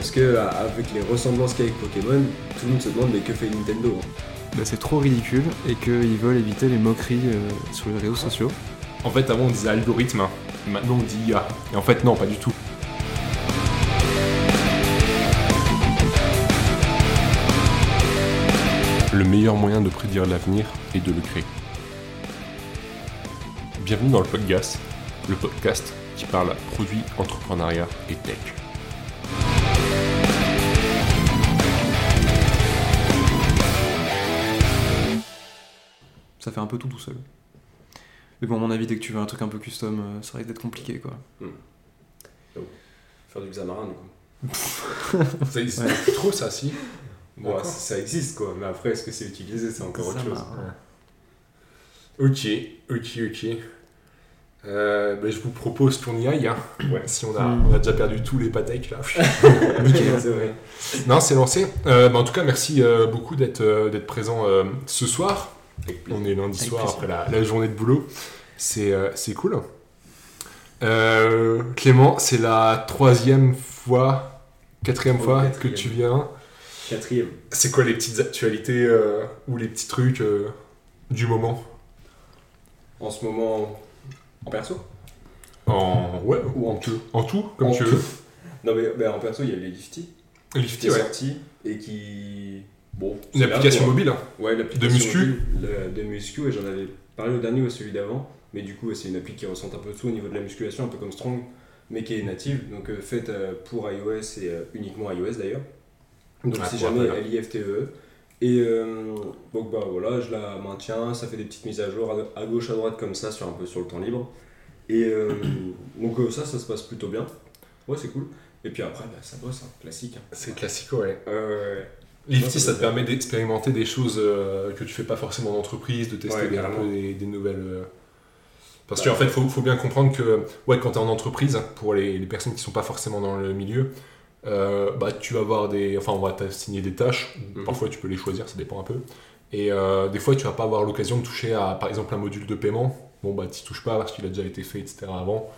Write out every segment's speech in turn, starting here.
Parce que avec les ressemblances qu'il y a avec Pokémon, tout le monde se demande mais que fait Nintendo hein Bah, c'est trop ridicule et qu'ils veulent éviter les moqueries euh, sur les réseaux sociaux. En fait, avant on disait algorithme, maintenant on dit IA. Et en fait, non, pas du tout. Le meilleur moyen de prédire l'avenir est de le créer. Bienvenue dans le podcast, le podcast qui parle produit, entrepreneuriat et tech. Ça fait un peu tout tout seul. Mais bon, à mon avis, dès que tu veux un truc un peu custom, euh, ça risque d'être compliqué quoi. Faire du Xamarin du coup. Ça existe plus trop ça, si? Bon, ça existe quoi, mais après est-ce que c'est utilisé? C'est encore autre chose. Ok, ok, ok. Euh, ben, je vous propose qu'on y aille. hein. Ouais. Si on a, Mm. on a déjà perdu tous les patecs là. Nickel, c'est vrai. non, c'est lancé. Euh, ben, en tout cas, merci euh, beaucoup d'être euh, d'être présent euh, ce soir. On est lundi soir après la, la journée de boulot. C'est euh, cool. Euh, Clément, c'est la troisième fois, quatrième Oh, fois quatrième. que tu viens. Quatrième. C'est quoi les petites actualités euh, ou les petits trucs du moment? En ce moment, en perso? En ouais, Ou en tout en tout, comme En tu tout. veux. Non mais en perso, il y a les Lifty qui Lifty, est ouais. sorti et qui... Bon, Une application mobile. hein. Ouais, l'application De muscu. mobile, de muscu, et j'en avais parlé au dernier ou à celui d'avant, mais du coup, c'est une appli qui ressemble un peu tout au niveau de la musculation, un peu comme Strong, mais qui est native, donc euh, faite euh, pour iOS et euh, uniquement iOS d'ailleurs. Donc si jamais Apple, hein. LIFTE. Et euh, donc bah voilà, je la maintiens, ça fait des petites mises à jour à, à gauche, à droite comme ça, sur un peu sur le temps libre. Et euh, donc ça, ça se passe plutôt bien. Ouais, c'est cool. Et puis après, bah, ça bosse, hein, classique. hein. C'est classique, ouais. Ouais, ça ça te permet d'expérimenter des choses euh, que tu fais pas forcément d'entreprise, de tester Ouais, un peu des, des nouvelles. euh, Parce Bah, qu'en fait, il faut, faut bien comprendre que ouais, quand tu es en entreprise, pour les, les personnes qui sont pas forcément dans le milieu, euh, bah, tu vas avoir des. Enfin, on va t'assigner des tâches. Mhm. Parfois, tu peux les choisir, ça dépend un peu. Et euh, des fois, tu vas pas avoir l'occasion de toucher à, par exemple, un module de paiement. Bon, bah, tu touches pas parce qu'il a déjà été fait, etc. avant.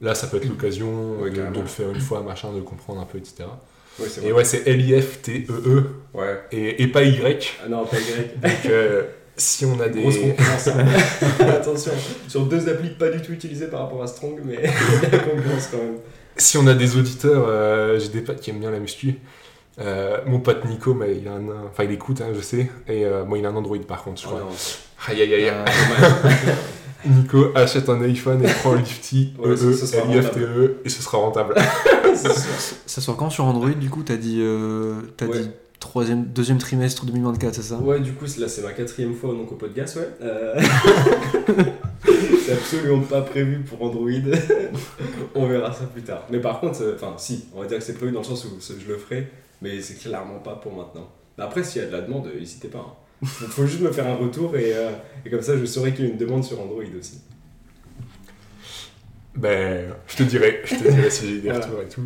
Là, ça peut être l'occasion Ouais, de, de le faire une fois, machin, de comprendre un peu, etc. ouais, Et ouais, c'est L-I-F-T-E-E Ouais. et, et pas Y. Ah non, pas Y. Donc, euh, si on a des. Grosse concurrence. Attention, sur deux applis pas du tout utilisées par rapport à Strong, mais la concurrence quand même. Si on a des auditeurs, euh, j'ai des potes qui aiment bien la muscu. Euh, mon pote Nico, mais il a un, enfin il écoute, hein, je sais. Et moi, il a un Android par contre, je Oh crois. non. Aïe aïe aïe. Nico achète un iPhone et prend Lifty, Ouais, E, ce- ce sera E, L-I-F-T-E, et ce sera rentable. Ça sort quand sur Android du coup T'as dit, euh, Ouais. dit troisième, deuxième trimestre 2024, c'est ça? Ouais, du coup, c'est- là, c'est ma quatrième fois donc, au podcast, ouais. Euh, c'est absolument pas prévu pour Android. on verra ça plus tard. Mais par contre, euh, enfin, si, on va dire que c'est prévu dans le sens où je le ferai, mais c'est clairement pas pour maintenant. Mais Après, s'il y a de la demande, euh, n'hésitez pas. hein. Faut, faut juste me faire un retour et, euh, et comme ça, je saurai qu'il y a une demande sur Android aussi. Ben, je te dirai, je te dirai si j'ai des Voilà. retours et tout.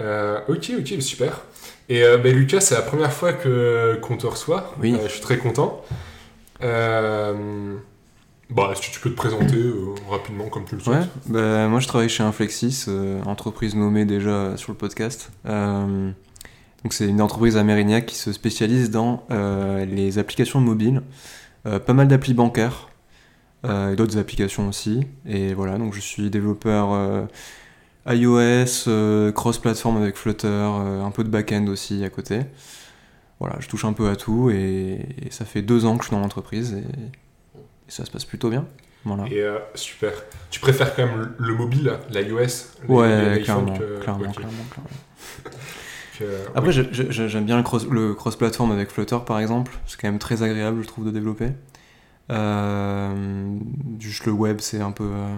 Euh, ok, ok, super. Et euh, ben, Lucas, c'est la première fois que qu'on te reçoit. Oui. Euh, je suis très content. Euh, bah, est-ce que tu peux te présenter euh, rapidement comme tu le souhaites Ouais, bah, moi je travaille chez Inflexis, euh, entreprise nommée déjà sur le podcast. Euh, donc c'est une entreprise à Mérignac qui se spécialise dans euh, les applications mobiles, euh, pas mal d'applis bancaires euh, et d'autres applications aussi. Et voilà, donc je suis développeur iOS, cross-platform avec Flutter, un peu de back-end aussi à côté. Voilà, je touche un peu à tout et, et ça fait deux ans que je suis dans l'entreprise et, et ça se passe plutôt bien. Voilà. Et euh, super. Tu préfères quand même le le mobile, l'iOS Ouais, les clairement, iPhones que- clairement, ok. clairement, clairement. Que- Après, oui. j'aime bien le cross, le cross-platform avec Flutter, par exemple. C'est quand même très agréable, je trouve, de développer. Euh, juste le web, c'est un peu... euh,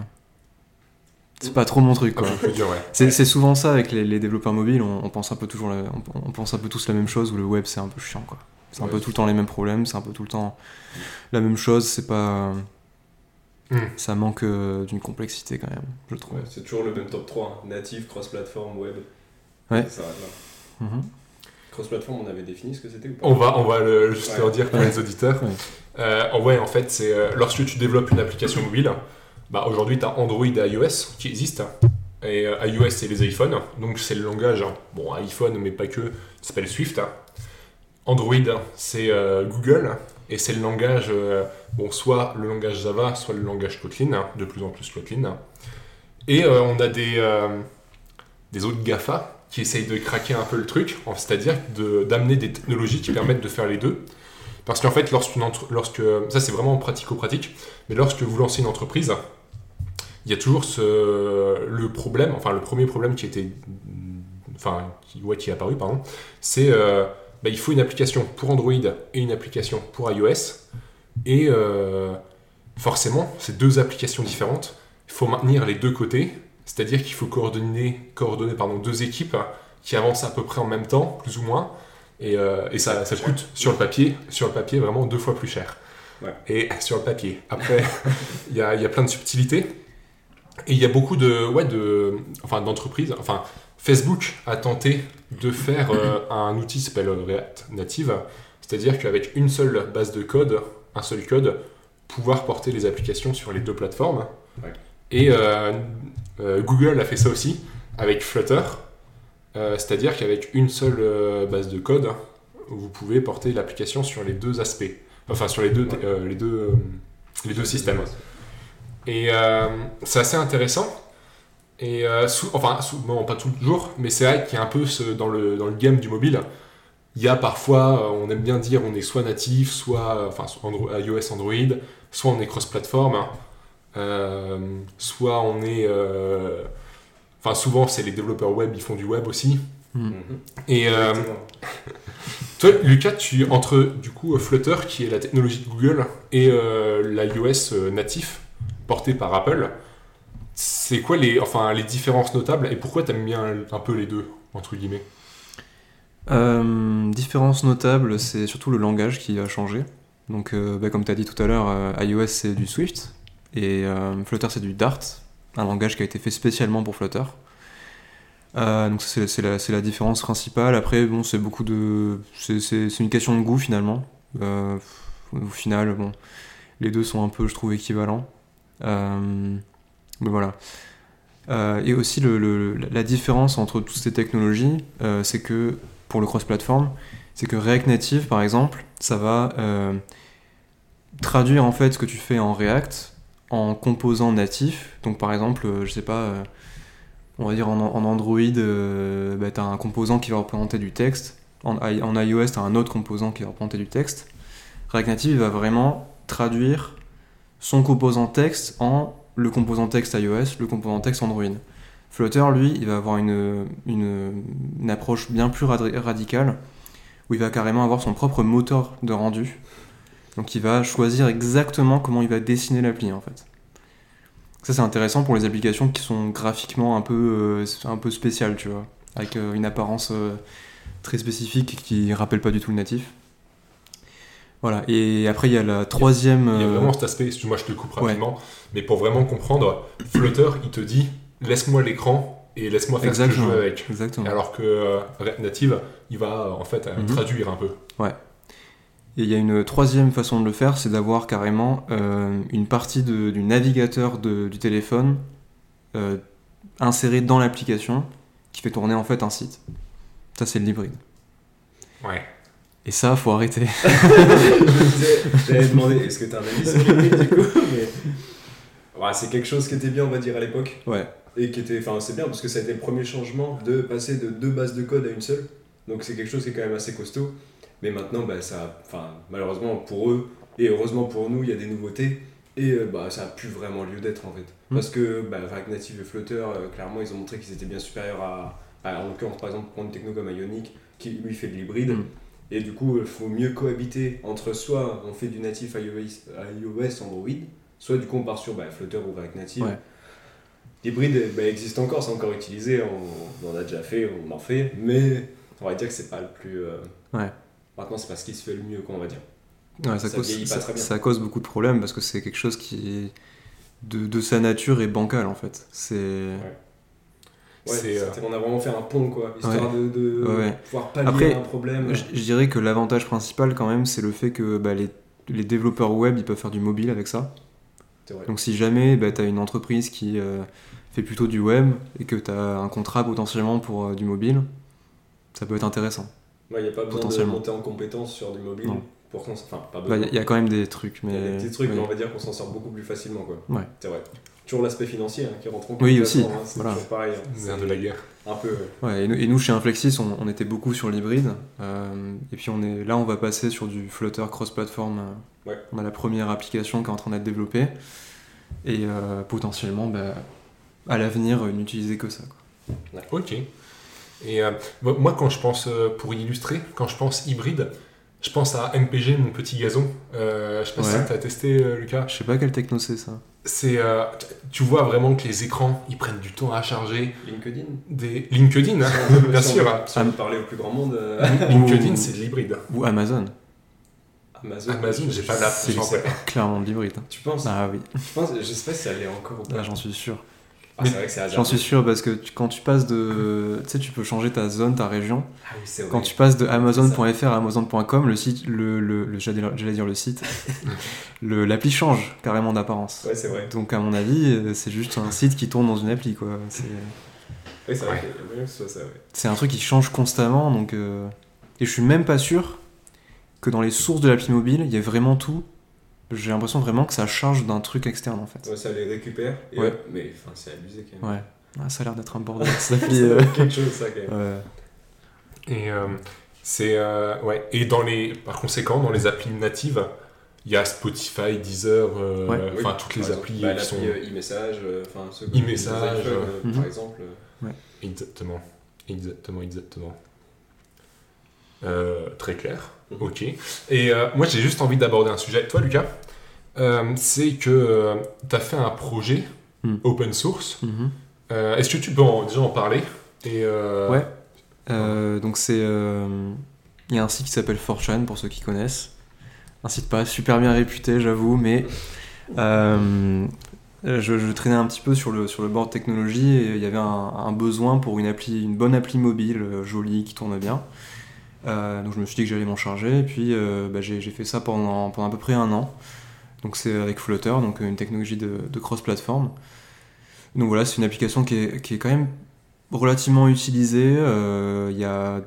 C'est pas trop mon truc, quoi. ouais. C'est souvent ça avec les, les développeurs mobiles, on, on pense un peu toujours, la- on, on pense un peu tous la même chose, où le web c'est un peu chiant, quoi. C'est un peu tout le temps les mêmes problèmes, c'est un peu tout le temps la même chose, c'est pas... Hmm. Ça manque euh, d'une complexité quand même, je trouve. Ouais, c'est toujours le même top 3, hein. native, cross-platform, web. Ouais. Ça s'arrête là. Mhm. Cross-platform, on avait défini ce que c'était ou pas On va, on va le, juste Ouais. leur dire pour les auditeurs. Ouais. Euh, en ouais, en fait, c'est euh, lorsque tu développes une application mobile, bah, aujourd'hui, tu as Android et iOS qui existent. Et euh, iOS, c'est les iPhones. Donc, c'est le langage, hein. bon, iPhone, mais pas que, qui s'appelle Swift. hein. Android, c'est euh, Google. Et c'est le langage, euh, bon, soit le langage Java, soit le langage Kotlin, hein, de plus en plus Kotlin. Et euh, on a des, euh, des autres GAFA qui essayent de craquer un peu le truc, c'est-à-dire d'amener des technologies qui permettent de faire les deux. Parce qu'en fait, lorsqu'une entre- lorsque, ça c'est vraiment pratico-pratique, mais lorsque vous lancez une entreprise, il y a toujours le problème, enfin le premier problème qui était, enfin qui, ouais, qui est apparu, pardon, c'est euh, bah, il faut une application pour Android et une application pour iOS, et euh, forcément, c'est deux applications différentes. Il faut maintenir les deux côtés, c'est-à-dire qu'il faut coordonner, coordonner pardon, deux équipes qui avancent à peu près en même temps, plus ou moins, et, euh, et ça, ça coûte sur le papier, sur le papier vraiment deux fois plus cher. Ouais. Et sur le papier. Après, il y y a plein de subtilités. Et il y a beaucoup de, ouais, de, enfin, d'entreprises. Enfin, Facebook a tenté de faire euh, un outil qui s'appelle React Native, c'est-à-dire qu'avec une seule base de code, un seul code, pouvoir porter les applications sur les deux plateformes. Ouais. Et euh, Google a fait ça aussi avec Flutter, euh, c'est-à-dire qu'avec une seule euh, base de code, vous pouvez porter l'application sur les deux aspects, enfin sur les deux, Ouais. euh, les deux, euh, les deux systèmes. Et euh, c'est assez intéressant. Et euh, enfin, bon, pas toujours, mais c'est vrai qu'il y a un peu ce, dans, le, dans le game du mobile, il y a parfois, euh, on aime bien dire, on est soit natif, soit euh, enfin, soit Andro- iOS, Android, soit on est cross-platform, euh, soit on est. euh, Enfin, souvent, c'est les développeurs web, ils font du web aussi. Mhm. Et euh, toi, Lucas, tu entre du coup euh, Flutter, qui est la technologie de Google, et euh, l'iOS euh, natif porté par Apple, c'est quoi les, enfin, les différences notables et pourquoi t'aimes bien un peu les deux entre guillemets? Euh, différence notable, c'est surtout le langage qui a changé. Donc, euh, bah, comme tu as dit tout à l'heure, euh, iOS c'est du Swift et euh, Flutter c'est du Dart, un langage qui a été fait spécialement pour Flutter. Euh, donc, ça, c'est la, différence principale. Après, bon, c'est beaucoup de. C'est une question de goût finalement. Euh, au final, bon, les deux sont un peu, je trouve, équivalents. Euh, mais voilà. Et aussi, la différence entre toutes ces technologies, c'est que pour le cross-platform, c'est que React Native, par exemple, ça va traduire en fait ce que tu fais en React en composant natif. Donc, par exemple, euh, je sais pas, euh, on va dire en, Android, euh, bah, tu as un composant qui va représenter du texte. En, iOS, tu as un autre composant qui va représenter du texte. React Native il va vraiment traduire son composant texte en le composant texte iOS, le composant texte Android. Flutter, lui, il va avoir une, une, une approche bien plus radi- radicale, où il va carrément avoir son propre moteur de rendu. Donc il va choisir exactement comment il va dessiner l'appli, en fait. Ça, c'est intéressant pour les applications qui sont graphiquement un peu, euh, un peu spéciales, tu vois, avec euh, une apparence euh, très spécifique qui rappelle pas du tout le natif. Voilà, et après il y a la troisième... Il y a vraiment cet aspect, excuse-moi je te coupe ouais. rapidement, mais pour vraiment comprendre, Flutter il te dit laisse-moi l'écran et laisse-moi faire ce que je Exactement. veux avec. Exactement. Alors que React Native, il va en fait Mhm. traduire un peu. Et il y a une troisième façon de le faire, c'est d'avoir carrément euh, une partie de- du navigateur de- du téléphone euh, insérée dans l'application qui fait tourner en fait un site. Ça, c'est l'hybride. Ouais. Et ça, faut arrêter. Je me disais, J'allais demander, est-ce que t'as un avis sur l'hybride, du coup mais... Ouais, c'est quelque chose qui était bien, on va dire, à l'époque. Ouais. Et qui était, enfin, c'est bien parce que ça a été le premier changement de passer de deux bases de code à une seule. Donc c'est quelque chose qui est quand même assez costaud. Mais maintenant, bah, ça, enfin, malheureusement pour eux et heureusement pour nous, il y a des nouveautés. Et euh, bah, ça a plus vraiment lieu d'être en fait. Mm. Parce que bah, React Native et Flutter, euh, clairement, ils ont montré qu'ils étaient bien supérieurs à, à, en l'occurrence, par exemple, prendre une techno comme Ionic, qui lui fait de l'hybride. Mm. Et du coup, il faut mieux cohabiter entre soit on fait du natif iOS, iOS Android, soit du coup on part sur bah, Flutter ou React Native. Ouais. L'hybride bah, existe encore, c'est encore utilisé, on, on en a déjà fait, on en fait, mais on va dire que c'est pas le plus. euh, Ouais. Maintenant, c'est pas ce qui se fait le mieux, quoi, on va dire. Ouais, ça, Ça cause, ça- ça beaucoup de problèmes parce que c'est quelque chose qui, de, de sa nature, est bancal en fait. C'est. Ouais, C'est, euh, c'est- on a vraiment fait un pont, quoi, histoire de, pouvoir pallier Après, un problème. Je, je dirais que l'avantage principal quand même, c'est le fait que bah, les, les développeurs web, ils peuvent faire du mobile avec ça. Vrai. Donc si jamais bah, tu as une entreprise qui, euh, fais plutôt du web et que tu as un contrat potentiellement pour euh, du mobile, ça peut être intéressant. Il n'y a pas besoin de monter en compétence sur du mobile. Non. Pour qu'on enfin, pas Il besoin. y, a quand même des trucs, mais. Il y a des petits trucs, oui. mais on va dire qu'on s'en sort beaucoup plus facilement. Quoi. Ouais. C'est vrai. Toujours l'aspect financier hein, qui rentre en compte. Oui, aussi, hein, c'est voilà. toujours pareil. hein. C'est de la guerre. Un peu. ouais. Ouais, et, nous, et nous, chez Inflexis, on, on était beaucoup sur l'hybride. euh, et puis on est, là, on va passer sur du Flutter cross-platform. euh, Ouais. On a la première application qui est en train d'être développée. Et euh, potentiellement, bah, à l'avenir, n'utiliser que ça. quoi. Ok. Et euh, moi- quand je pense, euh, pour illustrer, quand je pense hybride, je pense à MPG, mon petit gazon. Euh, je sais pas Ouais. si tu as testé, euh, Lucas. Je sais pas quelle techno c'est ça. C'est, euh, tu vois vraiment que les écrans, ils prennent du temps à charger. LinkedIn. Des LinkedIn, hein, bien sûr. Si on veut parler au plus grand monde, euh, LinkedIn, c'est de l'hybride. Ou Amazon. Amazon, Amazon. j'ai pas la C'est clairement de l'hybride. Tu penses? Ah oui, Je sais pas si ça l'est encore ou pas. là j'en suis sûr. Ah, c'est vrai que c'est J'en suis sûr parce que tu- quand tu passes de. Tu sais, tu peux changer ta zone, ta région. Ah oui, c'est vrai. Quand tu passes de Amazon.fr à Amazon.com, le site, le, le, le- j'allais dire le site, le- l'appli change carrément d'apparence. Ouais, c'est vrai. Donc à mon avis, c'est juste un site qui tourne dans une appli quoi. C'est Oui, c'est vrai Ouais. qu'il y a moyen que ce soit ça, ouais. c'est un truc qui change constamment donc. euh, Et je suis même pas sûr que dans les sources de l'appli mobile, il y ait vraiment tout. J'ai l'impression vraiment que ça charge d'un truc externe en fait. Ouais, ça les récupère. Et Ouais. hop, mais enfin, c'est abusé quand même. Ouais. Ah, ça a l'air d'être un bordel C'est appli. euh. quelque chose, ça, quand même. Ouais. Et euh, c'est euh, ouais. Et dans les, par conséquent, dans les applis natives, il y a Spotify, Deezer, euh, Ouais. enfin Oui, toutes par les exemple, applis bah, qui sont euh, e-message, enfin euh, mhm. par exemple. exactement, exactement, exactement. Euh, très clair. Ok. Et euh, moi, j'ai juste envie d'aborder un sujet. Toi, Lucas, euh, c'est que tu as fait un projet Mhm. open source. Euh, Est-ce que tu peux en- déjà en parler et Ouais. Donc c'est il y a un site qui s'appelle 4chan pour ceux qui connaissent. Un site pas super bien réputé, j'avoue, mais je, je traînais un petit peu sur le sur le board technologie et il y avait un, un besoin pour une appli, une bonne appli mobile jolie qui tourne bien. Euh, donc je me suis dit que j'allais m'en charger et puis euh, bah, j'ai fait ça pendant pendant à peu près un an. Donc c'est avec Flutter, donc une technologie de, cross-platform. Donc voilà, c'est une application qui est, qui est quand même relativement utilisée. Euh, Il y a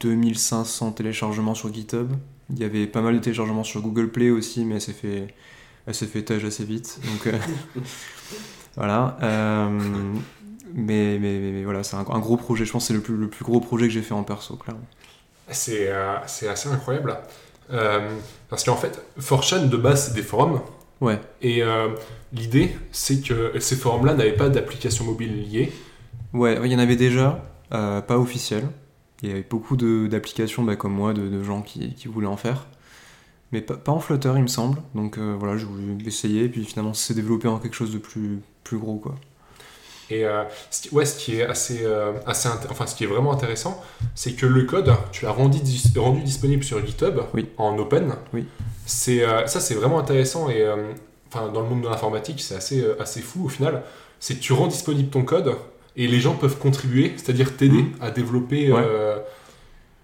2500 téléchargements sur GitHub. Il y avait pas mal de téléchargements sur Google Play aussi, mais elle s'est fait, elle fait tâche assez vite. Donc euh, voilà. Euh, mais, mais, mais- voilà, c'est un, un gros projet. Je pense que c'est le plus, le plus gros projet que j'ai fait en perso, clairement. C'est euh, c'est assez incroyable. Euh, parce qu'en fait, 4chan de base, c'est des forums. Ouais. Et euh, l'idée, c'est que ces forums-là n'avaient pas d'application mobile liée. Ouais, il y en avait déjà, pas officiel. Il y avait beaucoup d'applications bah, comme moi, de, de gens qui, qui voulaient en faire. Mais pas, pas en Flutter, il me semble. Donc voilà, j'ai voulu essayer. Et puis finalement, ça s'est développé en quelque chose de plus, plus gros. quoi. Et euh, ce, qui, ouais, ce qui est assez, euh, assez enfin, ce qui est vraiment intéressant, c'est que le code, tu l'as rendu, dis- rendu disponible sur GitHub Oui. en open. Oui. C'est euh, ça, c'est vraiment intéressant et enfin, dans le monde de l'informatique, c'est assez, assez fou au final. C'est que tu rends disponible ton code et les gens peuvent contribuer, c'est-à-dire t'aider Mhm. à développer, Ouais.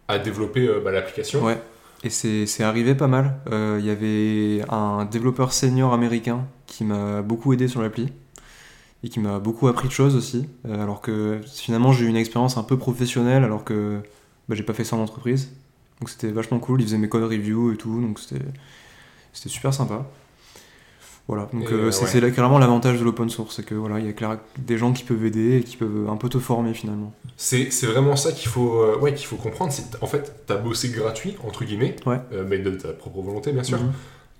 à développer bah, l'application. Ouais. Et c'est arrivé pas mal. Il y avait un développeur senior américain qui m'a beaucoup aidé sur l'appli. Et qui m'a beaucoup appris de choses aussi. Euh, alors que finalement, j'ai eu une expérience un peu professionnelle alors que bah, j'ai pas fait ça en entreprise. Donc c'était vachement cool. Il faisait mes code review et tout. Donc c'était super sympa. Voilà. Donc euh, euh, c'est ouais. clairement l'avantage de l'open source. C'est que voilà, il y a clair- des gens qui peuvent aider et qui peuvent un peu te former finalement. C'est vraiment ça qu'il faut, euh, ouais, qu'il faut comprendre. C'est en fait, tu as bossé gratuit, entre guillemets, Ouais. euh, mais de ta propre volonté, bien sûr. Mhm.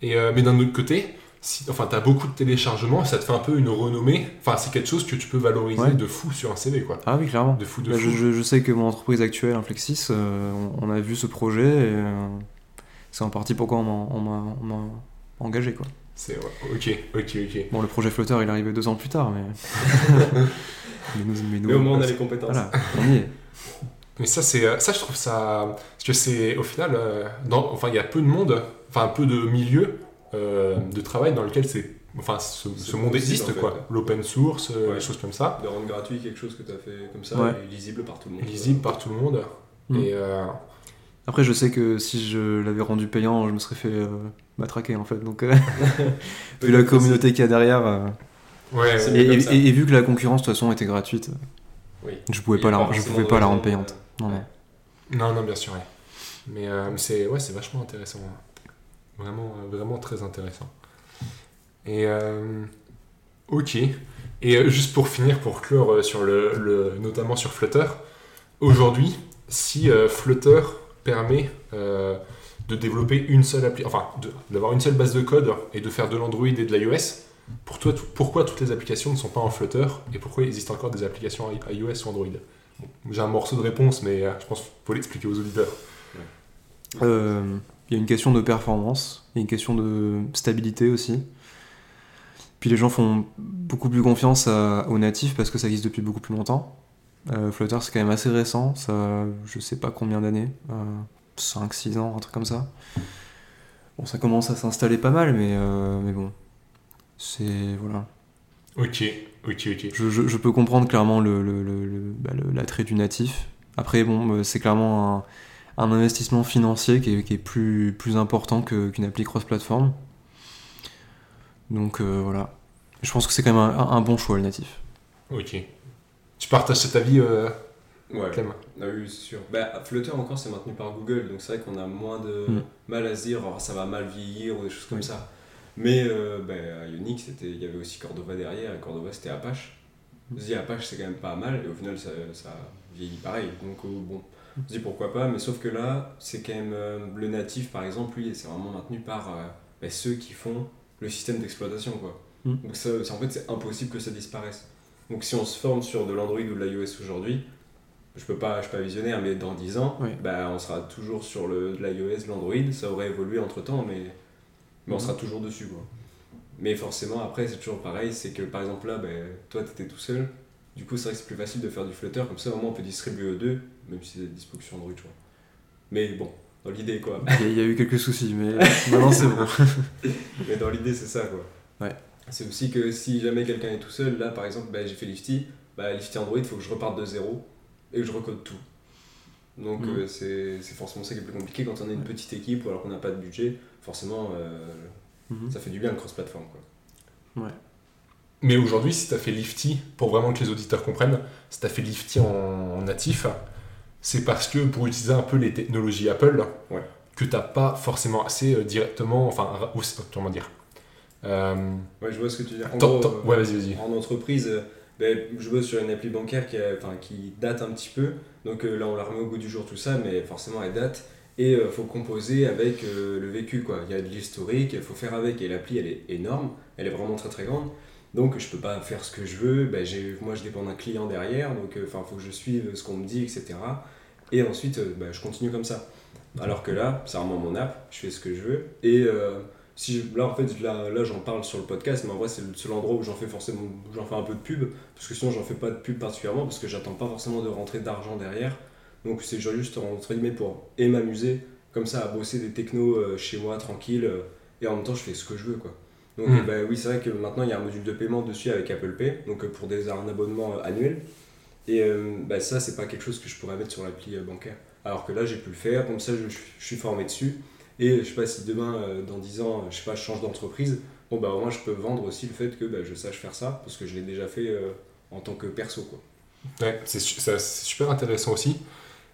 Et, mais d'un autre côté, si, enfin, tu as beaucoup de téléchargements, ça te fait un peu une renommée. Enfin, c'est quelque chose que tu peux valoriser Ouais. de fou sur un CV, quoi. Ah oui, clairement. De fou, de Bah, fou. je, sais que mon entreprise actuelle, Inflexis, euh, on, on a vu ce projet et euh, c'est en partie pourquoi on m'a- engagé. Quoi. C'est ouais, ok, ok, ok. Bon, le projet Flutter, il est arrivé deux ans plus tard, mais. mais, nous, mais nous, Mais au moins, on a les compétences. Voilà, on y est. Mais ça, c'est, euh, ça, je trouve ça, parce que c'est au final, dans, enfin, il y a peu de monde, enfin, peu de milieux euh, de travail dans lequel c'est, enfin, ce, monde possible, existe, en fait. quoi. L'open source, euh, Ouais. les choses comme ça, De rendre gratuit quelque chose que tu as fait comme ça Ouais. et lisible par tout le monde. lisible par tout le monde. Mm. Et euh, Après, je sais que si je l'avais rendu payant, je me serais fait euh, matraquer en fait. Donc, euh, vu la communauté qu'il y a derrière. euh, Ouais, C'est ouais. Et, et- et- vu que la concurrence de toute façon était gratuite, Oui. je pouvais pas je pouvais pas la rendre payante. euh, Non, ouais. non. Bien sûr, ouais. Mais euh, c'est ouais, c'est vachement intéressant. Vraiment, euh, vraiment très intéressant. Et euh, ok. Et euh, juste pour finir, pour clore sur le, notamment sur Flutter, aujourd'hui, si Flutter permet de développer une seule appli, enfin, d'avoir une seule base de code et de faire de l'Android et de l'iOS, pour toi, pourquoi toutes les applications ne sont pas en Flutter et pourquoi il existe encore des applications iOS ou Android? J'ai un morceau de réponse, mais je pense qu'il faut l'expliquer aux auditeurs. Euh, Il y a une question de performance, il y a une question de stabilité aussi. Puis les gens font beaucoup plus confiance à- aux natifs parce que ça existe depuis beaucoup plus longtemps. Euh, Flutter c'est quand même assez récent, ça je sais pas combien d'années, 5-6 ans, un truc comme ça. Bon ça commence à s'installer pas mal mais, euh, mais bon, c'est... voilà. Ok, ok, ok. Je, je- je peux comprendre clairement le, le- le- le- bah, l'attrait du natif. Après, bon, euh, c'est clairement un, un investissement financier qui est, qui est plus, plus important que- qu'une appli cross-platform. Donc euh, voilà. Je pense que c'est quand même un, un bon choix le natif. Ok. Tu partages cet avis, euh, Ouais. Clem Ah oui, c'est sûr. Bah, Flutter encore, c'est maintenu par Google, donc c'est vrai qu'on a moins de Mm. mal à se dire oh, ça va mal vieillir ou des choses comme Oui. ça. Mais euh, bah, à Unix, c'était- il y avait aussi Cordova derrière, et Cordova c'était Apache. Mm. Dit Apache c'est quand même pas mal, et au final ça, ça vieillit pareil. Donc euh, bon, on se dit pourquoi pas, mais sauf que là, c'est quand même euh, le natif par exemple, lui, c'est vraiment maintenu par euh, bah, ceux qui font le système d'exploitation quoi. Mm. Donc ça, c'est- en fait, c'est impossible que ça disparaisse. Donc si on se forme sur de l'Android ou de l'iOS aujourd'hui, je peux pas, je suis pas visionnaire, mais dans 10 ans, Oui. bah, on sera toujours sur le, de l'iOS, de l'Android, ça aurait évolué entre temps, mais, mais on sera toujours dessus. Quoi. Mais forcément, après, c'est toujours pareil, c'est que par exemple là, bah, toi tu étais tout seul, du coup, c'est vrai que c'est plus facile de faire du Flutter, comme ça au moins on peut distribuer aux deux, même si c'est dispo que sur Android, je crois. Mais bon, dans l'idée quoi. Il y, a- a eu quelques soucis, mais maintenant c'est bon. Mais dans l'idée, c'est ça, quoi. Ouais. C'est aussi que si jamais quelqu'un est tout seul, là, par exemple, bah, j'ai fait Lifty, bah, Lifty Android, il faut que je reparte de zéro et que je recode tout. Donc, Mhm. euh, c'est c'est forcément ça qui est plus compliqué quand on est une petite équipe ou alors qu'on n'a pas de budget. Forcément, euh, Mhm. ça fait du bien le cross-platform, quoi. Mais aujourd'hui, si tu as fait Lifty, pour vraiment que les auditeurs comprennent, si tu as fait Lifty en, en natif, c'est parce que pour utiliser un peu les technologies Apple, Ouais. que tu pas forcément assez euh, directement, enfin, ou- comment dire Euh, Ouais, je vois ce que tu. En gros, vas-y, vas-y. En entreprise, euh, ben, je bosse sur une appli bancaire qui, a- qui date un petit peu. Donc euh, là, on la remet au goût du jour, tout ça, mais forcément, elle date. Et il faut composer avec euh, le vécu. Quoi. Il y a de l'historique, il faut faire avec. Et l'appli, elle est énorme, elle est vraiment très très grande. Donc je peux pas faire ce que je veux. Ben, moi, je dépends d'un client derrière. Donc il faut que je suive ce qu'on me dit, etc. Et ensuite, euh, ben, je continue comme ça. Alors que là, c'est vraiment mon app, je fais ce que je veux. Et euh, si je- là, en fait, là, là j'en parle sur le podcast, mais en vrai, c'est le seul endroit où j'en fais forcément j'en fais un peu de pub. Parce que sinon, j'en fais pas de pub particulièrement, parce que j'attends pas forcément de rentrer d'argent derrière. Donc, c'est juste entre guillemets pour et m'amuser, comme ça, à bosser des technos euh, chez moi, tranquille. euh, et en même temps, je fais ce que je veux, quoi. Donc, Mm. euh, bah, oui, c'est vrai que maintenant, il y a un module de paiement dessus avec Apple Pay, donc euh, pour des, un abonnement euh, annuel. Et euh, bah, ça, c'est pas quelque chose que je pourrais mettre sur l'appli bancaire. Alors que là, j'ai pu le faire, comme ça, je, je suis formé dessus. Et je sais pas si demain, dans 10 ans, je sais pas, je change d'entreprise, bon bah au moins je peux vendre aussi le fait que bah, je sache faire ça, parce que je l'ai déjà fait euh, en tant que perso quoi. Ouais, c'est super intéressant aussi.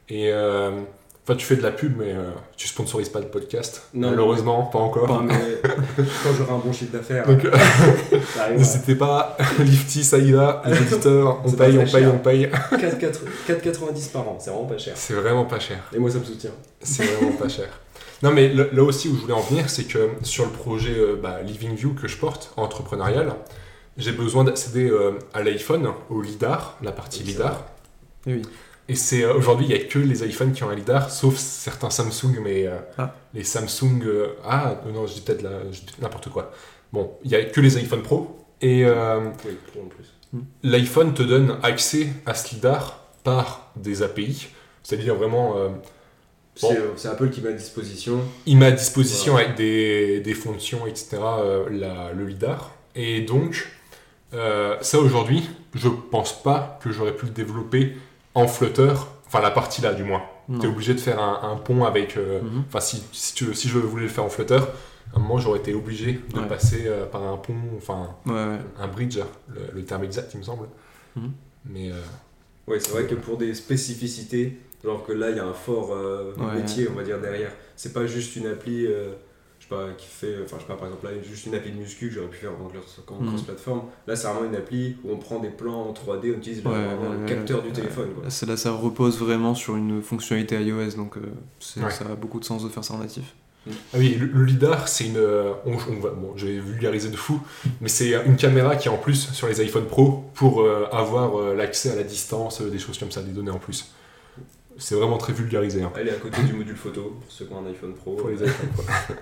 Et euh, enfin, tu fais de la pub, mais euh, tu sponsorises pas le podcast. Non, Malheureusement, pas encore. Mais quand j'aurai un bon chiffre d'affaires, n'hésitez pas, Lifty, ça y va, les auditeurs, on paye, on paye, cher. on paye. 4,4 4,90 par an, c'est vraiment pas cher. C'est vraiment pas cher. Et moi ça me soutient. C'est vraiment pas cher. Non, mais là là aussi où je voulais en venir, c'est que sur le projet euh, bah, Living View que je porte, entrepreneurial, j'ai besoin d'accéder euh, à l'iPhone, au LIDAR, la partie Oui, LIDAR. Oui. Et c'est euh, aujourd'hui, il n'y a que les iPhones qui ont un LIDAR, sauf certains Samsung, mais euh, Ah. les Samsung. euh, ah, non, je dis peut-être n'importe quoi. Bon, il n'y a que les iPhone Pro. Et euh, Oui, trop en plus. l'iPhone te donne accès à ce LIDAR par des API, c'est-à-dire vraiment. euh, Bon. C'est Apple qui met à disposition. il met à disposition avec des, des fonctions, etc., euh, la- le LIDAR. Et donc, euh, ça aujourd'hui, je pense pas que j'aurais pu le développer en Flutter, enfin la partie là du moins. Non. Tu es obligé de faire un, un pont avec. euh, Mhm. Enfin, si, si, tu- si je voulais le faire en Flutter, À un moment, j'aurais été obligé de Ouais. passer euh, par un pont, enfin Ouais, ouais. un bridge, le, le terme exact, il me semble. Mhm. Mais euh, Ouais, c'est vrai que pour des spécificités, genre que là il y a un fort euh, Ouais. métier, on va dire, derrière. C'est pas juste une appli, euh, je sais pas, qui fait, enfin je sais pas, par exemple là, juste une appli de muscu que j'aurais pu faire en Mhm. cross-platform. Là c'est vraiment une appli où on prend des plans en 3D, on utilise le- Ouais, vraiment ouais, le ouais, capteur ouais. du téléphone. Quoi. Là, ça- là, ça repose vraiment sur une fonctionnalité iOS, donc euh, Ouais. ça a beaucoup de sens de faire ça en natif. Ah oui, le, le lidar, c'est une. euh, On, on va, bon, je vais vulgariser de fou, mais c'est une caméra qui est en plus sur les iPhone Pro pour euh, avoir euh, l'accès à la distance, euh, des choses comme ça, des données en plus. C'est vraiment très vulgarisé hein, Elle est à côté du module photo pour ceux qui ont un iPhone Pro. pour les iPhones. quoi.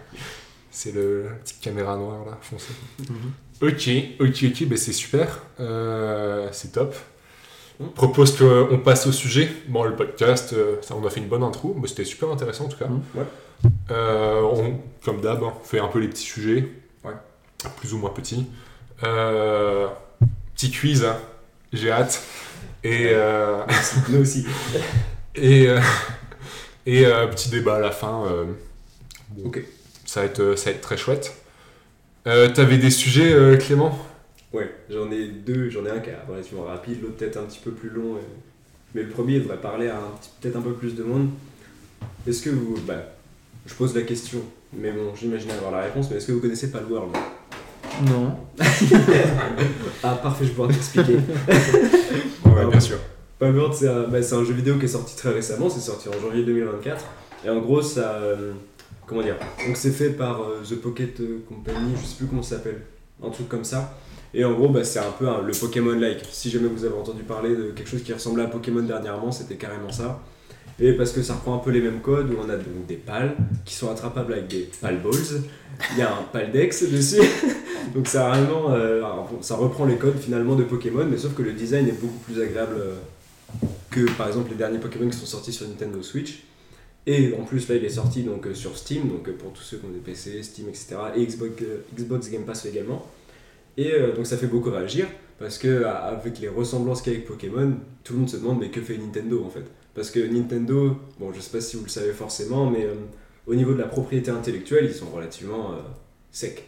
c'est le la petite caméra noire là, foncée. Mhm. Ok, ok, ok, ben c'est super, Euh, c'est top. Mm. Propose qu'on passe au sujet. Bon, le podcast, euh, ça, on a fait une bonne intro, mais c'était super intéressant en tout cas. Mm. Ouais. Euh, on, comme d'hab, on fait un peu les petits sujets, Ouais. plus ou moins petits. Euh, petit quiz, hein. j'ai hâte. Et, euh, Nous aussi. et, euh, et euh, petit débat à la fin. euh, bon, Ok. ça, va être, ça va être très chouette. Euh, T'avais des sujets, euh, Clément? Ouais, j'en ai deux, j'en ai un qui est relativement rapide, l'autre peut-être un petit peu plus long. et- Mais le premier il devrait parler à peut-être un peu plus de monde. Est-ce que vous. Bah, je pose la question, mais bon, j'imagine avoir la réponse, mais est-ce que vous connaissez Palworld Non. Ah, parfait, je pourrais t'expliquer. Ouais, bien sûr. Palworld, c'est un, bah, c'est un jeu vidéo qui est sorti très récemment, c'est sorti en janvier 2024. Et en gros, ça. euh, comment dire Donc, c'est fait par euh, The Pocket euh, Company, je sais plus comment ça s'appelle, un truc comme ça. Et en gros, bah, c'est un peu le Pokémon-like. Si jamais vous avez entendu parler de quelque chose qui ressemblait à Pokémon dernièrement, c'était carrément ça. Et parce que ça reprend un peu les mêmes codes, où on a donc des pales qui sont attrapables avec des pal balls. Il y a un paldex dessus. donc ça, vraiment, ça reprend les codes finalement de Pokémon, mais sauf que le design est beaucoup plus agréable par exemple les derniers Pokémon qui sont sortis sur Nintendo Switch. Et en plus là il est sorti donc euh, sur Steam, donc euh, pour tous ceux qui ont des PC, Steam, etc. Et Xbox, euh, Xbox Game Pass également. Et donc ça fait beaucoup réagir parce que avec les ressemblances qu'il y a avec Pokémon, tout le monde se demande mais que fait Nintendo en fait? Parce que Nintendo, bon je sais pas si vous le savez forcément, mais au niveau de la propriété intellectuelle, ils sont relativement secs.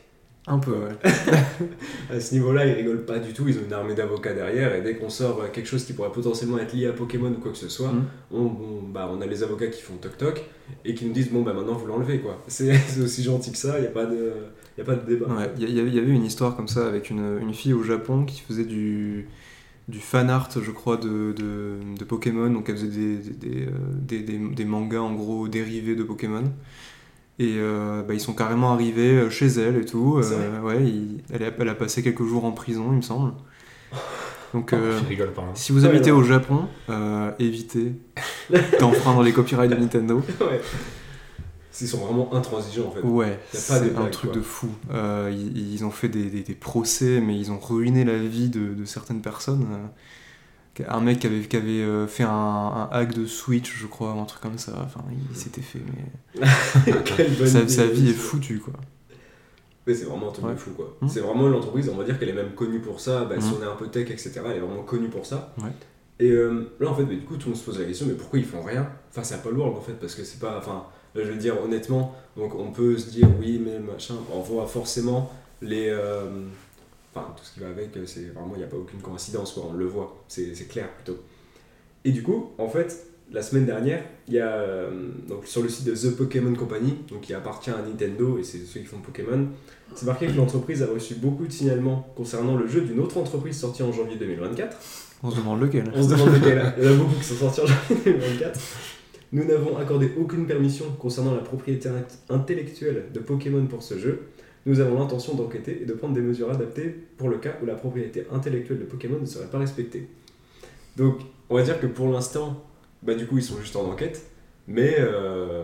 Un peu, ouais. À ce niveau-là, ils rigolent pas du tout, ils ont une armée d'avocats derrière, et dès qu'on sort euh, quelque chose qui pourrait potentiellement être lié à Pokémon ou quoi que ce soit, Mhm. on, on- bah, on a les avocats qui font toc-toc et qui nous disent bon bah maintenant vous l'enlevez quoi. C'est aussi gentil que ça, il n'y a, pas de- y a pas de débat. Ouais, Il y, avait une histoire comme ça avec une, une fille au Japon qui faisait du, du fan art, je crois, de, de, de Pokémon. Donc elle faisait des, des, des, euh, des- des- des mangas en gros dérivés de Pokémon. Et euh, bah, ils sont carrément arrivés euh, chez elle et tout. Euh, ouais, il- elle, a, elle a passé quelques jours en prison, il me semble. Donc euh, Je rigole pas. hein. si vous Ouais, habitez au Japon, évitez d'enfreindre les copyrights de Nintendo. Ouais. Ils sont vraiment intransigeants en fait. Ouais, c'est un truc quoi. de fou. Ils, ils ont fait des, des- des procès, mais ils ont ruiné la vie de, de certaines personnes. Un mec qui avait, qui avait euh, fait un, un hack de Switch, je crois, ou un truc comme ça. Enfin, il s'était fait, mais sa, vie est foutue, quoi. Mais c'est vraiment un truc de fou quoi. Mhm. C'est vraiment l'entreprise, on va dire qu'elle est même connue pour ça. Bah, Si Mhm. on est un peu tech, etc., elle est vraiment connue pour ça. Ouais. Et euh, là en fait, bah, du coup, tout le monde se pose la question mais pourquoi ils font rien Enfin, c'est pas lourd en fait, parce que c'est pas. Enfin, là, je veux dire honnêtement, donc on peut se dire oui, mais machin, on voit forcément les. euh, Enfin, tout ce qui va avec, c'est vraiment, il n'y a pas aucune coïncidence quoi, on le voit, c'est c'est clair plutôt. Et du coup, en fait, la semaine dernière, il y a euh, donc sur le site de The Pokémon Company, donc qui appartient à Nintendo et c'est ceux qui font Pokémon, c'est marqué que l'entreprise a reçu beaucoup de signalements concernant le jeu d'une autre entreprise sortie en janvier 2024. On se demande lequel. On se demande lequel. Il y en a beaucoup qui sont sortis en janvier 2024. Nous n'avons accordé aucune permission concernant la propriété int- intellectuelle de Pokémon pour ce jeu. Nous avons l'intention d'enquêter et de prendre des mesures adaptées pour le cas où la propriété intellectuelle de Pokémon ne serait pas respectée. Donc, on va dire que pour l'instant, bah du coup, ils sont juste en enquête, mais, euh,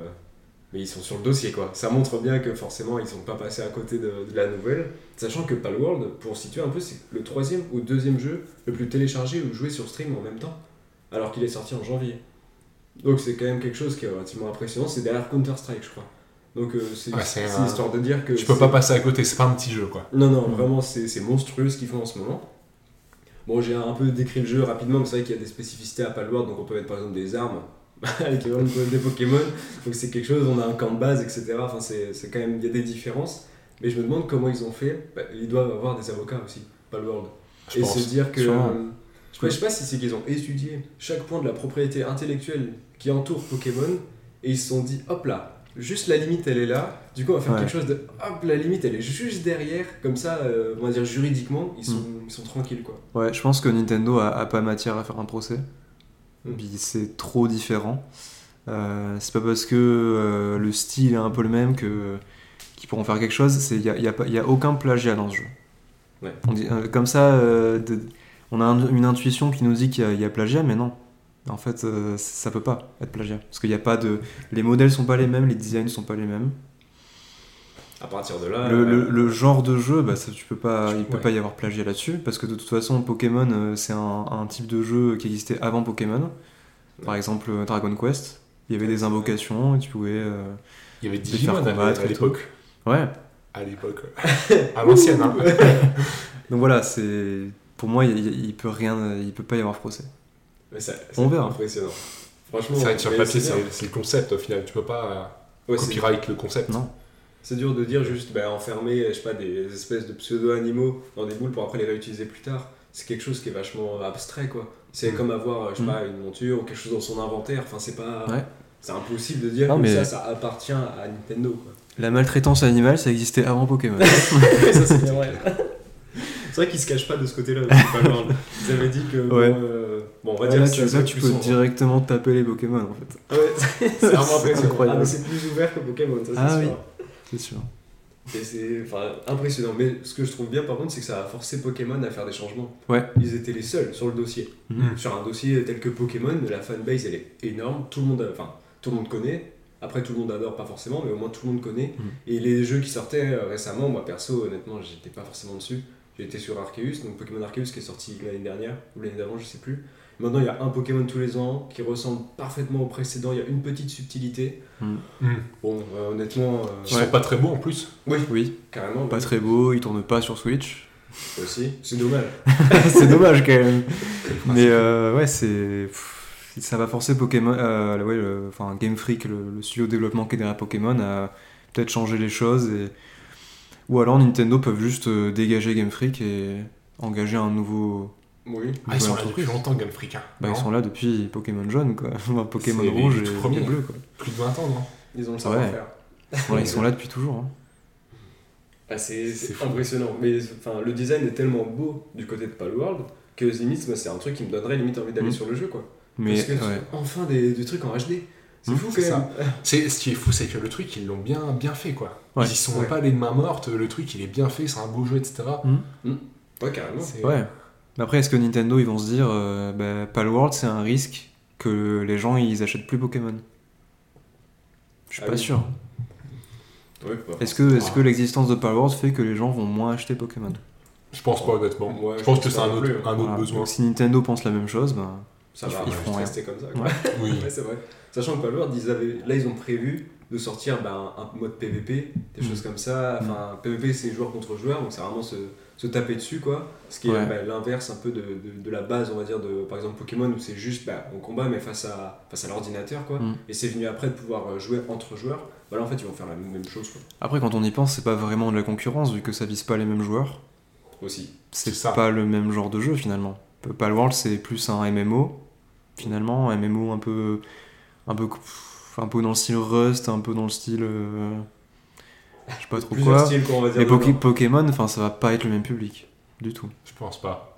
mais ils sont sur le dossier, quoi. Ça montre bien que forcément, ils sont pas passés à côté de, de la nouvelle, sachant que Palworld, pour situer un peu, c'est le troisième ou deuxième jeu le plus téléchargé ou joué sur stream en même temps, alors qu'il est sorti en janvier. Donc c'est quand même quelque chose qui est relativement impressionnant, c'est derrière Counter-Strike, je crois. Donc euh, c'est Ouais, un- histoire de dire que... Tu peux pas passer à côté, c'est pas un petit jeu quoi. non, non, Mm. vraiment, c'est monstrueux ce qu'ils font en ce moment. Bon, j'ai un peu décrit le jeu rapidement, mais c'est vrai qu'il y a des spécificités à Palworld, donc on peut mettre par exemple des armes. avec des Pokémon. Donc c'est quelque chose, on a un camp de base, etc. Enfin, c'est quand même, il y a des différences. Mais je me demande comment ils ont fait. Bah, ils doivent avoir des avocats aussi, pas le World. Je et pense. se dire que. Euh, je sais pas si c'est qu'ils ont étudié chaque point de la propriété intellectuelle qui entoure Pokémon et ils se sont dit hop là, juste la limite elle est là, du coup on va faire Ouais. quelque chose de hop la limite elle est juste derrière, comme ça euh, on va dire juridiquement ils sont, Mm. ils sont tranquilles quoi. Ouais, je pense que Nintendo a, a pas matière à faire un procès. Mm. C'est trop différent. Euh, c'est pas parce que euh, le style est un peu le même que qu'ils pourront faire quelque chose. Il n'y a, y a, pas- y a aucun plagiat dans ce jeu. Ouais. On dit, comme ça, de- on a un- une intuition qui nous dit qu'il y a plagiat, mais non. En fait, euh, ça peut pas être plagiat. Parce qu'il y a pas de. Les modèles sont pas les mêmes, les designs sont pas les mêmes. À partir de là. Le, euh, le- le genre de jeu, bah, ça, tu peux pas, Tu- il peut ouais. pas y avoir plagiat là-dessus, parce que de toute façon, Pokémon, euh, c'est un, un type de jeu qui existait avant Pokémon. Par exemple, euh, Dragon Quest, il y avait des invocations, et tu pouvais... euh, Il y avait Digimon à- l'époque. Ouais, À l'époque. À l'ancienne, hein. donc voilà, c'est... Pour moi, il, il- il peut rien, il peut pas y avoir procès. Mais ça- On c'est verra. Impressionnant. Franchement. C'est vrai que sur papier, c'est le concept au final. Tu peux pas euh, Ouais, copyright le concept. Non. C'est dur de dire juste bah, enfermer, je sais pas, des espèces de pseudo-animaux dans des boules pour après les réutiliser plus tard. C'est quelque chose qui est vachement abstrait quoi. C'est Mm. comme avoir, je sais Mm. pas, une monture ou quelque chose dans son inventaire. Enfin, c'est pas. Ouais. C'est impossible de dire Non, que mais- ça, ça appartient à Nintendo quoi. La maltraitance animale, ça existait avant Pokémon. ça, c'est bien vrai. C'est vrai qu'ils se cachent pas de ce côté-là. Ils avaient dit que. Ouais. Bon, euh, bon, on va Ouais, dire là, que tu, ça là, tu peux sombre. directement taper les Pokémon, en fait. Ouais, c'est vraiment impressionnant. incroyable. Ah, mais c'est plus ouvert que Pokémon, ça c'est Ah sûr. oui. C'est sûr. Et c'est enfin, impressionnant. Mais ce que je trouve bien par contre, c'est que ça a forcé Pokémon à faire des changements. Ouais. Ils étaient les seuls sur le dossier. Mhm. Sur un dossier tel que Pokémon, la fanbase elle est énorme. Tout le monde, enfin, tout le monde connaît. Après, tout le monde adore, pas forcément, mais au moins tout le monde connaît. Mhm. Et les jeux qui sortaient euh, récemment, moi perso, honnêtement, j'étais pas forcément dessus. J'étais sur Arceus, donc Pokémon Arceus qui est sorti l'année dernière, ou l'année d'avant, je sais plus. Maintenant, il y a un Pokémon tous les ans qui ressemble parfaitement au précédent. Il y a une petite subtilité. Hmm. Bon, euh, honnêtement, euh, Ouais. sont pas très beaux en plus. oui, Oui, carrément. pas oui. très beau, il tourne pas sur Switch. Aussi, c'est dommage. c'est dommage quand même. Mais euh, ouais, c'est. Ça va forcer Pokémon. euh, ouais, le- enfin, Game Freak, le, le studio de développement qui est derrière Pokémon, à peut-être changer les choses. Et... Ou alors Nintendo peuvent juste dégager Game Freak et engager un nouveau. Oui. Ah, ils sont là depuis longtemps, Game Freak. hein. Bah, ils sont là depuis Pokémon jaune, quoi. Enfin, Pokémon rouge et, premiers. bleu, quoi. Plus de 20 ans, non Ils ont le savoir-faire. Ouais, ils sont là depuis toujours. hein. Ah, c'est fou. impressionnant. Mais enfin, le design est tellement beau du côté de Palworld que limite, moi, c'est un truc qui me donnerait limite envie d'aller Mm. sur le jeu. quoi. Mais Parce que ouais. enfin des, des trucs en HD. C'est Mm, fou quand c'est même. C'est- Ce qui est fou, c'est que le truc, ils l'ont bien, bien fait, quoi. Ouais. Ils y sont Ouais. pas les mains mortes, le truc, il est bien fait, c'est un beau jeu, etc. Ouais, carrément. C'est- Ouais. Mais après, est-ce que Nintendo, ils vont se dire, euh, bah, Palworld, c'est un risque que les gens, ils achètent plus Pokémon? Je suis Ah pas oui. sûr. Bah, Est-ce que, est-ce Ah. que l'existence de Palworld fait que les gens vont moins acheter Pokémon? Je pense pas, honnêtement. Ouais, je je pense que c'est pas un autre, plus. un autre Voilà. besoin. Donc si Nintendo pense la même chose, ben, ça ils- va, ils feront rester comme ça. quoi. Ouais. Oui. Ouais, c'est vrai. Sachant que Palworld, ils avaient, là, ils ont prévu de sortir ben, un mode PVP, des Mm. choses comme ça. Enfin, PVP, c'est joueur contre joueur, donc c'est vraiment se, se taper dessus, quoi. Ce qui est ben, l'inverse un peu de, de, de la base, on va dire, de par exemple Pokémon, où c'est juste ben, on combat, mais face à, face à l'ordinateur, quoi. Mm. Et c'est venu après de pouvoir euh, jouer entre joueurs. Bah là, en fait, ils vont faire la même chose, quoi. après, quand on y pense, c'est pas vraiment de la concurrence, vu que ça vise pas les mêmes joueurs. Aussi. C'est pas le même genre de jeu, finalement. Palworld, c'est plus un MMO, finalement, un MMO un peu, un peu, un peu dans le style Rust, un peu dans le style... euh, je sais pas trop Plusieurs quoi. styles, quoi, on va dire. Poké- dedans. Pokémon, enfin, ça va pas être le même public, du tout. Je pense pas.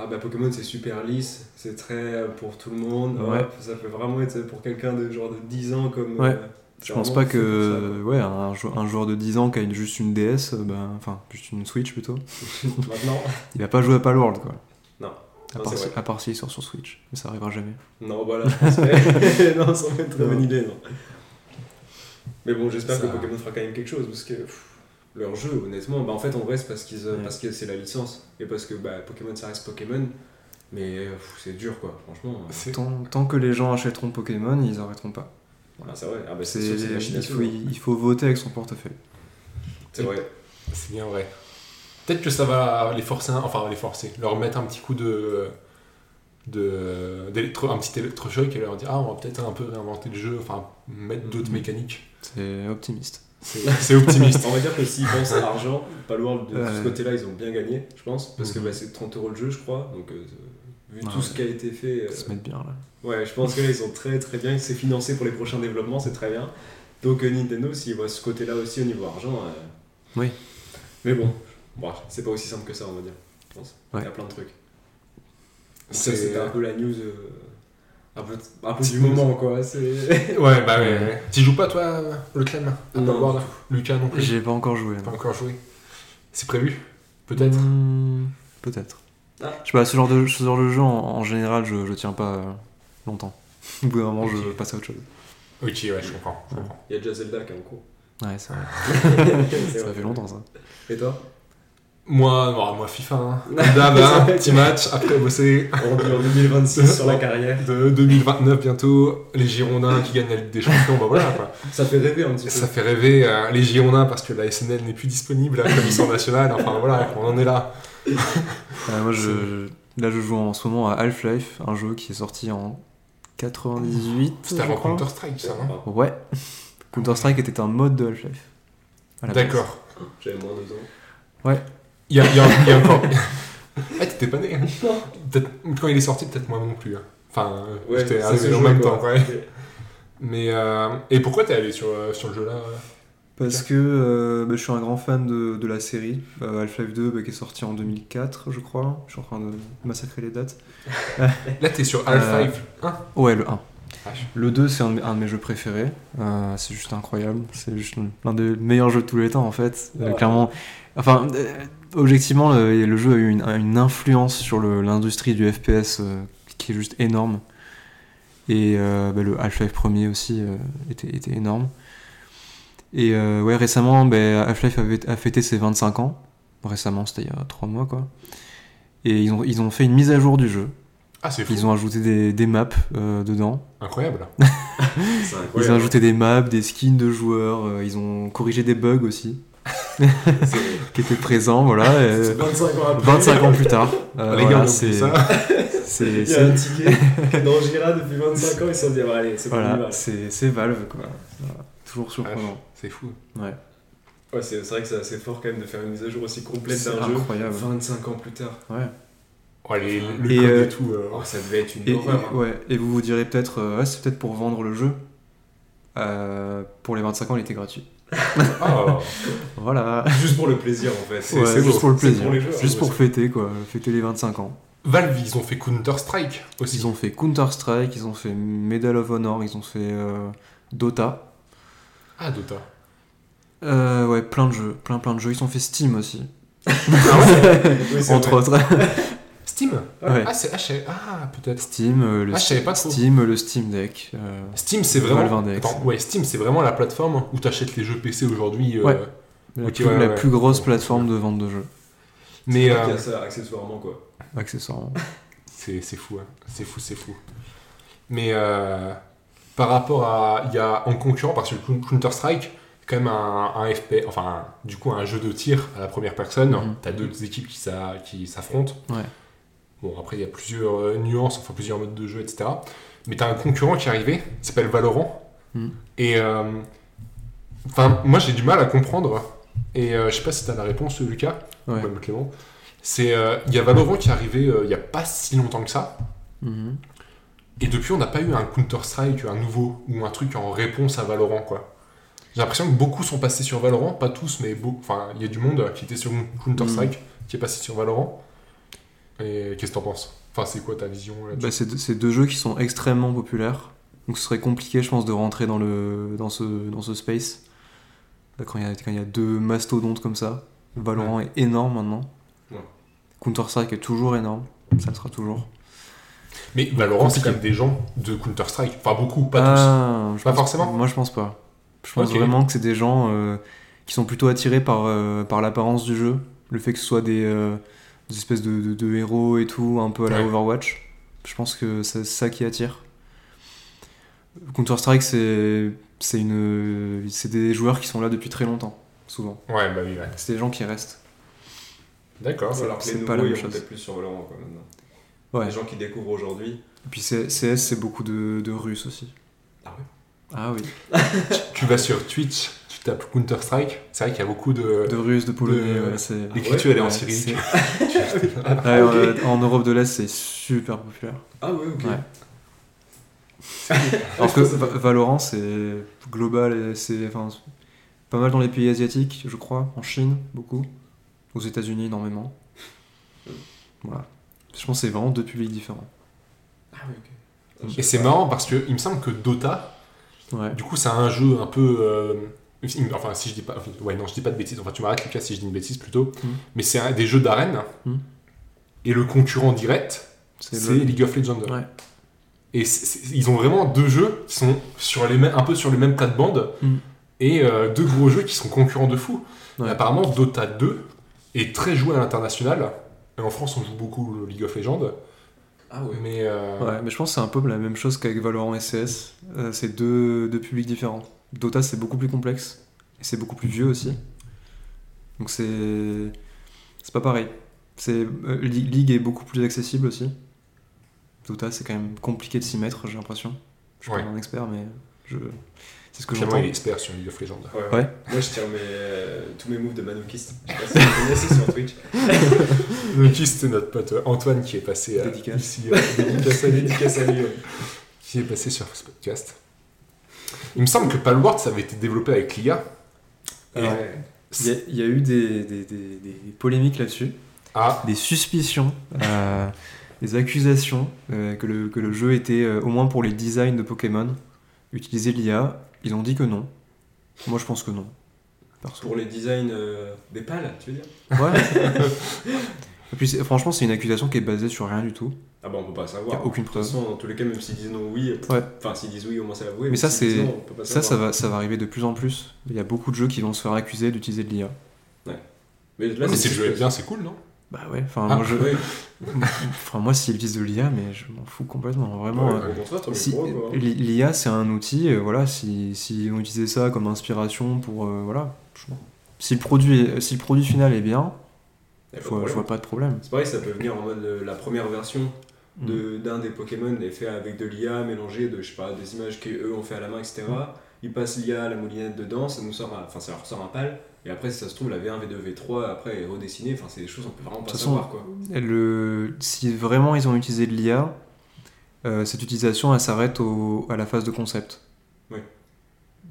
Ah bah Pokémon c'est super lisse, c'est très euh, pour tout le monde, Ouais. Hop, ça peut vraiment être pour quelqu'un de genre de 10 ans comme... Ouais. euh, Je pense pas que ouais, un, jou- un joueur de 10 ans qui a une- juste une DS, euh, ben, enfin juste une Switch plutôt, ça. Maintenant, il va pas jouer à Palworld quoi. Non. À Non, part, si, à part s'il sort sur Switch, mais ça arrivera jamais. non voilà, je pense que- non, ça va être très Non. bonne idée, non. Mais bon, j'espère Ça- que Pokémon fera quand même quelque chose, parce que pff, leur jeu, honnêtement, bah en fait en vrai c'est parce, qu'ils, euh, Ouais. parce que c'est la licence, et parce que bah, Pokémon ça reste Pokémon, mais euh, pff, c'est dur quoi, franchement. euh, C'est- Tant, tant que les gens achèteront Pokémon, ils arrêteront pas. Voilà, c'est vrai, ah bah c'est sûr à il, faut, hein. il faut voter avec son portefeuille. C'est vrai. C'est bien vrai. Peut-être que ça va les forcer, enfin les forcer, leur mettre un petit coup de de, d'électro, un petit électrochoc et leur dire ah on va peut-être un peu réinventer le jeu, enfin mettre d'autres Mhm. mécaniques. C'est optimiste. C'est, optimiste. On va dire que s'ils pensent à l'argent, Palworld de Ouais. ce côté-là, ils ont bien gagné, je pense, parce que bah, c'est 30 euros le jeu, je crois. Donc, euh, vu Ouais. tout ce qui a été fait, euh, Ils se mettent bien là. ouais, je pense que là, ils sont très très bien. C'est financé pour les prochains développements, c'est très bien. Donc, euh, Nintendo, s'ils voient ce côté-là aussi au niveau argent, euh, Oui. Mais bon, bon, c'est pas aussi simple que ça, on va dire. Je pense. Ouais. Il y a plein de trucs. Ça, C'est- c'était un peu la news. Un peu, un peu du moment, quoi. C'est. Ouais, bah ouais. ouais. Tu joues pas toi, le clem à Non. Palworld Lucas non plus J'ai pas encore joué. Pas encore joué. C'est prévu Peut-être Hmm, Peut-être. Ah. Je sais pas, ce genre de, ce genre de jeu, en, en général, je, je tiens pas euh, longtemps. Au bout d'un moment, je passe à autre chose. Ok, ouais, je comprends. je comprends. Il y a déjà Zelda qui est en cours. Ouais, c'est vrai. Ça vrai. fait longtemps ça. Et toi? Moi, non, moi FIFA, hein. Hein, petit match, après bosser. On dit en 2026 sur la carrière. De 2029 bientôt, les Girondins qui gagnent la Ligue des Champions, bah voilà quoi. Ça fait rêver un petit peu. Ça fait rêver euh, les Girondins parce que la SNL n'est plus disponible à la commission nationale, enfin voilà, on en est là. Euh, moi, je, là, je joue en ce moment à Half-Life, un jeu qui est sorti en 98. C'était avant. Counter-Strike ça, non Ah, Ouais. Counter-Strike était un mode de Half-Life. D'accord. J'avais moins de ans. Il y a, il y a- il y a encore. ah, t'étais pas né hein Peut-être- Quand il est sorti, peut-être moi non plus. hein. Enfin, euh, Ouais, j'étais ça arrivé se en jouait, même quoi. temps, ouais. Mais, euh, et pourquoi t'es allé sur, euh, sur le jeu là Parce que euh, bah, je suis un grand fan de, de la série. Euh, Half-Life 2 bah, qui est sorti en 2004, je crois. Je suis en train de massacrer les dates. Là, t'es sur Euh, Half-Life 1. Ouais, le 1. Ah, Le 2, c'est un, de mes- un de mes jeux préférés. Euh, c'est juste incroyable. C'est juste l'un des meilleurs jeux de tous les temps, en fait. Euh, Ouais. clairement. Enfin, euh, objectivement, le, le jeu a eu une, une influence sur l'industrie du FPS euh, qui est juste énorme. Et euh, bah, le Half-Life premier aussi euh, était, était énorme. Et euh, ouais, récemment, bah, Half-Life a fêté ses 25 ans. Récemment, c'était il y a 3 mois, quoi. Et ils ont, ils ont fait une mise à jour du jeu. Ah, c'est fou. Ils ont ajouté des, des maps euh, dedans. Incroyable. Ils ont ajouté des maps, des skins de joueurs, euh, ils ont corrigé des bugs aussi, qui étaient présents, voilà. c'est euh, 25 ans après. 25 ans plus tard. euh, les voilà, gars, c'est ça. c'est- Il y a un c'est- ticket dans Gira depuis 25 ans, ils se sont dit, ah, allez, c'est pas voilà, mal. c'est c'est Valve, quoi. Voilà, Toujours surprenant. C'est fou. Ouais. Ouais, c'est c'est vrai que c'est assez fort quand même de faire une mise à jour aussi complète C'est d'un jeu incroyable. 25 ans plus tard. Ouais. Les, le Et, code euh, et tout. euh, Oh, ça devait être une Et, horreur. hein. et- ouais, et vous vous direz peut-être, euh, ouais, c'est peut-être pour vendre le jeu. Euh, pour les 25 ans, il était gratuit. Ah, Voilà. Juste pour le plaisir en fait. C'est- Ouais, c'est juste pour le plaisir. pour joueurs, juste pour fêter, quoi. Fêter les 25 ans. Valve, ils ont fait Counter-Strike aussi. Ils ont fait Counter-Strike, ils ont fait Medal of Honor, ils ont fait euh, Dota. Ah, Dota. Euh, ouais, plein de jeux, plein plein de jeux. Ils ont fait Steam aussi, Oui, c'est entre vrai. autres. Steam Ouais. Ah, c'est, savais- ah, peut-être. Steam, euh, le Ah, savais pas trop. Steam, le Steam Deck. euh, Steam, c'est vraiment. Attends, ouais, Steam, c'est vraiment la plateforme où t'achètes les jeux PC aujourd'hui. euh, Ouais. la, plus, ouais, la ouais. plus grosse plateforme de vente de jeux, Mais ça accessoirement quoi. accessoirement. c'est, c'est fou, hein. c'est fou, c'est fou. Mais euh, par rapport à. Il y a en concurrent, parce que Counter-Strike, quand même un, un FP, enfin, du coup, un jeu de tir à la première personne. Mhm. T'as deux équipes qui, s'a- qui s'affrontent. Ouais. Bon, après, il y a plusieurs euh, nuances, enfin, plusieurs modes de jeu, etc. Mais t'as un concurrent qui est arrivé, qui s'appelle Valorant. Mhm. Et. euh, Enfin, moi, j'ai du mal à comprendre. Et euh, je sais pas si t'as la réponse, Lucas. Ouais. ou même Clément. C'est. Il y a Valorant qui est arrivé il y a pas si longtemps que ça. Mhm. Et depuis, on n'a pas eu un Counter-Strike, un nouveau, ou un truc en réponse à Valorant, quoi. J'ai l'impression que beaucoup sont passés sur Valorant, pas tous, mais beaucoup. Enfin, il y a du monde qui était sur Counter-Strike, qui est passé sur Valorant. Et qu'est-ce que t'en penses? Enfin, c'est quoi ta vision Bah, c'est deux- jeux qui sont extrêmement populaires. Donc ce serait compliqué, je pense, de rentrer dans, le, dans, ce, dans ce space. Quand il y, a, quand il y a deux mastodontes comme ça. Valorant est énorme maintenant. Ouais. Counter-Strike est toujours énorme. Ça le sera toujours. Mais Valorant, c'est quand même des gens de Counter-Strike. Enfin, beaucoup, pas Ah, je Pas forcément Moi, je pense pas. Je pense vraiment que c'est des gens euh, qui sont plutôt attirés par, euh, par l'apparence du jeu. Le fait que ce soit des, euh, des espèces de, de- de héros et tout, un peu à la Ouais. Overwatch. Je pense que c'est ça qui attire. Counter-Strike, c'est c'est une c'est des joueurs qui sont là depuis très longtemps, souvent. Ouais, bah oui, ouais. C'est des gens qui restent. D'accord. C'est- Alors c'est nouveaux pas la même chose. peut-être plus sur Valorant quoi maintenant. Ouais. Les gens qui découvrent aujourd'hui. Et puis CS, c'est beaucoup de, de Russes aussi. Ah ouais Ah oui. Tu vas sur Twitch, tu tapes Counter-Strike, c'est vrai qu'il y a beaucoup de. De Russes, de Polonais, de- ouais, c'est... L'écriture, elle est en cyrillique. c'est- Ah, en, en Europe de l'Est, c'est super populaire. Ah ouais, ok. Ouais. Alors que Va- Valorant, c'est global, et c'est enfin, pas mal dans les pays asiatiques, je crois, en Chine, beaucoup, aux États-Unis, énormément. Voilà. Je pense que c'est vraiment deux publics différents. Ah ouais, ok. Et c'est marrant parce que il me semble que Dota, Ouais. du coup, c'est un jeu un peu. euh, Enfin, si je dis pas. Ouais, non, je dis pas de bêtises. Enfin, tu m'arrêtes, Lucas, si je dis une bêtise plutôt. Mm. Mais c'est un- des jeux d'arène. Mm. Et le concurrent direct, c'est le- League of Legends. Ouais. Et ils ont vraiment deux jeux qui sont sur les un peu sur les mêmes plates-bandes. Mm. Et euh, deux gros jeux qui sont concurrents de fou. Ouais. Apparemment, Dota 2 est très joué à l'international. Et en France, on joue beaucoup le League of Legends. Ah ouais. Mais. euh, Ouais, mais je pense que c'est un peu la même chose qu'avec Valorant et CS. Euh, c'est deux, deux publics différents. Dota, c'est beaucoup plus complexe. Et c'est beaucoup plus vieux aussi. Donc c'est. C'est pas pareil. C'est, euh, League est beaucoup plus accessible aussi. Dota, c'est quand même compliqué de s'y mettre, j'ai l'impression. Je suis Ouais. pas un expert, mais je... c'est ce que j'entends. il est expert sur League of Legends. Ouais, Ouais. Moi, je tire mes, euh, tous mes moves de Manokist. Je sais pas si vous connaissez sur Twitch. Donc, c'était notre pote euh, Antoine qui est passé euh, Dédicace. ici. euh, dédicace à lui, Dédicace à lui. ouais. qui est passé sur ce podcast. Il me semble que Palworld, ça avait été développé avec l'IA. Alors, Il y, a, il y a eu des, des- des- des polémiques là-dessus. Ah, des suspicions, euh, des accusations euh, que, le, que le jeu était, euh, au moins pour les designs de Pokémon, utilisé l'IA. Ils ont dit que non. Moi, je pense que non. Perso. Pour les designs euh, des pales, tu veux dire Ouais. Et puis, c'est- franchement, c'est une accusation qui est basée sur rien du tout. Ah bah, on peut pas Il savoir. n'y a aucune De toute preuve. façon, dans tous les cas, même s'ils disent non, oui. Ouais. Enfin, s'ils disent oui, au moins c'est avoué. Mais ça, c'est- Ça, ça va, ça va arriver de plus en plus. Il y a beaucoup de jeux qui vont se faire accuser d'utiliser de l'IA. Mais là, mais si c'est le jeu est bien, c'est cool, non? Bah ouais, enfin, Ah, moi, je... Enfin, moi, s'ils utilisent de l'IA, mais je m'en fous complètement. Vraiment, ouais, euh, Si. L'I- L'IA, c'est un outil, euh, voilà, si, si on utilisait ça comme inspiration pour. euh, voilà. Si le, produit, est- si le produit final est bien, pas de je vois, pas de problème. C'est pareil, ça peut venir en mode euh, la première version Mm. de- d'un des Pokémon est fait avec de l'IA mélangé de je sais pas des images qu'eux ont fait à la main etc. Ils passent l'IA à la moulinette dedans, ça nous sort un- enfin ça leur sort un pal et après si ça se trouve la V1, V2, V3 après est redessinée, enfin c'est des choses qu'on peut vraiment pas façon, savoir quoi. Le, si vraiment ils ont utilisé de l'IA, euh, cette utilisation, elle s'arrête au- à la phase de concept. Oui.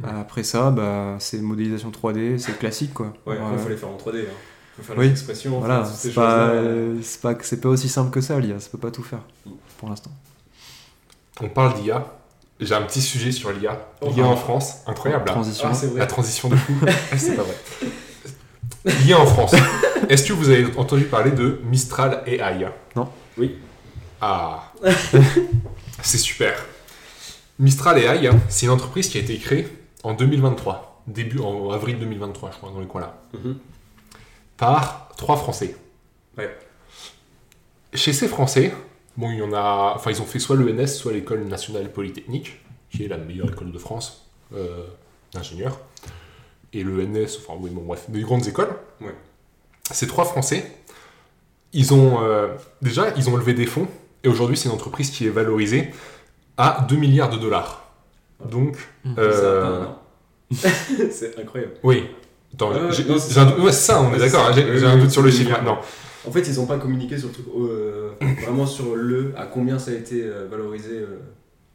Après ça, bah, c'est modélisation 3D, c'est classique quoi. Ouais, après Euh, faut les faire en 3D. Hein. Faut faire Oui, les expressions, voilà, c'est pas, euh, c'est pas, pas aussi simple que ça l'IA, ça peut pas tout faire Mm. pour l'instant. On parle d'IA. J'ai un petit sujet sur l'IA. Oh, L'IA ah. en France, incroyable. hein. Transition. Ah, vrai. La transition de fou. c'est pas vrai. L'IA en France. Est-ce que vous avez entendu parler de Mistral AI Non. Oui. Ah. c'est super. Mistral AI, c'est une entreprise qui a été créée en 2023, début en avril 2023, je crois, dans les coins là, Mhm. par trois Français. Ouais. Chez ces Français, bon, il y en a, enfin, ils ont fait soit l'ENS, soit l'école nationale polytechnique, qui est la meilleure école de France euh, d'ingénieurs, et l'ENS, enfin, oui, bon, bref, des grandes écoles. Ouais. Ces trois Français, ils ont euh, déjà, ils ont levé des fonds, et aujourd'hui, c'est une entreprise qui est valorisée à 2 milliards de dollars. Donc. Ça euh, c'est incroyable. oui. Attends, non, c'est ça. ouais, on est d'accord, hein, j'ai un doute sur le chiffre maintenant. En fait, ils ont pas communiqué sur le truc euh, vraiment sur le à combien ça a été euh, valorisé euh,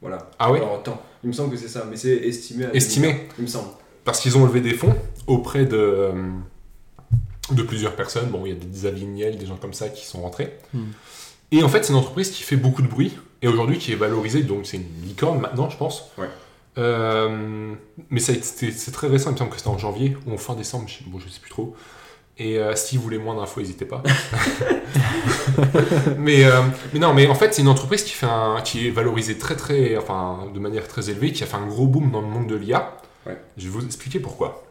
voilà. Ah ouais Alors attends, il me semble que c'est ça, mais c'est estimé à Estimé. 2 milliards, il me semble. parce qu'ils ont levé des fonds auprès de, euh, de plusieurs personnes. Bon, il y a des Xavier Niel, des gens comme ça qui sont rentrés. Hmm. Et en fait, c'est une entreprise qui fait beaucoup de bruit et aujourd'hui qui est valorisée, donc c'est une licorne maintenant, je pense. Ouais. Euh, mais ça a été- c'est très récent, il me semble que c'était en janvier ou en fin décembre, je, bon, je sais plus trop. Et euh, si vous voulez moins d'infos, n'hésitez pas. mais, euh, mais non, mais en fait, c'est une entreprise qui, fait un, qui est valorisée très, très, enfin, de manière très élevée, qui a fait un gros boom dans le monde de l'IA. Ouais. Je vais vous expliquer pourquoi.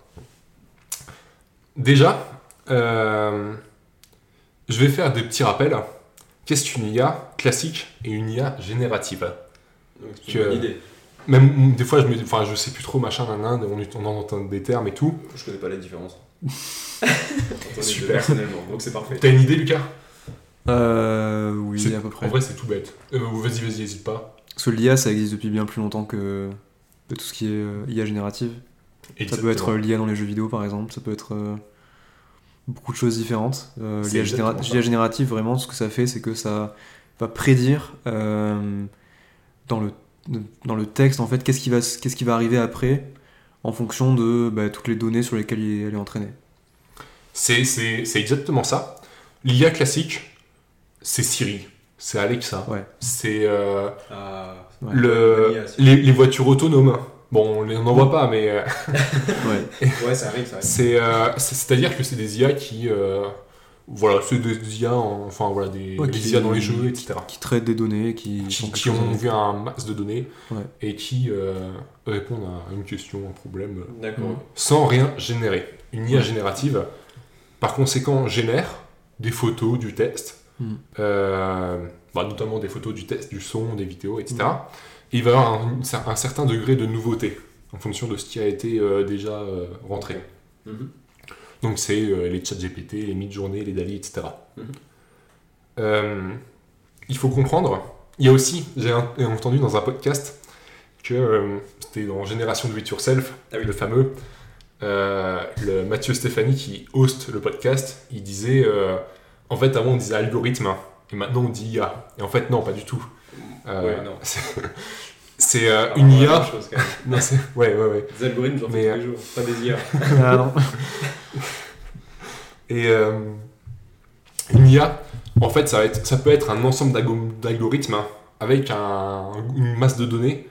Déjà, euh, je vais faire des petits rappels. Qu'est-ce qu'une IA classique et une IA générative? C'est une bonne idée. Même des fois, je me, enfin, je sais plus trop machin, nan, nan, on, on entend des termes et tout. Je connais pas la différence. Super. personnellement, donc c'est parfait. T'as une idée, Lucas? Euh, oui, C'est- à peu près. En vrai, c'est tout bête. Euh, vas-y, vas-y, hésite pas. Parce que l'IA, ça existe depuis bien plus longtemps que, que tout ce qui est euh, IA générative. Ça peut être Exactement. l'IA dans les jeux vidéo, par exemple. Ça peut être euh, beaucoup de choses différentes. Euh, C'est L'IA exactement généra- ça. l'IA générative, vraiment, ce que ça fait, c'est que ça va prédire euh, dans, le, dans le texte, en fait, qu'est-ce qui, va s- qu'est-ce qui va arriver après en fonction de bah, toutes les données sur lesquelles il est- elle est entraînée. C'est, c'est, c'est exactement ça. L'IA classique, c'est Siri, c'est Alexa, Ouais. c'est euh, Ah, Ouais. le, les, les voitures autonomes. Bon, on n'en voit pas, mais euh, Ouais. Ouais, ça arrive, ça arrive. c'est, euh, c'est- c'est-à-dire que c'est des IA qui. Voilà, c'est des IA, en- enfin voilà, des, Ouais, des qui- IA dans les jeux, etc. Qui traitent des données, qui, Qui, ont vu un masse de données Ouais. et qui euh, répondent à une question, un problème, euh, sans rien générer. Une IA générative, par conséquent, génère des photos, du texte, Mm. euh, bah, notamment des photos du texte, du son, des vidéos, etc. Mm. Et il va y avoir un, un certain degré de nouveauté en fonction de ce qui a été euh, déjà euh, rentré. Mhm. Donc c'est euh, les chats GPT, les mid-journées, les DALI, etc. Mhm. Euh, il faut comprendre, il y a aussi, j'ai entendu dans un podcast que euh, c'était dans Génération Do It Yourself, Ah oui. le fameux, euh, le Mathieu Stéphanie qui host le podcast, il disait, en fait avant on disait algorithme, et maintenant on dit IA. Et en fait non, pas du tout. Ouais, non. c'est- euh, Ah, une IA. la chose, quand même. Non, c'est- ouais, ouais, ouais. Des algorithmes, j'en fais euh, tous les jours. Pas des IA. Ah non. Et euh, une IA, en fait, ça, va être, ça peut être un ensemble d'algo- d'algorithmes hein, avec un- une masse de données.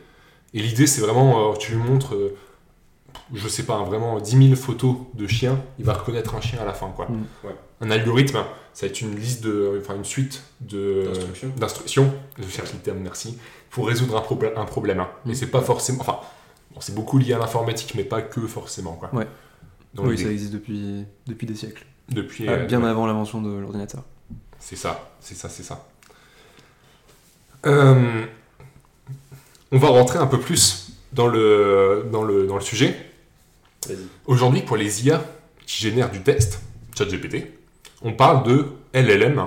Et l'idée, c'est vraiment, euh, tu lui montres, euh, je sais pas, vraiment 10 000 photos de chiens, il va reconnaître un chien à la fin. Quoi. Mm. Ouais. Un algorithme, ça va être une liste de, enfin une suite de D'instructions. d'instructions, je cherche le terme, merci, pour résoudre un, problème un problème. hein. Mm. Et c'est pas forcément, enfin, bon, c'est beaucoup lié à l'informatique, mais pas que forcément. Quoi. Ouais. Dans Oui, ça existe depuis, depuis des siècles. Depuis, Ah, euh, bien ouais. avant l'invention de l'ordinateur. C'est ça, c'est ça, c'est ça. Euh, on va rentrer un peu plus dans le, dans le, dans le sujet. Aujourd'hui, pour les IA qui génèrent du texte, ChatGPT, on parle de LLM,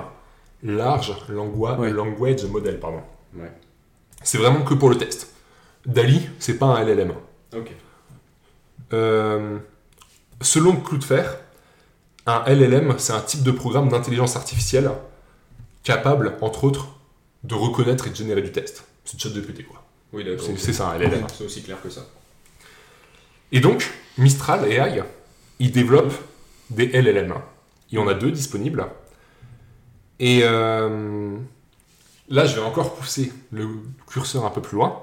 Large Langua- Ouais. Language Model. Pardon. Ouais. C'est vraiment que pour le texte. DALI, c'est pas un LLM. Ok. Euh, selon Cloudflare, un LLM, c'est un type de programme d'intelligence artificielle capable, entre autres, de reconnaître et de générer du texte. C'est ChatGPT, quoi. Oui, d'accord. C'est ok. c'est ça, un LLM. C'est aussi clair que ça. Et donc, Mistral AI, il développe des LLM. Il y en a deux disponibles. Et euh, là, je vais encore pousser le curseur un peu plus loin.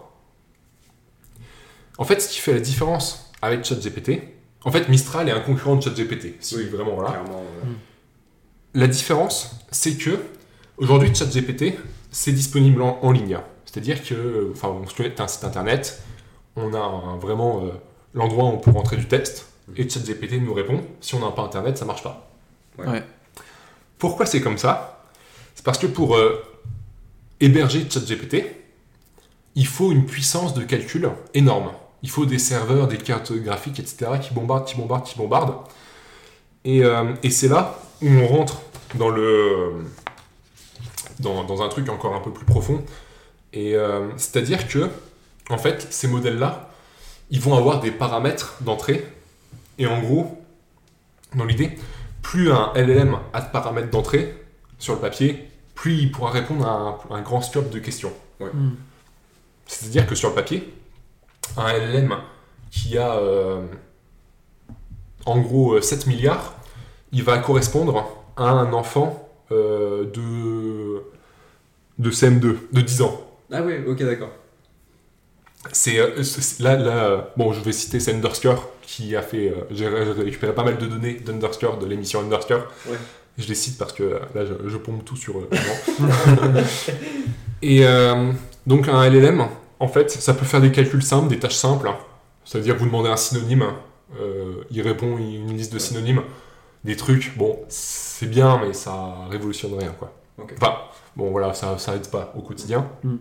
En fait, ce qui fait la différence avec ChatGPT, en fait, Mistral est un concurrent de ChatGPT. Si Oui, vraiment, voilà. Clairement. euh, La différence, c'est que aujourd'hui, ChatGPT, c'est disponible en, en ligne. C'est-à-dire que, enfin, on se un site internet, on a un- vraiment euh, l'endroit où on peut rentrer du texte, et ChatGPT nous répond. Si on n'a pas internet, ça marche pas. Ouais. Ouais. Pourquoi c'est comme ça? C'est parce que pour euh, héberger ChatGPT, il faut une puissance de calcul énorme. Il faut des serveurs, des cartes graphiques, etc., qui bombardent, qui bombardent, qui bombardent. Et, euh, et c'est là où on rentre dans le dans, dans un truc encore un peu plus profond. Et euh, c'est-à-dire que, en fait, ces modèles-là, ils vont avoir des paramètres d'entrée. Et en gros, dans l'idée, plus un LLM a de paramètres d'entrée sur le papier, plus il pourra répondre à un, un grand scope de questions. Hmm. C'est-à-dire que sur le papier, un LLM qui a euh, en gros euh, 7 milliards, il va correspondre à un enfant euh, de, de CM2, de 10 ans. Ah oui, ok, d'accord. C'est euh, c'est- là, là euh, bon, je vais citer c'est Underscore qui a fait. euh, J'ai ré- récupéré pas mal de données d'Underscore, de l'émission Underscore. Ouais. Je les cite parce que là, je, je pompe tout sur. euh. Et euh, donc, un LLM, en fait, ça peut faire des calculs simples, des tâches simples. C'est-à-dire, vous demandez un synonyme, euh, il répond une liste de synonymes, des trucs. Bon, c'est bien, mais ça révolutionne rien, quoi. Enfin, bon, voilà, ça, ça aide pas au quotidien. Mm.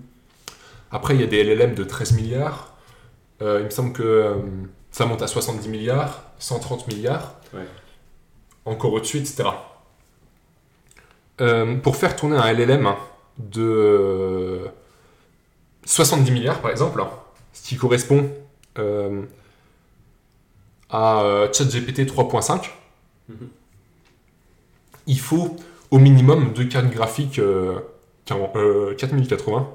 Après, il y a des LLM de 13 milliards. Euh, il me semble que euh, ça monte à 70 milliards, 130 milliards. Ouais. Encore au-dessus, etc. Euh, pour faire tourner un LLM de euh, 70 milliards, par exemple, ce qui correspond à ChatGPT 3.5, Mhm. il faut au minimum deux cartes graphiques euh, 40 euh, 4080.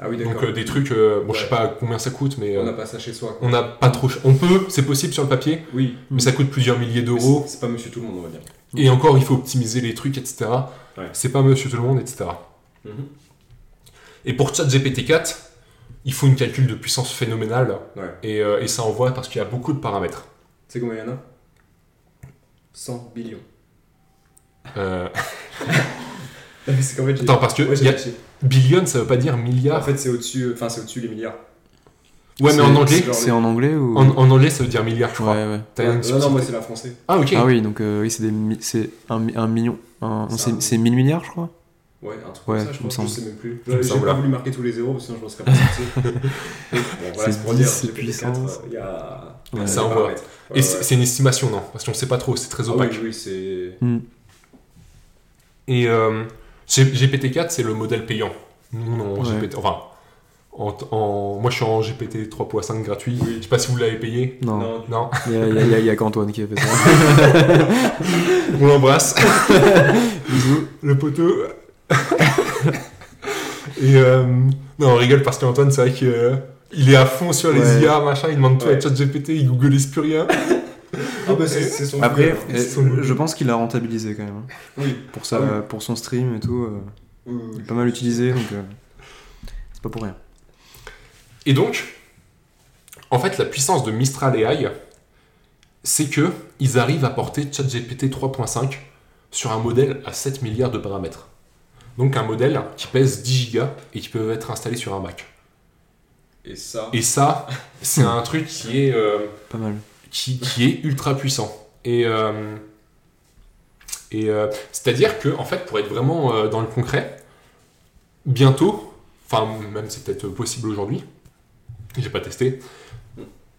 Ah oui. Donc euh, des trucs, euh, bon, je sais pas combien ça coûte, mais on euh, n'a pas ça chez soi. quoi. on n'a pas trop. On peut, c'est possible sur le papier, Oui, mais ça coûte plusieurs milliers d'euros. c'est- pas monsieur tout le monde, on va dire. Et encore, il faut optimiser les trucs, etc. Ouais. C'est pas monsieur tout le monde, etc. Mhm. Et pour ChatGPT 4, il faut une calcul de puissance phénoménale. Ouais. Et, euh, et ça envoie parce qu'il y a beaucoup de paramètres. C'est combien il y en a? 100 billions. Euh, qu'en fait, Attends, parce que Ouais, billion, ça veut pas dire En milliard. fait, c'est au-dessus, enfin, c'est au-dessus les milliards. ouais, mais en anglais, C'est en anglais ou en, en anglais, ça veut dire milliard, je Ouais, crois. ouais. T'as Ouais, une non, non, moi, c'est la français. Ah, ok. Ah oui, donc euh, oui, c'est des mi- c'est un, mi- un million. un- C'est C'est un- c'est 1000 milliards, je crois. Ouais, un truc Ouais, comme ça, je me pense, je sais même plus. J'ai pas voulu marquer tous les zéros, parce que sinon je m'en serais pas sorti. bon, voilà, C'est pour dire, 10 GPT-4, puissance. euh, il y a... Ouais. Ça des envoie. Et Ouais, c'est ouais. une estimation, non? Parce qu'on sait pas trop, c'est très Ah oui, opaque. oui, c'est... Hmm. Et euh, GPT-4, c'est le modèle payant. Nous, on est en Ouais. GPT. Enfin, en, en- moi, je suis en GPT 3.5 gratuit. Oui. Je sais pas si vous l'avez payé. Non, Non, Non il y a, qu'Antoine qui a fait ça. On l'embrasse. Bisous. le poteau. Et euh, non, on rigole parce qu'Antoine, c'est vrai qu'il est à fond sur les Ouais. IA, machin. Il demande tout Ouais. à ChatGPT, il googleise plus rien. Ah bah c'est c'est son Après, euh, son- je pense qu'il a rentabilisé quand même. hein. Oui, Pour, sa, Ah pour son stream et tout, euh, oui, il est pas mal utilisé, donc euh, c'est pas pour rien. Et donc, en fait, la puissance de Mistral AI, c'est que ils arrivent à porter ChatGPT 3.5 sur un modèle à 7 milliards de paramètres. Donc un modèle qui pèse 10 gigas et qui peut être installé sur un Mac. Et ça... Et ça, c'est un truc qui est, euh, Pas mal. Qui, qui est ultra puissant. Et, euh, et euh, c'est-à-dire que, en fait, pour être vraiment euh, dans le concret, bientôt, enfin, même c'est peut-être possible aujourd'hui, j'ai pas testé.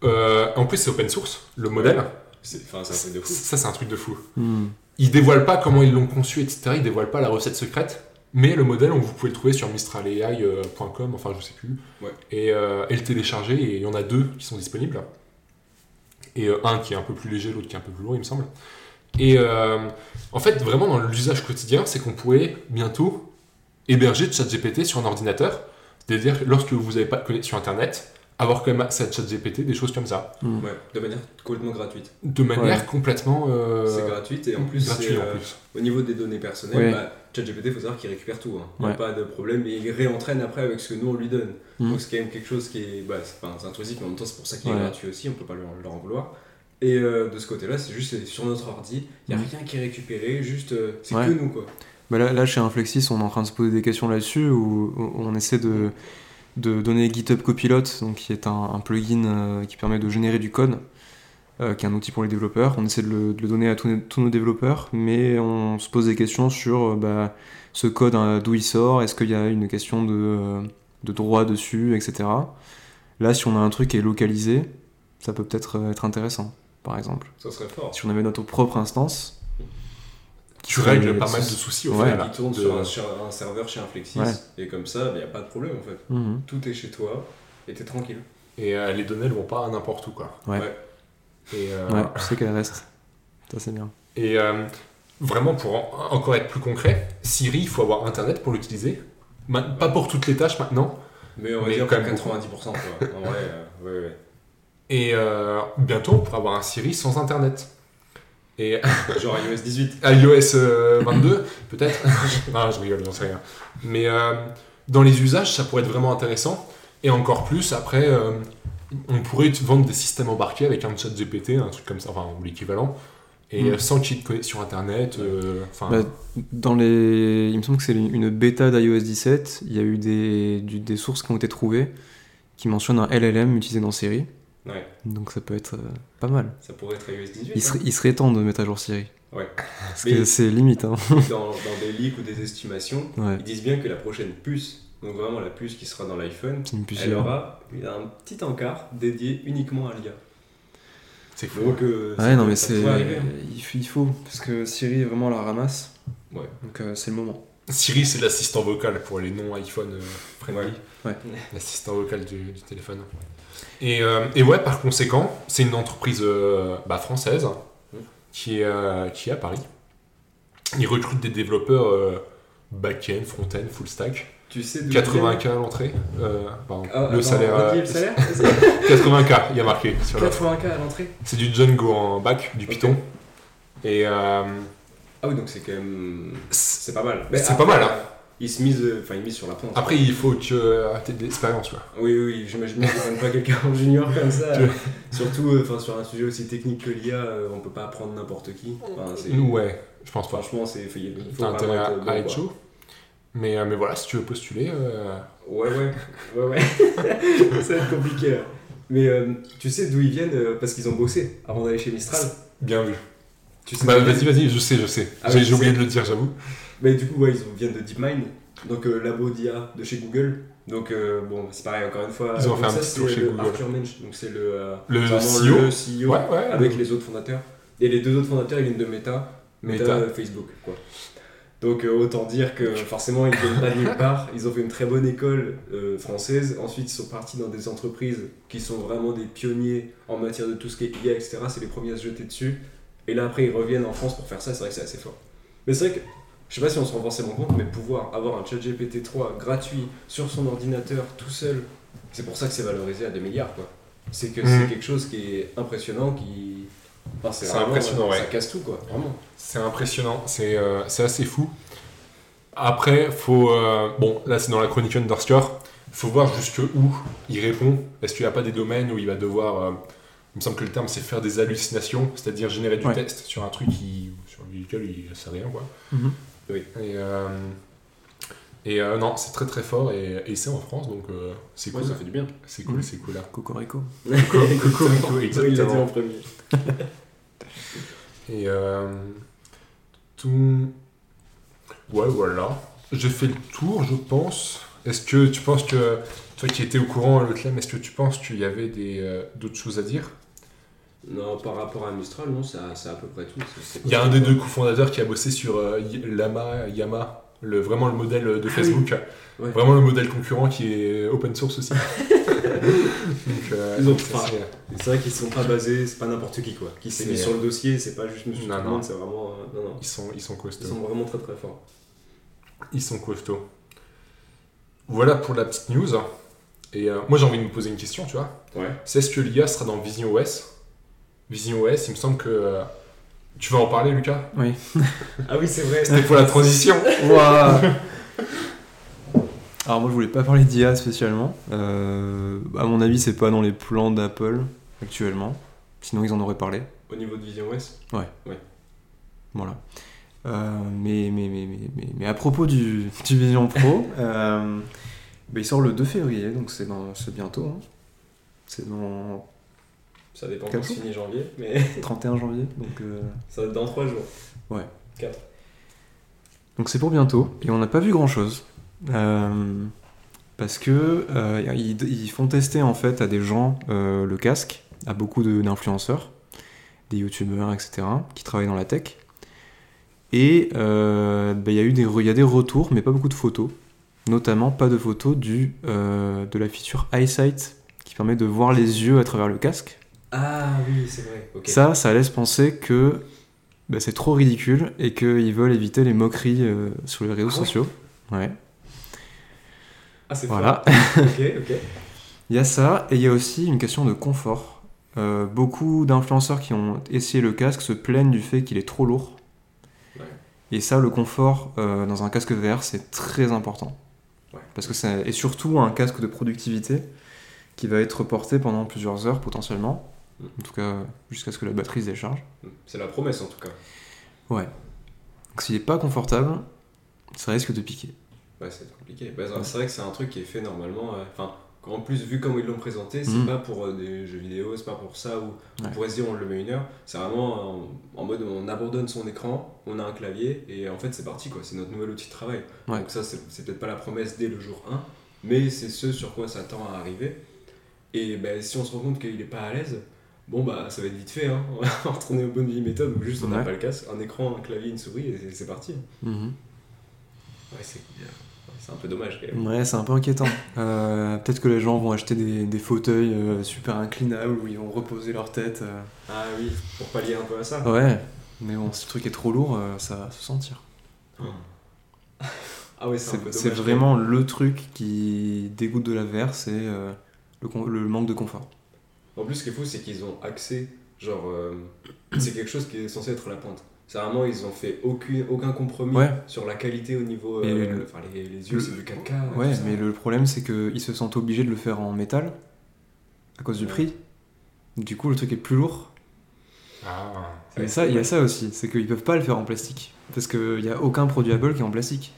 euh, en plus, c'est open source, le modèle. C'est enfin, c'est un truc de fou. Ça, c'est un truc de fou. Hmm. Ils dévoilent pas comment ils l'ont conçu, etc. Ils dévoilent pas la recette secrète. Mais le modèle, on- vous pouvez le trouver sur mistralalai.com, enfin je sais plus. Ouais. Et, euh, et le télécharger, et il y en a deux qui sont disponibles. Et euh, un qui est un peu plus léger, l'autre qui est un peu plus lourd, il me semble. Et euh, en fait, vraiment dans l'usage quotidien, c'est qu'on pourrait bientôt héberger ChatGPT sur un ordinateur. C'est-à-dire que lorsque vous n'avez pas de connexion Internet, avoir quand même accès à ChatGPT, des choses comme ça. Hmm. Ouais, de manière complètement gratuite. De manière Ouais. complètement... euh, C'est gratuite et en plus, gratuit, c'est, en euh, plus. au niveau des données personnelles, Ouais. bah, ChatGPT, il faut savoir qu'il récupère tout. hein. Il n'y a Ouais. pas de problème et il réentraîne après avec ce que nous on lui donne. Mm. Donc c'est quand même quelque chose qui est, bah, c'est, enfin, intrusif, mais en même temps c'est pour ça qu'il est gratuit aussi, on peut pas leur, leur en vouloir. Et euh, de ce côté-là, c'est juste sur notre ordi, il n'y a Mm. rien qui est récupéré, juste euh, c'est Ouais. que nous quoi. Bah là, là, chez Inflexis, on est en train de se poser des questions là-dessus où où on essaie de, de donner GitHub Copilot, donc qui est un, un plugin euh, qui permet de générer du code, euh, qui est un outil pour les développeurs. On essaie de le, de le donner à tous nos, tous nos développeurs, mais on se pose des questions sur euh, bah, ce code, hein, d'où il sort, est-ce qu'il y a une question de, euh, de droit dessus, etc. Là, si on a un truc qui est localisé, ça peut peut-être euh, être intéressant, par exemple. Ça serait fort. Si on avait notre propre instance, Tu règles pas mal de soucis au Ouais. final. Il tourne de- sur un, sur un serveur chez Inflexis Ouais. et comme ça, il n'y a pas de problème en fait. mhm, Tout est chez toi et t'es tranquille. Et euh, les données, elles vont pas n'importe où, quoi. Ouais. Ouais. Et, euh, ouais, je sais qu'elle reste. Ça, c'est bien. et euh, vraiment, pour en- encore être plus concret, Siri, il faut avoir Internet pour l'utiliser. Pas pour toutes les tâches maintenant. Mais on va Mais dire quand même 90% quoi. En vrai, euh, ouais, ouais. Et euh, bientôt, on pourra avoir un Siri sans Internet. Et Genre iOS 18. iOS euh, 22, peut-être Non, je rigole, j'en sais rien. Mais euh, dans les usages, ça pourrait être vraiment intéressant. Et encore plus, après, euh, on pourrait te vendre des systèmes embarqués avec un chat GPT, un truc comme ça, enfin, ou l'équivalent. Et Mm. euh, sans de connexion Internet. euh, Bah, Dans les... Il me semble que c'est une bêta d'iOS 17. Il y a eu des, du- des sources qui ont été trouvées qui mentionnent un LLM utilisé dans Siri. Ouais, Donc ça peut être euh, pas mal. ça pourrait être iOS 18. Il serait, il serait temps de mettre à jour Siri. Ouais. Parce Mais- que c'est limite. Hein. hein. Dans, dans des leaks ou des estimations, Ouais, ils disent bien que la prochaine puce, donc vraiment la puce qui sera dans l'iPhone, c'est une puce elle aura un petit encart dédié uniquement à l'IA. c'est fou. Donc, euh, Ouais, non, mais c'est. arriver, hein. Il faut, parce que Siri vraiment la ramasse. Ouais. Donc euh, c'est le moment. Siri, c'est l'assistant vocal pour les non-iPhone euh, friendly. Ouais. Ouais. L'assistant vocal du, du téléphone. Et, euh, et ouais, par conséquent, c'est une entreprise euh, bah, française qui est, euh, qui est à Paris. Ils recrutent des développeurs euh, back-end, front-end, full stack. Tu sais d'où 80K à l'entrée. Euh, pardon, Ah, le salaire. euh, le salaire 80K, il y a marqué sur l'offre. 80K à l'entrée C'est du Django en back, du. Python. Et euh, Ah oui, donc c'est quand même. c'est pas mal. C'est pas mal. Hein. Ils se euh, enfin ils misent sur la pointe. Après, il faut que tu aies de l'expérience. quoi. Oui, oui, j'imagine qu'ils prennent pas quelqu'un en junior comme ça. Surtout euh, sur un sujet aussi technique que l'IA, euh, on peut pas apprendre n'importe qui. Enfin, Ouais, je pense pas. Franchement, c'est. Il faut intérêt à, être bon, à être quoi. chaud? Mais, euh, mais voilà, si tu veux postuler, euh, Ouais, ouais, ouais, ouais. ça va être compliqué là. Mais euh, tu sais d'où ils viennent Parce qu'ils ont bossé avant d'aller chez Mistral? bien vu. Tu sais Bah, vas-y, vas-y, je sais, je sais. Ah J'ai oublié de le dire, j'avoue. Mais du coup, ouais, ils viennent de DeepMind, donc euh, labo d'IA de chez Google. Donc euh, bon, c'est pareil, encore une fois. Ils ont fait un ça, petit c'est tour chez le Google. Arthur Mensch, donc c'est le, euh, Le CEO. le CEO Ouais, ouais. avec les autres fondateurs. Et les deux autres fondateurs, ils viennent de Meta, Meta, Meta. Facebook, quoi. Donc euh, autant dire que forcément ils viennent pas de nulle part. Ils ont fait une très bonne école euh, française. Ensuite ils sont partis dans des entreprises qui sont vraiment des pionniers en matière de tout ce qui est IA, etc. C'est les premiers à se jeter dessus. Et là après ils reviennent en France pour faire ça. C'est vrai que c'est assez fort. Mais c'est vrai que je sais pas si on se rend forcément compte, mais pouvoir avoir un chat GPT 3 gratuit sur son ordinateur tout seul, c'est pour ça que c'est valorisé à 2 milliards quoi. C'est que c'est quelque chose qui est impressionnant, qui. Enfin, C'est impressionnant, euh, ouais. Ça casse tout quoi, vraiment. C'est impressionnant, c'est euh, c'est assez fou. Après, faut. euh, bon, là, c'est dans la chronique Underscore. faut voir jusque où il répond. Est-ce qu'il n'y a pas des domaines où il va devoir. euh, il me semble que le terme, c'est faire des hallucinations, c'est-à-dire générer du Ouais. texte sur un truc qui, sur lequel il ne sait rien, quoi. Mhm. Oui. Et, euh, et euh, non, c'est très très fort et, et c'est en France, donc euh, c'est Ouais, cool. ça fait du bien. C'est cool, Mhm. c'est cool. là. Cocorico. Cocorico, Il l'a dit exactement. en premier. Et euh, tout. Ouais, voilà. J'ai fait le tour, je pense. Est-ce que tu penses que. Toi qui étais au courant, le Clem, est-ce que tu penses qu'il y avait des, euh, d'autres choses à dire? Non, par rapport à Mistral, non, c'est à, c'est à peu près tout. Il y a un des deux cofondateurs qui a bossé sur euh, Lama, Yama, le, vraiment le modèle de Ah Facebook. Ouais. Vraiment le modèle concurrent qui est open source aussi. Donc, euh, Ils enfin, c'est- vrai qu'ils sont pas basés, c'est pas n'importe qui quoi. Qui s'est mis sur le dossier, c'est pas juste monsieur Non, non. c'est vraiment. euh, non, non. ils, sont, ils sont Ils costauds. sont vraiment très très forts. Ils sont costauds. Voilà pour la petite news. Et euh, moi j'ai envie de me poser une question, tu vois. Ouais. C'est est-ce que l'IA sera dans Vision OS Vision OS, il me semble que. Euh, Tu vas en parler, Lucas Oui. Ah oui, c'est vrai. C'était pour la transition. Alors moi je voulais pas parler d'IA spécialement. Euh, à mon avis c'est pas dans les plans d'Apple actuellement. Sinon ils en auraient parlé. Au niveau de Vision OS. Voilà. Euh, mais, mais, mais, mais, mais, mais à propos du, du Vision Pro, euh, bah, il sort le 2 février, donc c'est dans- c'est bientôt. hein. C'est dans Ça dépend quand fini janvier, mais 31 janvier. Donc euh, ça va être dans 3 jours. donc c'est pour bientôt. Et on n'a pas vu grand chose. parce que euh, ils, ils font tester en fait à des gens euh, le casque, à beaucoup de- d'influenceurs, des youtubeurs, etc., qui travaillent dans la tech. Et euh, bah, il y, a eu des, y a des retours, mais pas beaucoup de photos. Notamment pas de photos du, euh, de la feature EyeSight, qui permet de voir les yeux à travers le casque. Ah oui, c'est vrai. Ça, ça laisse penser que bah, c'est trop ridicule et qu'ils veulent éviter les moqueries euh, sur les réseaux Ah ouais sociaux. Ouais. Ah, c'est Voilà. fort. ok, ok. Il y a ça, et il y a aussi une question de confort. Euh, beaucoup d'influenceurs qui ont essayé le casque se plaignent du fait qu'il est trop lourd. Ouais. Et ça, le confort euh, dans un casque VR, c'est très important. Ouais. Parce que c'est et surtout un casque de productivité qui va être porté pendant plusieurs heures potentiellement. En tout cas, jusqu'à ce que la batterie se décharge. C'est la promesse en tout cas. Ouais. Donc s'il n'est pas confortable, ça risque de piquer. Ouais, c'est compliqué. Bah, c'est vrai que c'est un truc qui est fait normalement. euh, Enfin, en plus, vu comme ils l'ont présenté, c'est Mhm. pas pour euh, des jeux vidéo, c'est pas pour ça où on Ouais. pourrait se dire on le met une heure. C'est vraiment en, en mode on abandonne son écran, on a un clavier et en fait c'est parti quoi. C'est notre nouvel outil de travail. Ouais. Donc ça, c'est peut-être pas la promesse dès le jour 1, mais c'est ce sur quoi ça tend à arriver. Et bah, si on se rend compte qu'il est pas à l'aise, bon bah ça va être vite fait. Hein. On va retourner aux bonnes vieilles méthodes où juste on n'a Ouais. pas le casque, un écran, un clavier, une souris et c'est- parti. Mhm. Ouais, c'est c'est un peu dommage quand même. Ouais, c'est un peu inquiétant. Euh, Peut-être que les gens vont acheter des, des fauteuils euh, super inclinables où ils vont reposer leur tête. euh. Ah oui, pour pallier un peu à ça. Ouais, mais bon, si le truc est trop lourd, ça va se sentir. Ah ouais, c'est un peu C'est dommage. c'est vraiment le truc qui dégoûte de la VR, c'est le manque de confort. En plus, ce qui est fou, c'est qu'ils ont accès, genre, euh, c'est quelque chose qui est censé être la pointe. C'est vraiment, ils ont fait aucun, aucun compromis Ouais. sur la qualité au niveau. Et euh, le- enfin, les, les yeux, le- c'est du 4K. Ouais, mais le problème c'est qu'ils se sentent obligés de le faire en métal à cause du Ouais. prix. Du coup, le truc est plus lourd. Ah. Et Ouais, ça, il y a ça aussi, c'est qu'ils peuvent pas le faire en plastique. Parce qu'il n'y a aucun produit Apple qui est en plastique.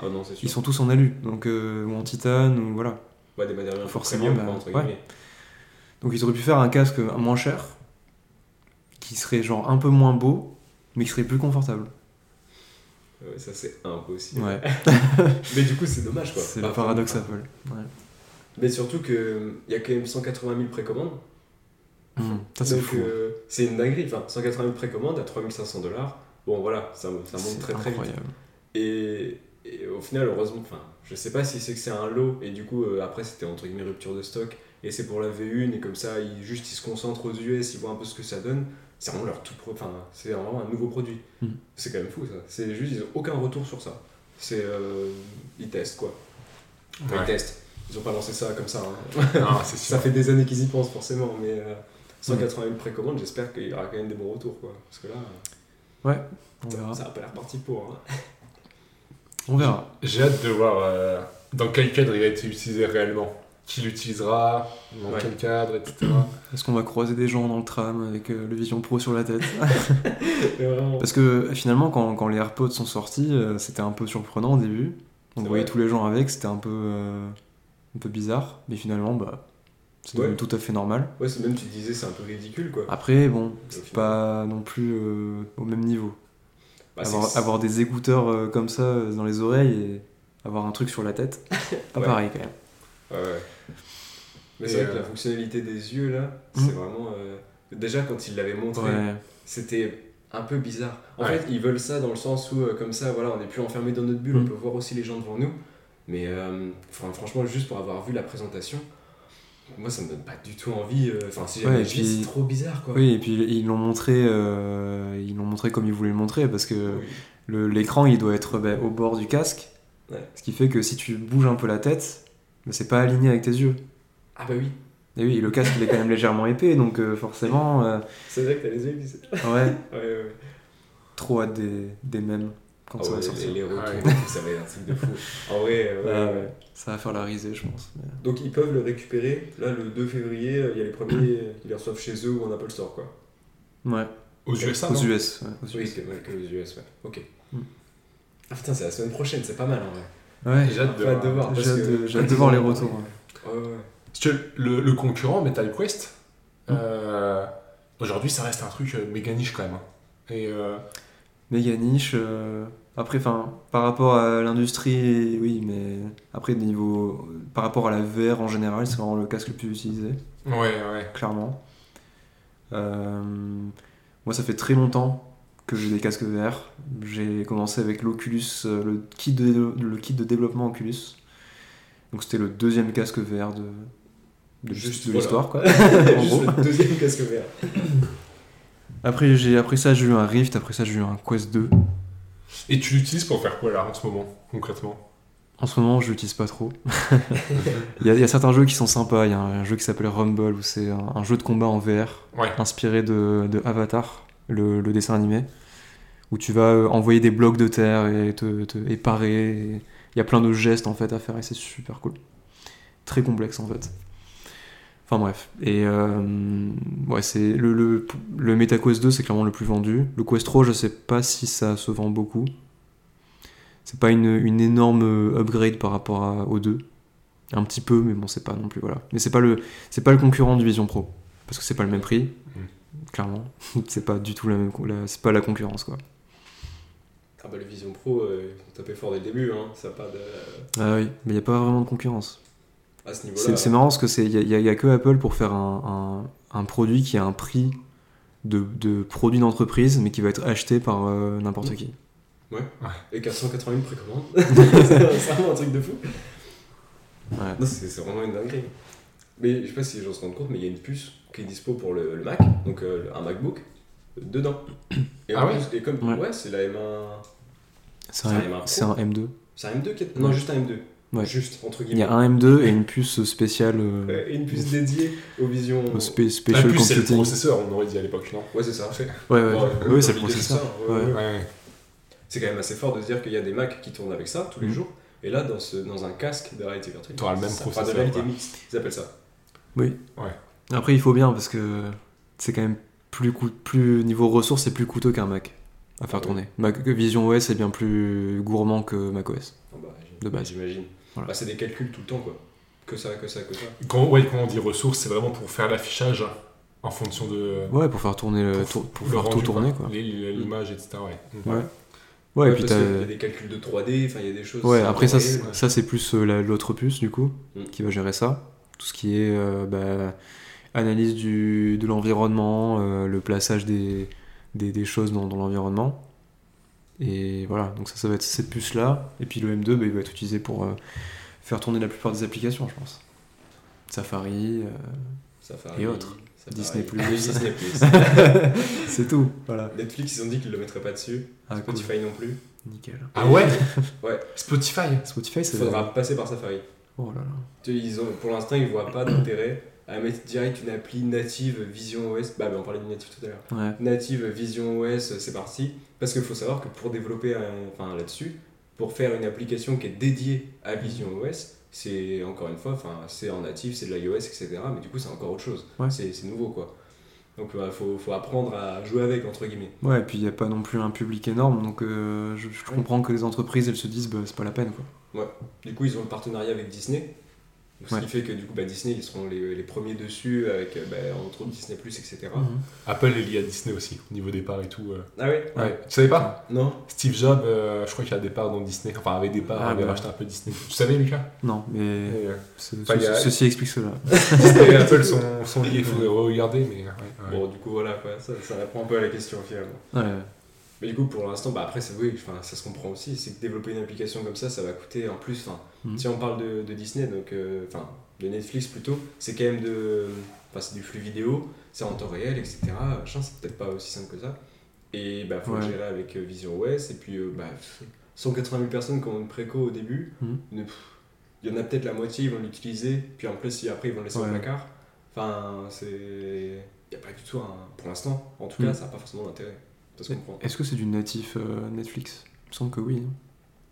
Ah non, c'est sûr. Ils sont tous en alu, donc, euh, ou en titane, ou voilà. Ouais, des matériaux Forcément, premium, bah, ouais. Donc ils auraient pu faire un casque moins cher, qui serait genre un peu moins beau, mais qui serait plus confortable. Ouais, ça, c'est impossible. Ouais, Mais du coup, c'est dommage, quoi. c'est le paradoxe Apple. Ouais. Mais surtout qu'il y a quand même 180 000 précommandes. Ça c'est Donc, fou. euh, c'est une dinguerie. Enfin, 180 000 précommandes à 3500 dollars. Bon, voilà, ça, ça monte très très vite. incroyable. Et, et au final, heureusement, enfin, je sais pas si c'est que c'est un lot, et du coup, euh, après, c'était entre guillemets rupture de stock, et c'est pour la V1, et comme ça, ils, juste ils se concentrent aux US, ils voient un peu ce que ça donne. C'est vraiment leur tout pro- enfin, c'est vraiment un nouveau produit. Mhm. C'est quand même fou ça. C'est juste, ils ont aucun retour sur ça. C'est. euh, ils testent quoi. Ouais. Ils testent. Ils ont pas lancé ça comme ça. hein. Non, sûr. ça fait des années qu'ils y pensent forcément, mais euh, 180 000 précommandes, j'espère qu'il y aura quand même des bons retours quoi. Parce que là, On verra. ça a pas l'air parti pour. hein. On verra. J'ai hâte de voir euh, dans quel cadre il a été utilisé réellement. Qui l'utilisera, dans Ouais. quel cadre, etc. Est-ce qu'on va croiser des gens dans le tram avec euh, le Vision Pro sur la tête vraiment. Parce que finalement, quand, quand les AirPods sont sortis, euh, c'était un peu surprenant au début. On voyait vrai. tous les gens avec, c'était un peu, euh, un peu bizarre. Mais finalement, bah, c'est Ouais. tout à fait normal. Ouais, c'est même tu disais c'est un peu ridicule quoi. Après, bon, c'est final. pas non plus euh, au même niveau. Bah, avoir, avoir des écouteurs euh, comme ça euh, dans les oreilles et avoir un truc sur la tête, pas Ouais. pareil quand même. Ouais, ouais. Mais c'est vrai que euh, la fonctionnalité des yeux là, Mm. c'est vraiment. euh, Déjà quand ils l'avaient montré, Ouais. c'était un peu bizarre. En Ouais. fait, ils veulent ça dans le sens où, euh, comme ça, voilà, on n'est plus enfermé dans notre bulle, on Mm. peut voir aussi les gens devant nous. Mais euh, franchement, juste pour avoir vu la présentation, moi ça me donne pas du tout envie. euh, Enfin, si Ouais, jamais c'est trop bizarre quoi. Oui, et puis ils l'ont montré, euh, ils l'ont montré comme ils voulaient le montrer parce que Oui. l'écran il doit être bah, au bord du casque, Ouais. ce qui fait que si tu bouges un peu la tête, bah, c'est pas aligné avec tes yeux. Ah bah oui, Et oui, le casque il est quand même légèrement épais, donc euh, forcément, euh, c'est vrai que t'as les yeux glissés. ouais, Ouais, ouais, ouais. trop hâte des, des mêmes quand Ah ça ouais, va sortir. les, les retours, tout, ça va être un truc de fou. En vrai, euh, ouais, Ah ouais. ouais, ça va faire la risée, je pense. mais- Donc ils peuvent le récupérer. Là, le 2 février, il y a les premiers, ils les reçoivent chez eux ou en Apple Store, quoi. Ouais, Aux USA, aux non US. ouais, aux Oui, US. que, ouais, que aux US, ouais. Ok. Mm. Ah putain, c'est la semaine prochaine, c'est pas mal en vrai. Ouais, J'ai hâte de voir. j'ai hâte de, voir les retours. ouais. Ouais, que le, le concurrent Metal Quest, euh, aujourd'hui, ça reste un truc euh, méga niche quand même. hein. Et euh, Méga niche. euh, Après, enfin, par rapport à l'industrie, oui, mais après, niveau, par rapport à la VR en général, c'est vraiment le casque le plus utilisé, ouais, ouais. clairement. Euh, moi, ça fait très longtemps que j'ai des casques VR. J'ai commencé avec l'Oculus, le kit de, le kit de développement Oculus. Donc, c'était le deuxième casque VR de, de, Juste, de voilà. l'histoire, quoi. en Juste gros. le deuxième casque vert. Après, j'ai, après ça, j'ai eu un Rift, après ça, j'ai eu un Quest 2. Et tu l'utilises pour faire quoi là en ce moment, concrètement? En ce moment, je l'utilise pas trop. il, y a, il y a certains jeux qui sont sympas. Il y a un jeu qui s'appelle Rumble, où c'est un, un jeu de combat en VR, Ouais. inspiré de, de Avatar, le, le dessin animé, où tu vas euh, envoyer des blocs de terre et te, te et parer. et Il y a plein de gestes en fait à faire et c'est super cool. Très complexe en fait. Enfin bref. Et euh, ouais, c'est le, le, le MetaQuest 2, c'est clairement le plus vendu. Le Quest 3, je sais pas si ça se vend beaucoup. C'est pas une, une énorme euh, upgrade par rapport à, aux deux. Un petit peu, mais bon, c'est pas non plus, voilà. Mais c'est pas le, c'est pas le concurrent du Vision Pro. Parce que c'est pas le même prix, clairement. c'est pas du tout la même, c'est pas la concurrence, quoi. Ah bah le Vision Pro, euh, ils ont tapé fort dès le début, hein. Ça a pas de. Ah oui, mais il y a pas vraiment de concurrence. À ce C'est niveau-là. c'est marrant parce que c'est, il y, a- y a- y a que Apple pour faire un, un, un produit qui a un prix de, de produit d'entreprise, mais qui va être acheté par euh, n'importe qui. Et qu'à 180 000 précommandes. c'est vraiment un truc de fou. Ouais. Non, c'est c'est vraiment une dinguerie. Mais je sais pas si les gens se rendent compte, mais il y a une puce qui est dispo pour le, le Mac, donc euh, un MacBook, dedans. Et Ah en ouais plus- et comme, Ouais. ouais, c'est la M1. C'est un, un c'est un M2. C'est un M2 qui est... Non, Ouais. juste un M2. Ouais. Juste, entre Il y guillemets. a un M2 et une puce spéciale euh, Ouais, et une puce dédiée aux visions. au spé- La Special puce, c'est le processeur, on aurait dit à l'époque, non? Ouais, c'est ça. C'est- Ouais, ouais, ouais, euh, c'est le processeur. ouais, Ouais. ouais. Ouais, ouais. C'est quand même assez fort de se dire qu'il y a des Macs qui tournent avec ça tous les Mhm. jours. Et là, dans, ce, dans un casque de réalité virtuelle, T'auras le même ça- processeur, de réalité mixte, ils appellent ça. Après, il faut bien parce que c'est quand même plus, plus niveau ressources, c'est plus coûteux qu'un Mac à faire Ouais. tourner. Mac, Vision OS est bien plus gourmand que Mac OS. Ah bah, De base. J'imagine. Voilà. Bah, c'est des calculs tout le temps, quoi. Que ça, que ça, que ça. Quand, ouais, quand on dit ressources, c'est vraiment pour faire l'affichage en fonction de. Ouais, pour faire tourner le, tour- pour le faire rendu, tout tourner quoi. Les- L'image, etc. Ouais. Mm. Ouais. Ouais, et puis qu'il y a des calculs de 3D, enfin, il y a des choses. Ouais, après ça, réel. c'est- ça c'est plus euh, la- l'autre puce du coup Mm. qui va gérer ça. Tout ce qui est euh, bah, analyse du, de l'environnement, euh, le plaçage des, des, des choses dans, dans l'environnement. Et voilà, donc ça, ça va être cette puce là. Et puis le M2, bah, il va être utilisé pour euh, faire tourner la plupart des applications, je pense. Safari, euh, Safari, et autres. Safari, Disney+. Disney+. c'est tout. Voilà. Netflix, ils ont dit qu'ils le mettraient pas dessus. Ah, cool. Spotify non plus. Nickel. Ah ouais Ouais. Spotify Spotify, Il c'est. faudra passer par Safari. Oh là là. Ils ont, pour l'instant, ils voient pas d'intérêt à mettre direct une appli native Vision OS. Bah, on parlait du native tout à l'heure. Ouais. Native Vision OS, c'est parti. Parce qu'il faut savoir que pour développer un- enfin, là-dessus, pour faire une application qui est dédiée à Vision OS, c'est encore une fois, c'est en native, c'est de l'iOS, etc. Mais du coup, c'est encore autre chose. Ouais. C'est nouveau, quoi. Donc, il faut, faut apprendre à jouer avec, entre guillemets. Ouais, et puis il n'y a pas non plus un public énorme, donc euh, je, je comprends que les entreprises elles se disent bah, c'est pas la peine quoi. Du coup, ils ont le partenariat avec Disney. Ce Ouais. qui fait que du coup, bah, Disney, ils seront les, les premiers dessus avec bah, entre autres Disney, etc. Apple est lié à Disney aussi, au niveau des parts et tout. euh. Ah ouais? Ouais. Tu savais pas? Non Steve Jobs, euh, je crois qu'il a des parts dans Disney. Enfin, avait des parts, Ah, avait bah. racheté un peu Disney. Tu savais, Lucas? Non, mais Et, euh, ce- Enfin, a- ceci explique cela. Disney et Apple sont, sont liés, il faudrait regarder, mais. ouais, ouais. Bon, du coup, voilà, quoi. Ça, ça répond un peu à la question finalement. Ouais, Mais du coup, pour l'instant, bah après, ça, oui, ça se comprend aussi. C'est que développer une application comme ça, ça va coûter en plus. Mhm. Si on parle de, de Disney, donc, euh, de Netflix plutôt, c'est quand même de. C'est du flux vidéo, c'est en temps réel, etc. Machin, c'est peut-être pas aussi simple que ça. Et bah, faut Ouais. gérer avec euh, Vision OS. Et puis, euh, bah, 180 000 personnes qui ont une préco au début, pff, il y en a peut-être la moitié, ils vont l'utiliser. Puis en plus, si après, ils vont le laisser au Ouais. placard. Enfin, c'est. Il n'y a pas du tout un. Pour l'instant, en tout cas, ça n'a pas forcément d'intérêt. Est-ce que c'est du natif euh, Netflix? Il me semble que oui.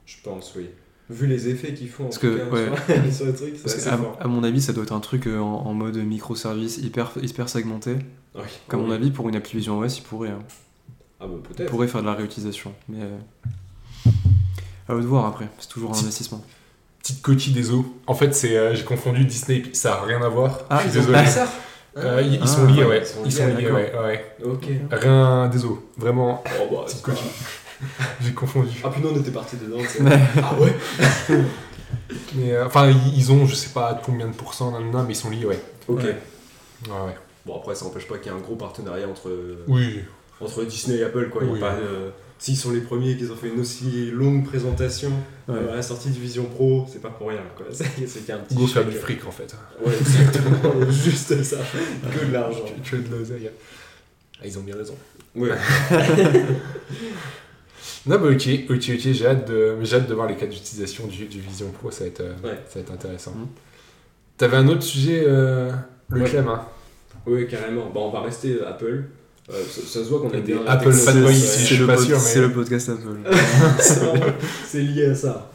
Je pense, oui. Vu les effets qu'ils font en Parce tout que, cas, ouais. sur, sur le truc, c'est Parce assez que, à, fort. à mon avis, ça doit être un truc euh, en, en mode microservice hyper, hyper segmenté. Oui. Qu'à mon avis, pour une application OS, il pourrait, hein. Ah bah il peut-être. pourrait faire de la réutilisation. Mais euh, à eux de voir après. C'est toujours un investissement. Petite coquille des eaux. En fait, c'est euh, j'ai confondu Disney et Pi- ça a rien à voir. Ah, je suis ils désolé. pas ça? Euh, ils, ils Ah, sont liés, ouais, ils sont Ils sont liés, ouais, ouais. Ok. Rien des eaux. Vraiment, Oh bah, c'est. J'ai confondu. Ah puis nous on était partis dedans. tu sais. Ouais. ah ouais Mais euh, enfin, ils ils ont, je sais pas combien de pourcents, nan, nan, nan, mais ils sont liés, ouais. Ok. Ouais. Bon après ça n'empêche pas qu'il y ait un gros partenariat entre, Oui. entre Disney et Apple quoi. Il y a Oui. pas de- S'ils sont les premiers qu'ils ont fait une aussi longue présentation Ouais. euh, à la sortie du Vision Pro, c'est pas pour rien quoi. C'est c'est qu'il y a un petit. Go faire du fric en fait. Ouais exactement, juste ça. Que de l'argent. As de l'oseille. Ah, ils ont bien raison. Ouais. Non, bah ok, ok, ok, j'ai hâte, de, j'ai hâte de voir les cas d'utilisation du, du Vision Pro, ça va être, euh, Ouais. ça va être intéressant. Mhm. T'avais un autre sujet, euh, le Ouais. Clem, hein? Oui carrément. Bon on va rester Apple. Euh, ça, ça se voit qu'on a est des bien Apple fanboys ici, je suis pas sûr, mais- C'est le podcast Apple. c'est lié à ça.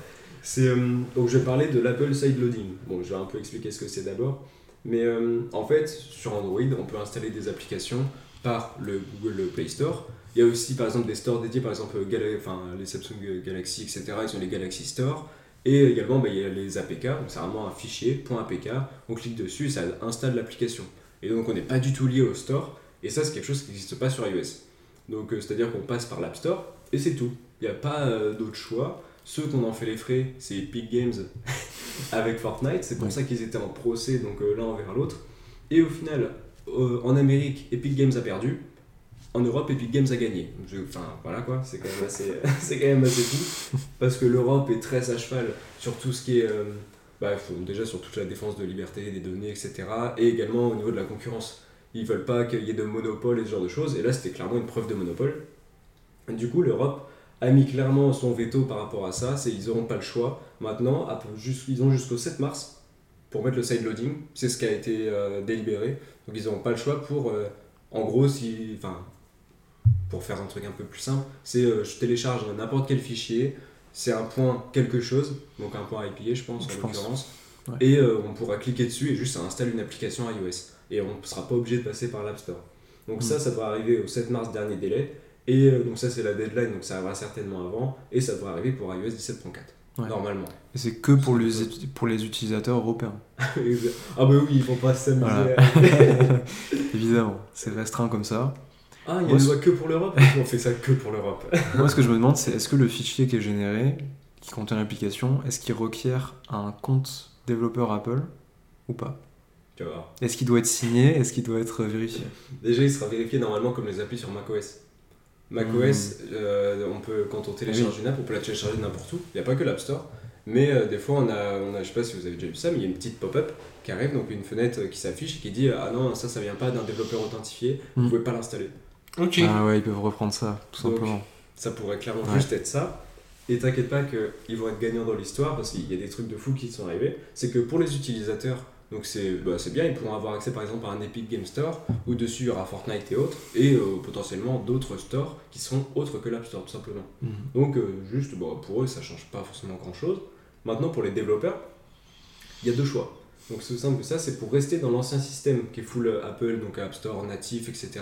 Euh, donc je vais parler de l'Apple Side Loading. Bon, je vais un peu expliquer ce que c'est d'abord. Mais euh, en fait, sur Android, on peut installer des applications par le Google Play Store. Il y a aussi par exemple des stores dédiés, par exemple enfin, les Samsung Galaxy, etc. Ils ont les Galaxy Store. Et également, bah, il y a les APK, donc c'est vraiment un fichier, .apk, on clique dessus, ça installe l'application. Et donc on n'est pas du tout lié au store, et ça c'est quelque chose qui n'existe pas sur iOS. Donc euh, c'est-à-dire qu'on passe par l'App Store, et c'est tout. Il n'y a pas euh, d'autre choix. Ceux qu'on en fait les frais, c'est Epic Games avec Fortnite, c'est pour Ouais. ça qu'ils étaient en procès, donc euh, l'un envers l'autre. Et au final, en Amérique, Epic Games a perdu, En Europe, Epic Games a gagné. Je- Enfin, voilà quoi, c'est quand, même assez- c'est quand même assez fou. Parce que l'Europe est très à cheval sur tout ce qui est. bah, déjà sur toute la défense de liberté des données, etc. Et également au niveau de la concurrence. Ils veulent pas qu'il y ait de monopole et ce genre de choses. Et là, c'était clairement une preuve de monopole. Du coup, l'Europe a mis clairement son veto par rapport à ça. C'est ils n'auront pas le choix. Maintenant, ils ont jusqu'au 7 mars pour mettre le side loading. C'est ce qui a été euh, délibéré. Donc ils n'auront pas le choix pour, euh, en gros, si, enfin, pour faire un truc un peu plus simple, c'est euh, je télécharge n'importe quel fichier, c'est un point quelque chose, donc un point IPA je pense Je en l'occurrence, Ouais. et on pourra cliquer dessus et juste ça installe une application iOS. Et on ne sera pas obligé de passer par l'App Store. Donc Mm. ça, ça devrait arriver au 7 mars dernier délai. Et euh, donc ça c'est la deadline, donc ça arrivera certainement avant, et ça devrait arriver pour iOS 17.4, Ouais. normalement. Et c'est que pour les, pour les utilisateurs européens. ah bah oui, ils vont pas s'amuser. Voilà. Évidemment, c'est restreint comme ça. ah, il y a une loi que pour l'Europe? On fait ça que pour l'Europe. Moi, ce que je me demande, c'est est-ce que le fichier qui est généré, qui contient l'application, est-ce qu'il requiert un compte développeur Apple ou pas? Tu voir. Est-ce qu'il doit être signé? Est-ce qu'il doit être vérifié? Déjà, il sera vérifié normalement comme les applis sur macOS. macOS, Hmm. euh, on peut, quand on télécharge une app, on peut la télécharger n'importe où. Il n'y a pas que l'App Store. Mais euh, des fois, on a, on a, je sais pas si vous avez déjà vu ça, mais il y a une petite pop-up qui arrive, donc une fenêtre euh, qui s'affiche et qui dit Ah non, ça, ça vient pas d'un développeur authentifié, vous Hmm. pouvez pas l'installer. Ok. Ah ouais, ils peuvent reprendre ça, tout Donc, simplement. Ça pourrait clairement Ouais. juste être ça. Et t'inquiète pas qu'ils vont être gagnants dans l'histoire parce qu'il y a des trucs de fou qui sont arrivés. C'est que pour les utilisateurs, donc c'est bah, bien, ils pourront avoir accès par exemple à un Epic Game Store où dessus il y aura Fortnite et autres, et euh, potentiellement d'autres stores qui seront autres que l'App Store tout simplement. Mhm. Donc euh, juste bon, pour eux ça change pas forcément grand chose. Maintenant pour les développeurs, il y a deux choix. Donc c'est simple que ça, c'est pour rester dans l'ancien système qui est full Apple, donc App Store, natif, etc.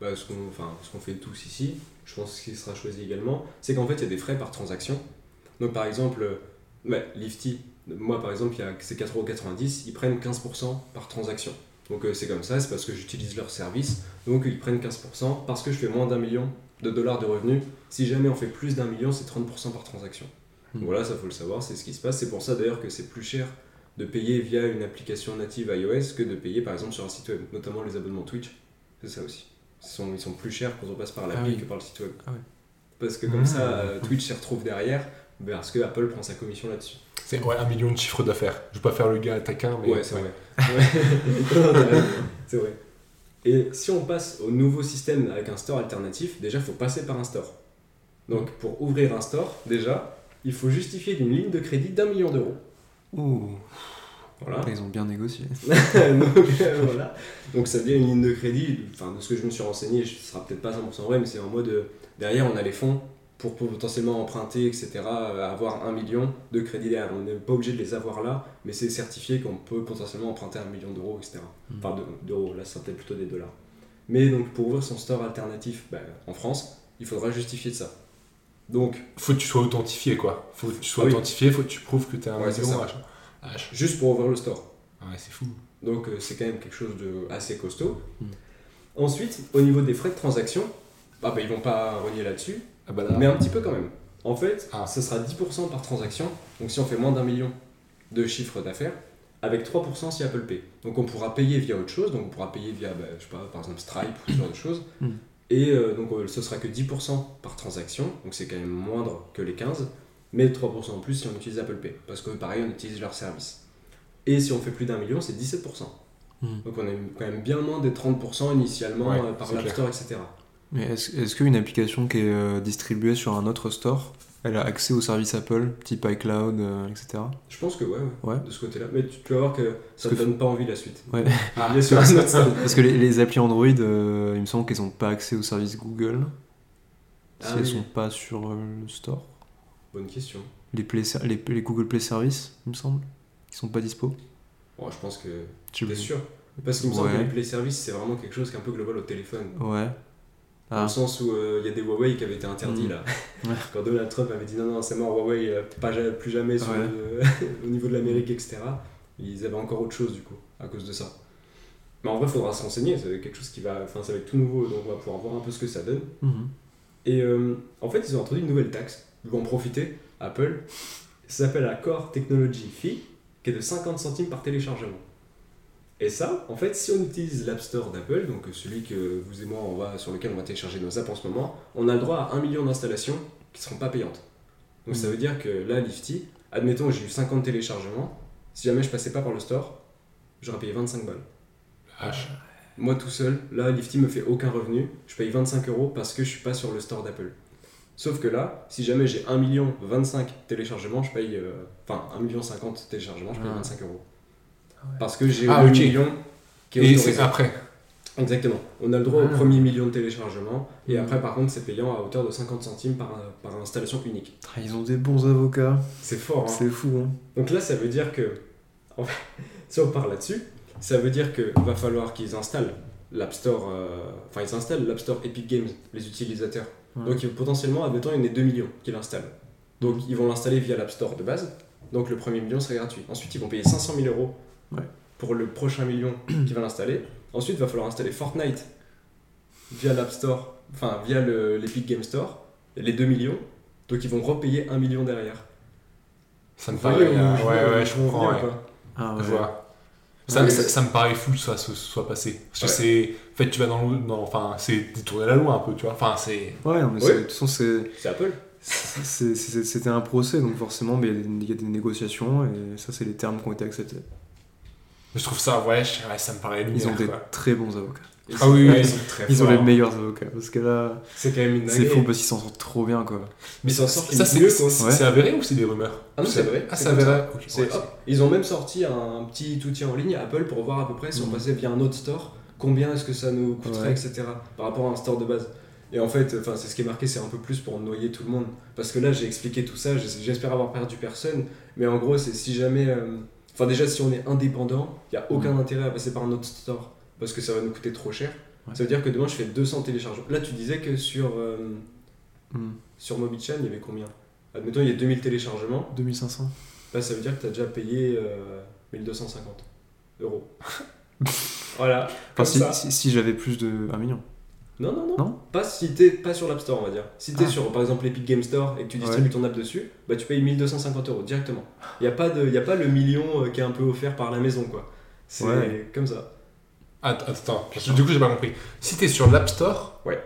Bah, ce qu'on enfin, qu'on fait tous ici, je pense qu'il sera choisi également, c'est qu'en fait il y a des frais par transaction. Donc par exemple, euh, ouais, Lifty, moi par exemple, il y a- c'est 4,90€, ils prennent 15% par transaction. Donc euh, c'est comme ça, c'est parce que j'utilise leur service, donc ils prennent 15% parce que je fais moins d'un million de dollars de revenus. Si jamais on fait plus d'un million, c'est 30% par transaction. Hmm. voilà, ça faut le savoir, c'est ce qui se passe. C'est pour ça d'ailleurs que c'est plus cher de payer via une application native iOS que de payer par exemple sur un site web, notamment les abonnements Twitch. C'est ça aussi. Ils sont, ils sont plus chers quand on passe par l'appli Ah oui. que par le site web. Ah ouais. Parce que comme Ah. ça, euh, Twitch s'y retrouve derrière, parce que Apple prend sa commission là-dessus. C'est ouais, un million de chiffre d'affaires. Je vais pas faire le gars taquin, mais. Ouais, c'est vrai. Ouais. C'est vrai. Et si on passe au nouveau système avec un store alternatif, déjà, il faut passer par un store. Donc, pour ouvrir un store, déjà, il faut justifier d'une ligne de crédit d'un million d'euros. Ouh, Voilà. ils ont bien négocié. donc, euh, voilà. Donc ça devient une ligne de crédit, enfin de ce que je me suis renseigné, ce sera peut-être pas 100% vrai, mais c'est en mode euh, derrière on a les fonds pour potentiellement emprunter, etc., euh, avoir un million de crédit derrière. On n'est pas obligé de les avoir là, mais c'est certifié qu'on peut potentiellement emprunter un million d'euros, etc. Mm. Enfin de- d'euros, là ça peut-être plutôt des dollars. Mais donc pour ouvrir son store alternatif bah, en France, il faudra justifier de ça. Donc Faut que tu sois authentifié, quoi. Faut que tu sois Ah oui. authentifié, faut que tu prouves que t'es un Ouais, million. Ah, je- juste pour ouvrir le store. Ouais, c'est fou. Donc euh, c'est quand même quelque chose de assez costaud. Mm. Ensuite, au niveau des frais de transaction, bah, bah, ils vont pas renier là-dessus, Ah bah là. mais un petit peu quand même. En fait, Ah. ce sera 10% par transaction, donc si on fait moins d'un million de chiffre d'affaires, avec 3% si Apple Pay. Donc on pourra payer via autre chose, donc on pourra payer via, bah, je sais pas, par exemple Stripe ou ce genre de choses. Mm. Et euh, donc euh, ce sera que 10% par transaction, donc c'est quand même moindre que les 15%, mais 3% en plus si on utilise Apple Pay, parce que pareil on utilise leur service. Et si on fait plus d'un million, c'est 17%. Hmm. Donc on est quand même bien moins des 30% initialement Ouais, euh, par l'App. Store, etc. Mais est-ce est-ce qu'une application qui est euh, distribuée sur un autre store, elle a accès aux services Apple, type iCloud, euh, etc. Je pense que ouais, ouais, Ouais. de ce côté-là. Mais tu, tu vas voir que ça ne que- donne pas envie la suite. Ouais. Ah, est. Parce que les, les applis Android, euh, il me semble qu'elles n'ont pas accès aux services Google. Si Ah elles oui. sont pas sur euh, le store. Bonne question. Les, Play les, les Google Play Service, il me semble, qui sont pas dispo. Bon, je pense que Je t'es sûr. Parce qu'il me semble que les Play Service, c'est vraiment quelque chose qui est un peu global au téléphone. Ouais. Dans Ah. le sens où euh, il y a des Huawei qui avaient été interdits Mm. là. Ouais. Quand Donald Trump avait dit non, non, c'est mort, Huawei, euh, pas, plus jamais sur Ouais. le- au niveau de l'Amérique, etc. Ils avaient encore autre chose du coup, à cause de ça. Mais en vrai, il faudra se renseigner, c'est quelque chose qui va. Enfin, ça va être tout nouveau, donc on va pouvoir voir un peu ce que ça donne. Mhm. Et euh, en fait, ils ont introduit une nouvelle taxe. Ils vont en profiter, Apple. Ça s'appelle la Core Technology Fee, qui est de 50 centimes par téléchargement. Et ça, en fait, si on utilise l'App Store d'Apple, donc celui que vous et moi, on va, sur lequel on va télécharger nos apps en ce moment, on a le droit à 1 million d'installations qui ne seront pas payantes. Donc ça Mm. veut dire que là, Lifty, admettons, j'ai eu 50 téléchargements, si jamais je passais pas par le store, j'aurais payé 25 balles. H. Moi tout seul, là, Lifty me fait aucun revenu, je paye 25 euros parce que je suis pas sur le store d'Apple. Sauf que là, si jamais j'ai 1 million 25 téléchargements, je paye. euh, Enfin, 1 million 50 téléchargements, je paye Ah. 25 euros. Parce que j'ai Ah, le million qui est Et autorisé. c'est après. Exactement. On a le droit au Ah. premier million de téléchargements. Et Mm. après, par contre, c'est payant à hauteur de 50 centimes par, par installation unique. Ah, Ils ont des bons avocats, C'est fort, hein. c'est fou. Hein. Donc là, ça veut dire que, en fait, si on part là-dessus, ça veut dire que va falloir qu'ils installent l'App Store, euh, enfin ils installent l'App Store Epic Games, les utilisateurs. Ouais. Donc ils- potentiellement, admettons, il y en a 2 millions qui l'installent. Donc ils vont l'installer via l'App Store de base. Donc le premier million serait gratuit. Ensuite, ils vont payer 500 000 euros Ouais. pour le prochain million qui va l'installer. Ensuite, il va falloir installer Fortnite via l'App Store, enfin via le- l'Epic Game Store, les 2 millions. Donc ils vont repayer 1 million derrière. Ça me Vous paraît. euh, je- ouais, je comprends. Ah, ouais. Je vois. Ça, Ouais, ça, mais- ça me paraît fou que ça se soit passé. Parce que Ouais. c'est. En fait, tu vas dans le. dans- Enfin, c'est détourner la loi un peu, tu vois. Enfin, c'est. Ouais, non, mais de toute façon, c'est- C'est Apple. c'était un procès, donc forcément, mais il y a des- il y, a des négociations, et ça, c'est les termes qui ont été acceptés. Je trouve ça, ouais, je- ouais, ça me paraît Ils ont des quoi. très bons avocats. Ils Ah oui, oui. ils sont très Ils ont les meilleurs avocats, parce que là, C'est quand même une c'est fou parce qu'ils s'en sortent trop bien, quoi. Mais ils s'en sortent Ça, c'est mieux, c'est- quoi. Ouais. c'est avéré ou c'est des rumeurs? Ah non, c'est vrai. Ah, c'est avéré. Ils ont même sorti un petit outil en ligne, Apple, pour voir à peu près si on Mhm. passait via un autre store, combien est-ce que ça nous coûterait, Ouais. etc. Par rapport à un store de base. Et en fait, enfin, c'est ce qui est marqué, c'est un peu plus pour noyer tout le monde. Parce que là, j'ai expliqué tout ça, j'es- j'espère avoir perdu personne. Mais en gros, c'est si jamais. euh, Enfin, déjà, si on est indépendant, il n'y a aucun intérêt à passer par un autre store. Parce que ça va nous coûter trop cher. Ouais. Ça veut dire que demain, je fais 200 téléchargements. Là, tu disais que sur, euh, sur Mobichan, il y avait combien? Admettons, il y a 2000 téléchargements. 2500 Là, ça veut dire que tu as déjà payé euh, 1250 euros. voilà, Enfin, si, si, si j'avais plus de 1 million. Non, non, non. Non pas si t'es pas sur l'App Store, on va dire. Si t'es Ah. sur, par exemple, l'Epic Game Store et que tu distribues ton app dessus, bah tu payes 1250 euros directement. Il n'y a, pas de- y a pas le million euh, qui est un peu offert par la maison, quoi. C'est Ouais. comme ça. Attends, attends, parce que du coup, j'ai pas compris. Si t'es sur l'App Store, Ouais.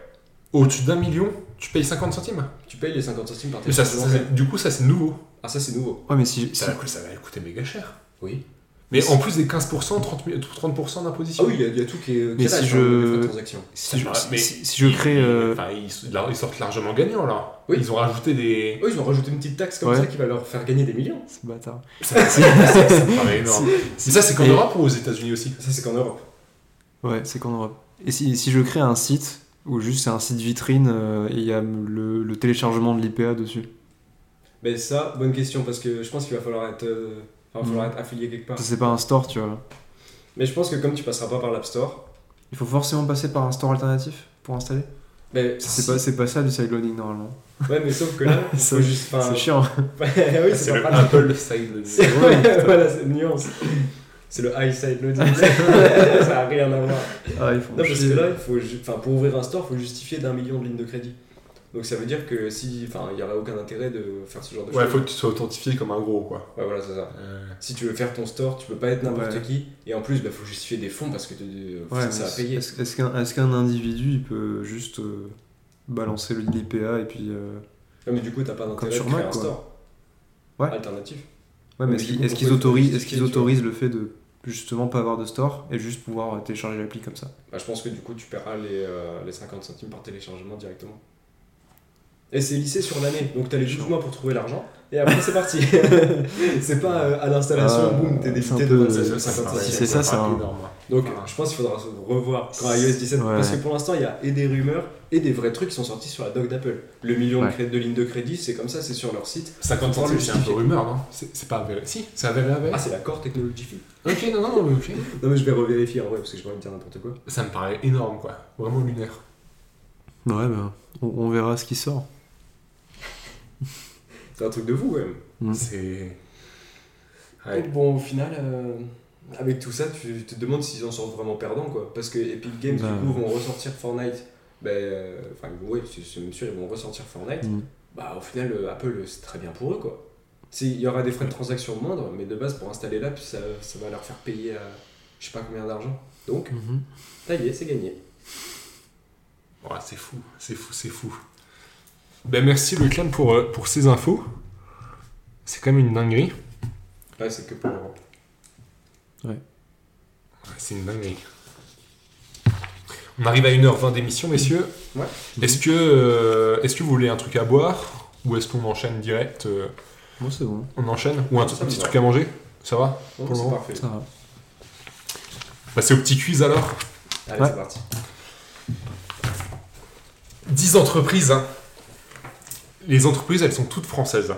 au-dessus d'un million, tu payes 50 centimes. Tu payes les 50 centimes par Mais ça, téléchargement. ça, c'est- du coup, ça, c'est nouveau. Ah, ça, c'est nouveau. Ouais, mais si. ça va coûter méga cher. Oui. Mais en plus des 15%, 30%, 30% Ah d'imposition. oui, il y, a- il y a tout qui est. Mais si là, je- transaction. si, je, Ça, si- mais si- si je ils- crée. ils- euh, Enfin, ils, ils sortent largement gagnants là. Oui. Ils ont rajouté des. Oui, ils ont rajouté une petite taxe comme Ouais. ça qui va leur faire gagner des millions. C'est bâtard. Ça, ça- me énorme. Mais c'est qu'en Europe ou aux États-Unis aussi? Ça, c'est qu'en Europe. Ouais, c'est qu'en Europe. Et si, si je crée un site où juste c'est un site vitrine euh, et il y a le, le téléchargement de l'IPA dessus? Mais ça, bonne question, parce que je pense qu'il va falloir être, euh, il va falloir Mhm. être affilié quelque part. Ça, c'est pas un store, tu vois. Mais je pense que comme tu passeras pas par l'App Store, Il faut forcément passer par un store alternatif pour installer mais C'est si- pas, c'est pas ça du sideloading normalement. Ouais, mais sauf que là, faut juste. C'est chiant. oui, C'est c'est le pas pratique. Apple Side. C'est- ouais, voilà, c'est une nuance. C'est le high side loading. ça a rien à voir. Ah, ils font Non, parce chier. que là, il faut, ju- enfin, pour ouvrir un store, il faut justifier d'un million de lignes de crédit. Donc ça veut dire que si, enfin, il y aurait aucun intérêt de faire ce genre de Ouais, choses. faut que tu sois authentifié comme un gros quoi. Ouais, voilà, c'est ça. Euh, Si tu veux faire ton store, tu peux pas être n'importe Ouais. qui. Et en plus, il faut justifier des fonds parce que tu- Ouais, ça, a payé. Est-ce qu'un est-ce qu'un individu il peut juste euh, balancer l'IPA et puis. euh, Ouais, mais du coup, t'as pas d'intérêt de créer Mac, un quoi. store. Ouais. Alternatif. Ouais, mais Mais est-ce qu'ils autorisent, qu'ils vois autorisent le fait de justement pas avoir de store et juste pouvoir télécharger l'appli comme ça? Bah, je pense que du coup, tu paieras les, euh, les 50 centimes par téléchargement directement. Et c'est lissé sur l'année, donc t'as les 12 mois pour trouver l'argent, et après c'est parti. c'est pas euh, à l'installation, Ah, boum, t'es débité de Ouais, ça, 50 ça, ça me paraît- centimes. c'est ça, c'est un- énorme. Donc Voilà. je pense qu'il faudra se revoir quand iOS 17, Ouais. parce que pour l'instant il y a et des rumeurs et des vrais trucs qui sont sortis sur la doc d'Apple. Le million de, Ouais. cré- de lignes de crédit, c'est comme ça, c'est sur leur site. 50 Faut le centimes, c'est un peu rumeur, non? C'est pas avéré. Si, c'est avéré, avéré. Ah, c'est la Core Technology Fee. ok, non, non, non, mais ok. Non, mais je vais revérifier en vrai, parce que je vais pas me dire n'importe quoi. Ça me paraît énorme, quoi. Vraiment lunaire. Ouais, ben, on, on verra ce qui sort. C'est un truc de fou quand même. Mm. C'est. Ouais. Bon, au final, euh, avec tout ça, tu te demandes s'ils en sortent vraiment perdants, quoi. Parce que Epic Games, Bah, du coup, vont ressortir Fortnite. Ben, euh, enfin, ouais, c'est même sûr, ils vont ressortir Fortnite. Mm. Bah, au final, euh, Apple, c'est très bien pour eux, quoi. Il y aura des frais de transaction moindres, mais de base, pour installer l'app, ça, ça va leur faire payer. à- je sais pas combien d'argent. Donc, Mhm. ça y est, c'est gagné. Ouais, c'est fou, c'est fou, c'est fou. Ben merci le clan pour, euh, pour ces infos. C'est quand même une dinguerie. Ouais, c'est que pour l'Europe. Ouais, c'est une dinguerie. On arrive à 1h20 d'émission, messieurs. Ouais. Est-ce que, euh, est-ce que vous voulez un truc à boire Ou est-ce qu'on enchaîne direct euh, Moi, c'est bon. On enchaîne Ou un petit truc à manger? Ça va? Pour le c'est moment. parfait. Ça va. Bah, c'est au petit quiz alors. Allez, Ouais. c'est parti. 10 entreprises. hein. Les entreprises, elles sont toutes françaises.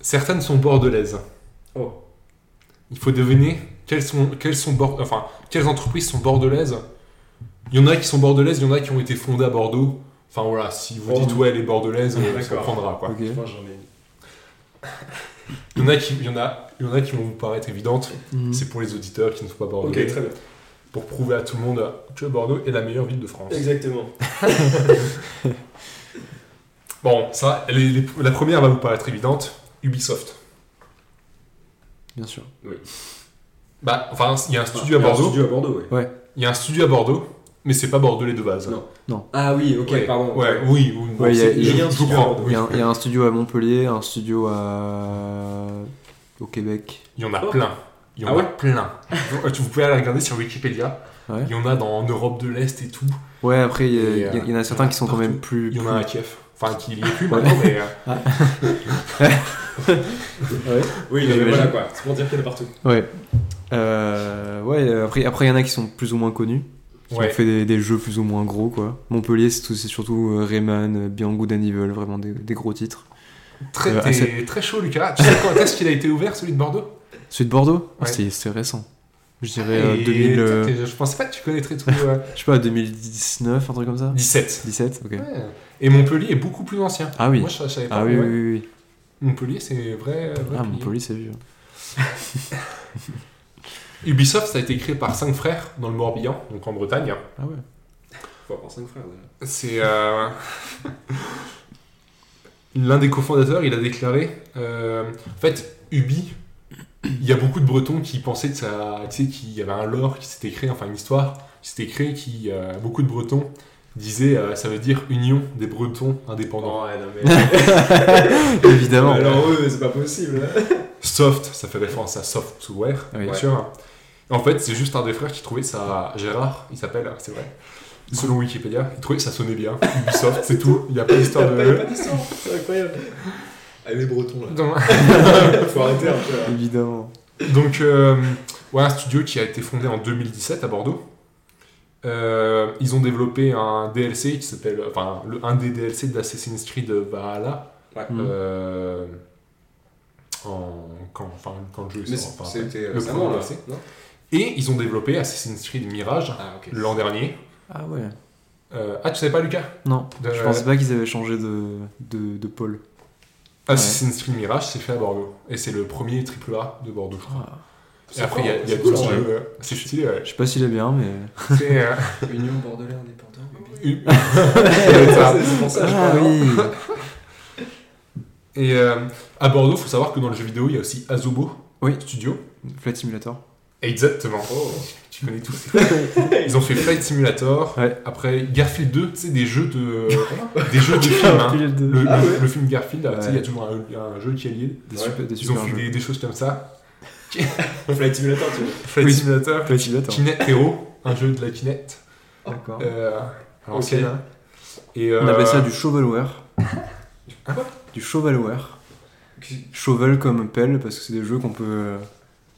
Certaines sont bordelaises. Oh. Il faut deviner quelles sont, quelles sont bord- enfin, quelles entreprises sont bordelaises. Il y en a qui sont bordelaises, il y en a qui ont été fondées à Bordeaux. Enfin voilà, si vous Oh. dites ouais, les bordelaises, euh, ça D'accord. prendra quoi. Ok. Je pense que j'en ai Il y en a qui, il y en a, il y en a qui vont vous paraître évidentes. Mhm. C'est pour les auditeurs qui ne sont pas Ok, bordelais. très bien. Pour prouver à tout le monde que Bordeaux est la meilleure ville de France. Exactement. Bon, ça, les- les- la première va vous paraître évidente. Ubisoft. Bien sûr. Bah, enfin, il y a un studio Il y à a un Bordeaux. studio à Bordeaux, ouais. Il y a un studio à Bordeaux, mais c'est pas bordelais de base. Non. Ah oui, ok, Ouais, pardon. Ouais, oui, oui. bon, Ouais, il y y a je- un je studio vous à Bordeaux. Y, oui. y a un studio à Montpellier, un studio à... au Québec. Il y en a Oh. plein. Il y en Ah a ouais plein. vous, vous pouvez aller regarder sur Wikipédia. Ouais. Il y en a dans en Europe de l'Est et tout. Ouais, après, il y, euh, en a certains qui sont quand même plus... Il y en a à Kiev. Enfin, qui n'y est plus maintenant, mais. euh, Ouais. Oui, Mais voilà quoi. C'est pour dire qu'il y en a partout. Ouais. Euh, ouais, après, après, il y en a qui sont plus ou moins connus. Qui Ouais. ont fait des, des jeux plus ou moins gros, quoi. Montpellier, c'est tout- c'est surtout euh, Rayman, Beyond Good and Evil, vraiment des, des gros titres. Très, Euh, assez- très chaud, Lucas. Tu sais quand est-ce qu'il a été ouvert, celui de Bordeaux? Celui de Bordeaux? Ah, Ouais. c'était c'était récent. Je dirais euh, Et 2000, euh, t'es- Je pensais pas que tu connaîtrais tout. euh, je sais pas, 2019, un truc comme ça? 17. 17 Ok. Ouais. Et Montpellier est beaucoup plus ancien. Ah oui. Moi, je, je savais pas. Ah oui, ouais. oui, oui. Montpellier, c'est vrai. vrai Ah. Montpellier, c'est vieux. Ubisoft, ça a été créé par cinq frères dans le Morbihan, donc en Bretagne. Ah ouais. Faut avoir 5 frères déjà. C'est. euh, L'un des cofondateurs, il a déclaré. euh, En fait, Ubi, il y a beaucoup de Bretons qui pensaient que ça. Tu sais, qu'il y avait un lore qui s'était créé, enfin une histoire qui s'était créée, qui. euh, beaucoup de Bretons disaient euh, ça veut dire Union des Bretons indépendants. Non, ouais, non mais. Évidemment. Alors eux, c'est pas possible. Soft, ça fait référence à software, Oui. bien sûr. En fait, c'est juste un des frères qui trouvait ça. Gérard, il s'appelle, c'est vrai. Selon Wikipédia, il trouvait que ça sonnait bien. Ubisoft, c'est tout. Il n'y a pas d'histoire pas- de. pas d'histoire. C'est incroyable. Ah, les Bretons là. Donc, Faut arrêter un peu là. Évidemment. Donc, euh, ouais, un studio qui a été fondé en 2017 à Bordeaux. Euh, ils ont développé un DLC qui s'appelle. Enfin, le, un des DLC d'Assassin's Creed Valhalla. Ouais. Mm. Euh, en, quand, enfin, quand le jeu Mais sort. enfin, c'était le récemment là. DLC. Non? Et ils ont développé Assassin's Creed Mirage Ah, l'an dernier. Ah ouais. Euh, ah, tu savais pas, Lucas? Non, De- je pensais pas qu'ils avaient changé de, de, de pôle. Assassin's Creed Mirage, c'est fait à Bordeaux. Et c'est le premier AAA de Bordeaux, je crois. Ah. Et après, il y a, y a C'est cool, euh, stylé, ouais. Je sais pas s'il est bien, mais. C'est. euh, Union Bordelais indépendant. c'est c'est pour ça, je Ah oui Et euh, à Bordeaux, faut savoir que dans le jeu vidéo, il y a aussi Azobo Oui. Studio. Flight Simulator. Exactement. Oh. Tu connais tout. Ils ont fait Flight Simulator. Ouais. Après Garfield 2, tu sais, des jeux de. des jeux de films. hein. Le, Ah le- ouais. le film Garfield, tu sais, il y a toujours un, un jeu qui est lié. Des, Ouais. super, des Ils ont fait des choses comme ça. Flight Simulator, tu vois. Flight Oui. Simulator. Flight Simulator. Kinect Hero, un jeu de la Kinect. D'accord. Euh, Ok. Et, On euh, appelle ça du shovelware. Quoi Du shovelware. Shovel comme pelle, parce que c'est des jeux qu'on peut,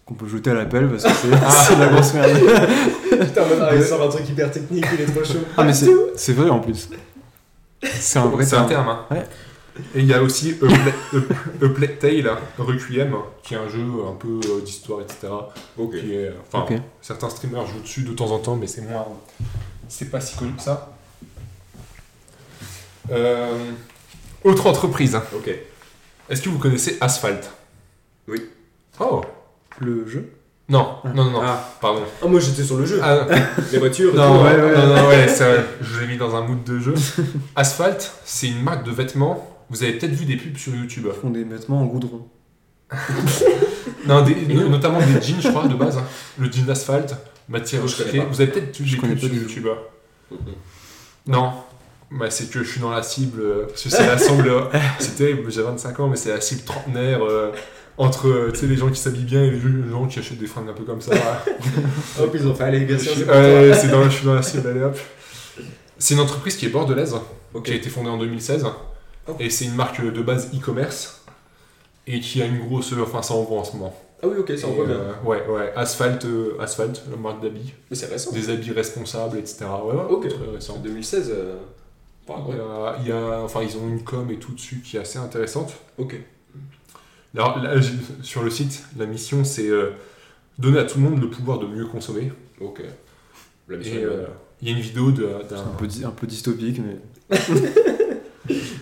qu'on peut jeter à la pelle, parce que c'est c'est de la grosse merde. Putain, maintenant, il sort un truc hyper technique, il est trop chaud. Ah, mais c'est c'est vrai en plus. C'est un vrai C'est un terme. terme. hein. Ouais. Et il y a aussi A Pla- A- A Plague Tale Requiem, qui est un jeu un peu euh, d'histoire, etc. Ok. Qui est, enfin, Ok. certains streamers jouent dessus de temps en temps, mais c'est moins. C'est pas si connu que ça. Euh, autre entreprise. hein. Ok. Est-ce que vous connaissez Asphalt? Oui. Oh Le jeu? Non, non, non, non, Ah. pardon. Ah, moi j'étais sur le jeu. Ah, Les voitures. non, tout, ouais, hein. non, non, ouais, c'est vrai. Je l'ai mis dans un mood de jeu. Asphalt, c'est une marque de vêtements. Vous avez peut-être vu des pubs sur YouTube. Ils font des vêtements en goudron. Non, des- notamment des jeans, je crois, de base. hein. Le jean d'asphalte, matière recyclée. Vous avez peut-être vu des pubs sur. YouTube. hein. Non. Bah, c'est que je suis dans la cible. euh, Parce que c'est la cible. C'était, j'ai 25 ans, mais c'est la cible trentenaire. euh, entre euh, les gens qui s'habillent bien et les gens qui achètent des fringues un peu comme ça. Hop, ils ont fait Ouais, c'est dans, je suis dans la cible, allez hop. C'est une entreprise qui est bordelaise, Ok. qui a été fondée en 2016. Oh. Et c'est une marque de base e-commerce. Et qui a une grosse. Enfin, ça en vend en ce moment. Ah oui, ok, ça envoie bien. euh, ouais, ouais. Asphalt, euh, Asphalt, la marque d'habits. Mais c'est récent. Des habits responsables, etc. Ouais, ouais, Ok. très récent. En 2016. euh, Il y vrai. a- il y a, enfin, ils ont une com et tout dessus qui est assez intéressante. Ok. Alors, là, sur le site, la mission, c'est euh, donner à tout le monde le pouvoir de mieux consommer. Ok. La mission Et est euh, il y a une vidéo d'un un peu, un peu dystopique, mais.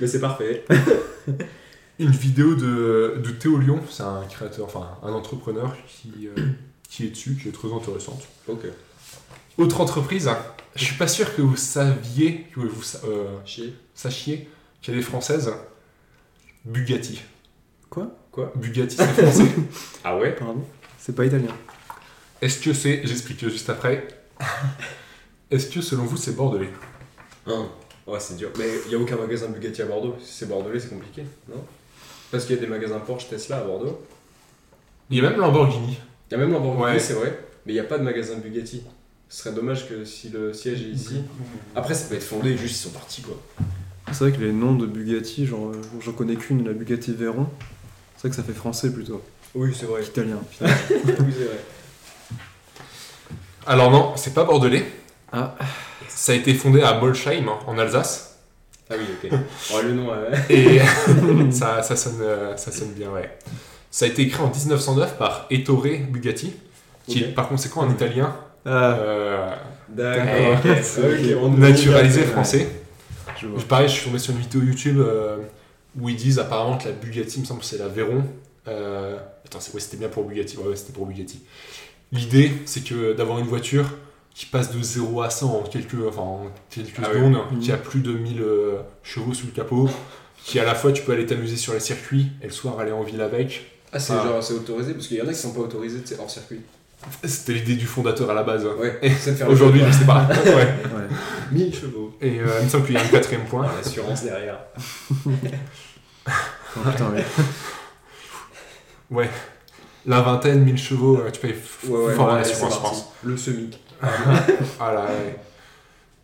Mais c'est parfait. une vidéo de, de Théo Lyon, c'est un créateur, enfin un entrepreneur qui, euh, qui est dessus, qui est très intéressante. Ok. Autre entreprise, je suis pas sûr que vous saviez, que vous euh, sachiez qu'il y a des françaises. Bugatti. Quoi? Quoi? Bugatti, c'est français. Ah ouais? Pardon? C'est pas italien. Est-ce que c'est, j'explique juste après, est-ce que selon vous c'est bordelais? Hein. Ouais, c'est dur. Mais il n'y a aucun magasin Bugatti à Bordeaux. Si c'est bordelais, c'est compliqué, non? Parce qu'il y a des magasins Porsche, Tesla à Bordeaux. Il y a même Lamborghini. Il y a même Lamborghini, Ouais. c'est vrai. Mais il n'y a pas de magasin Bugatti. Ce serait dommage que si le siège est ici. Après, ça peut être fondé, juste ils sont partis quoi. C'est vrai que les noms de Bugatti, genre, euh, j'en connais qu'une, la Bugatti Veyron. C'est vrai que ça fait français plutôt. Oui, c'est vrai. Italien. oui, c'est vrai. Alors non, c'est pas bordelais. Ah. Ça a été fondé à Molsheim, en Alsace. Ah oui, ok. Ouais, le nom, ouais. Et ça, ça, sonne, euh, ça sonne bien, ouais. Ça a été écrit en 1909 par Ettore Bugatti, qui est par conséquent un italien Ah, euh, D'accord. naturalisé français. je vois. Pareil, je suis tombé sur une vidéo YouTube euh, où ils disent apparemment que la Bugatti, il me semble que c'est la Veyron. Euh, attends, ouais, c'était bien pour Bugatti. Ouais, ouais, c'était pour Bugatti. L'idée, c'est que d'avoir une voiture qui passe de 0 à 100 en quelques, enfin, en quelques Ah ouais. secondes, Mhm. qui a plus de 1000 euh, chevaux sous le capot, qui à la fois tu peux aller t'amuser sur les circuits et le soir aller en ville avec. Ah, c'est genre, c'est autorisé Parce qu'il y en a qui sont pas autorisés, tu sais, hors circuit. C'était l'idée du fondateur à la base. Ouais, c'est de faire Aujourd'hui, je sais pas. Ouais. Ouais. 1000 chevaux. Et euh, il me semble qu'il y a un quatrième point. Ah, L'assurance derrière. Oh, putain, ouais. Ouais. La vingtaine, 1000 chevaux, euh, tu payes Ouais, ouais, fort en ouais, assurance, c'est je pense. Le SEMIC. Ah là, ouais.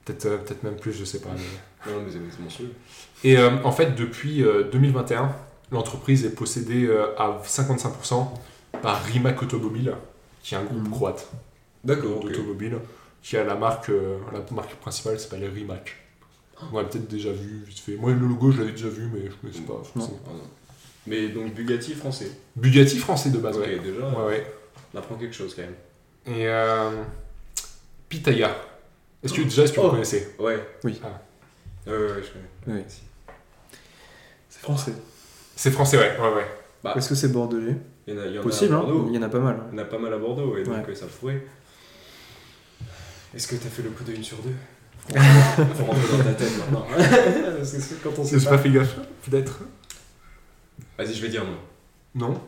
Peut-être euh, peut-être même plus, je sais pas. mais- Non, mais c'est monstrueux. Et euh, en fait, depuis euh, 2021, l'entreprise est possédée euh, à 55% par Rimac Automobile, qui est un groupe Mhm. croate D'accord, d'automobile, qui a la marque, euh, la marque principale s'appelle Rimac. On l'a peut-être déjà vu vite fait. Moi, le logo, je l'avais déjà vu, mais je connaissais pas. Ah, non. Mais donc Bugatti français. Bugatti français de base, ok, ouais. déjà, Ouais, ouais. on apprend quelque chose quand même. Et euh, Pitaya. Est-ce que déjà, est-ce que vous Oh. connaissez Ouais. Oui. Ah. Ouais, ouais, ouais, je connais. Oui. C'est français. C'est français, ouais. ouais, ouais. Bah, Est-ce que c'est bordelais il y en a, il y en Possible, a à hein Bordeaux. Il y en a pas mal. Il y en a pas mal à Bordeaux, et donc Ouais. euh, ça pourrait. Est-ce que t'as fait le coup de une sur deux? Faut rentrer dans ta tête maintenant. Parce que c'est quand on sait J'ai pas. pas fait gaffe, peut-être Vas-y, je vais dire non. Non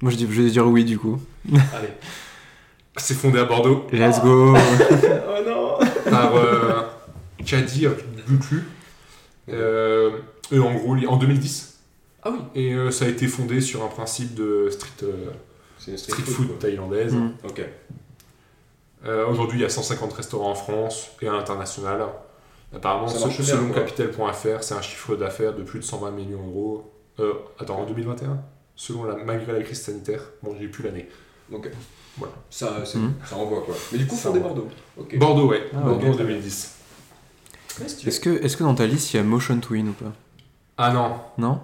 Moi, je, dis, je vais dire oui, du coup. Allez. C'est fondé à Bordeaux Let's go oh non par euh, Kadir Buklu. Euh, eux, en gros, en 2010. Ah oui. Et euh, ça a été fondé sur un principe de street, euh, street food thaïlandaise. Mm. Ok. Euh, Aujourd'hui, il y a 150 restaurants en France et à l'international. Apparemment, selon quoi. Capital.fr, c'est un chiffre d'affaires de plus de 120 millions d'euros. Euh, attends, en 2021 Selon la, malgré la crise sanitaire? Bon, j'ai plus l'année. Ok. Voilà. Ça, Mhm. ça envoie quoi. Mais du coup, Ça fondé envoie. Bordeaux. Bordeaux, ouais. Ah, Bordeaux ok. en 2010. Ouais, stylé. Est-ce que, est que dans ta liste, il y a Motion Twin ou pas? Ah non. Non?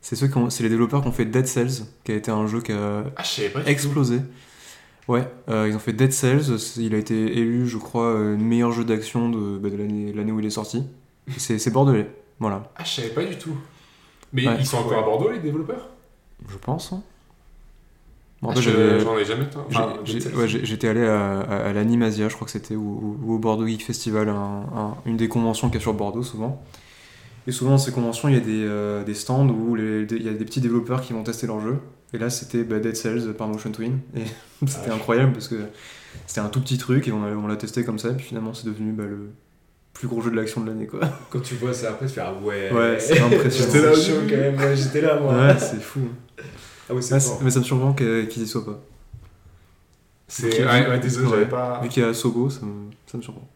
C'est ceux qui ont- c'est les développeurs qui ont fait Dead Cells, qui a été un jeu qui a Ah, explosé. Ouais, euh, ils ont fait Dead Cells, il a été élu, je crois, euh, meilleur jeu d'action de, bah, de l'année l'année où il est sorti. C'est c'est bordelais, voilà, Ah, je savais pas du tout. Mais Ouais. ils sont encore à Bordeaux, les développeurs? Je pense. hein. Bon, Ah, J'en ai jamais. Enfin, ouais, j'ai- J'étais allé à, à, à l'Animasia, je crois que c'était, ou, ou au Bordeaux Geek Festival, un- un- une des conventions qu'il y a sur Bordeaux souvent. Et souvent, dans ces conventions, il y a des, euh, des stands où les- des- il y a des petits développeurs qui vont tester leur jeu. Et là, c'était bah, Dead Cells par Motion Twin. Et c'était Ah, incroyable parce que c'était un tout petit truc et on, l'a testé comme ça. Et puis finalement, c'est devenu bah, le plus gros jeu de l'action de l'année. quoi. Quand tu vois ça après, tu fais ah ouais. Ouais, c'est impressionnant. J'étais là chaud quand même, ouais, j'étais là moi. Ouais, c'est fou. Ah oui, c'est Ah, fort. c'est- mais ça me surprend qu'ils y soient pas. C'est. Ok. Ouais, ouais, désolé, j'avais pas. Vu qu'il y a Sogo, ça me, ça me surprend.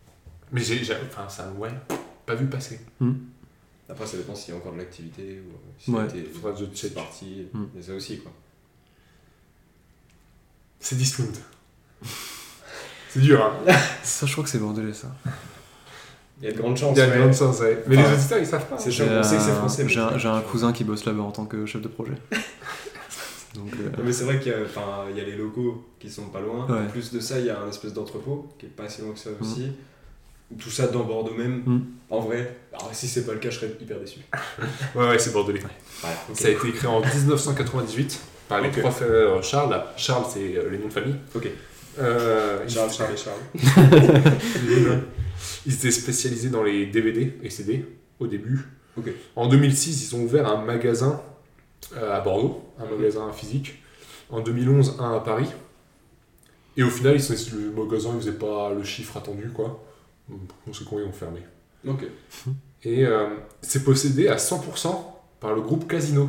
Mais j'ai. Enfin, ça, ouais. Pas vu passer. Après, ça dépend s'il y a encore de l'activité ou si Ouais. Faudra que je check. parti. Mm. Ça aussi quoi. C'est Discount. c'est dur, hein. Ça, je crois que c'est bordelais, ça. Il y a de grandes chances. Il y a de ouais. grandes chances, ouais. Mais Enfin, les auditeurs, ils savent pas. c'est hein. J'ai on sait que c'est français, un, j'ai un cousin qui bosse là-bas en tant que chef de projet. Donc, euh, mais c'est vrai qu'il y a, y les locaux qui sont pas loin. Ouais. En plus de ça, il y a un espèce d'entrepôt qui est pas si loin que ça aussi. Tout ça dans Bordeaux même. Mm. En vrai, alors, si c'est pas le cas, je serais hyper déçu. Ouais, ouais, c'est bordelais. Voilà. Ça a été créé en 1998 par les Ok. trois frères Charles. Là, Charles, c'est euh, les noms de famille. Ok. Euh, Charles, Charles et Charles. Ils étaient spécialisés dans les DVD et CD au début. En 2006, ils ont ouvert un magasin euh, à Bordeaux, un magasin physique. En 2011, un à Paris. Et au final, ils sont, le magasin ne faisait pas le chiffre attendu, quoi. On sait combien ils ont fermé. Ok. Et euh, c'est possédé à 100% par le groupe Casino.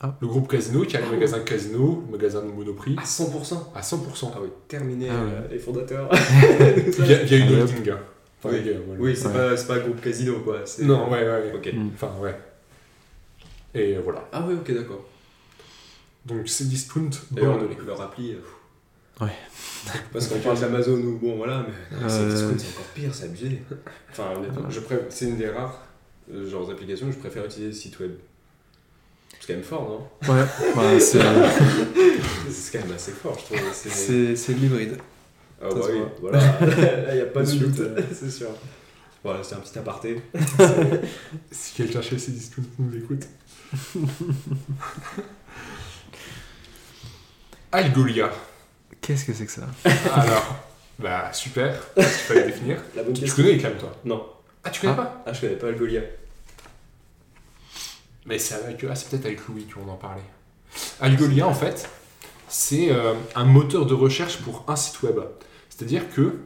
Ah. Le groupe Casino qui a le Ah. magasin Casino, le magasin de Monoprix, À 100%. à 100%. Ah oui, terminé Ah ouais. euh, les fondateurs. Il y a, il y a une holding. Enfin, Oui. oui, c'est Ouais. pas, pas le groupe Casino quoi. Non, ouais, ouais. ouais. Ok. Mm. Enfin, ouais. Et voilà. Ah oui, ok, d'accord. Donc c'est Discount D'ailleurs, bordelais. leur appli. euh, Ouais. Parce qu'on parle d'Amazon ou bon voilà, mais Euh, c'est Discount, c'est encore pire, c'est abusé. Enfin, honnêtement, je pré- c'est une des rares euh, genres d'applications que je préfère utiliser le site web. C'est quand même fort, non? Ouais, bah, c'est C'est quand même assez fort, je trouve. C'est... c'est- c'est de l'hybride. Ah ça bah se oui, voit. voilà. Là, il n'y a pas de doute, c'est sûr. Voilà, c'était un petit aparté. Si quelqu'un chez ces Discount nous écoute. Algolia. Qu'est-ce que c'est que ça? Alors, bah super. Il fallait définir. La bonne Tu, tu connais les calmes, toi? Non. Ah, tu connais Ah. pas? Ah, je connais pas Algolia. Mais c'est avec ah, c'est peut-être avec Louis qu'on en parlait. Algolia, en fait, c'est euh, un moteur de recherche pour un site web. C'est-à-dire que,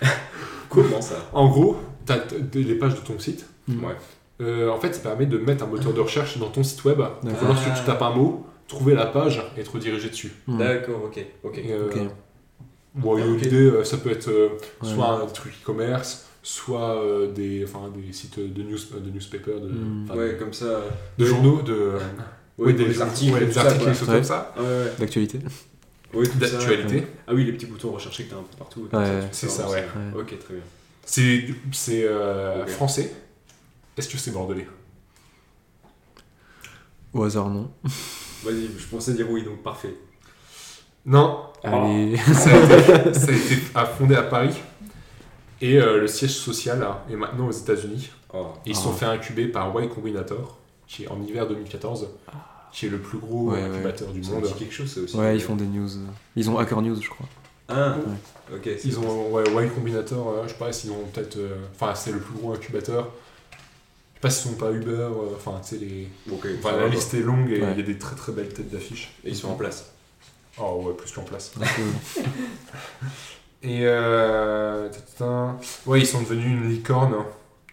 Comment ça? En gros, tu as les pages de ton site. Ouais. Euh, en fait, ça permet de mettre un moteur de recherche dans ton site web pour D'accord. lorsque tu tapes un mot, trouver la page et te rediriger dessus. Hmm. D'accord, ok. Ok. Euh, Ok. bon, Ah, ok. l'idée, euh, ça peut être euh, Ouais. soit un truc e-commerce, soit euh, des, enfin, des sites de, news, de newspaper, de, Hmm. Ouais, comme ça. de journaux, de, Oui, ouais, des, les articles, ouais, et des ça, articles, comme ça, ouais, ouais. D'actualité Oui, d'actualité. Ah oui, les petits boutons recherchés que t'as un peu partout. c'est ça, ouais. Ok, très bien. C'est euh, français. Est-ce que c'est bordelais? Au hasard, non. Vas-y, je pensais dire oui, donc parfait. Non, Allez. ça a été, ça a été à- fondé à Paris. Et euh, le siège social là, est maintenant aux États-Unis. Oh. Et ils se Ah. sont fait incuber par Y Combinator, qui est en hiver 2014, qui est le plus gros Ouais, ouais. incubateur du Ça monde. dit quelque chose, ça aussi. Ouais, ils font des news. Ils ont Hacker News, je crois. Ah, ok. c'est- Ils ont ouais, Y Combinator, euh, je sais pas s'ils ont peut-être. euh, Enfin, c'est le plus gros incubateur. Je sais pas s'ils sont pas Uber, euh, enfin, tu sais, les. Enfin, la liste est longue et il Ouais. y a des très très belles têtes d'affiche. Et ils sont en place. Oh ouais, plus qu'en place. Et euh, ouais, ils sont devenus une licorne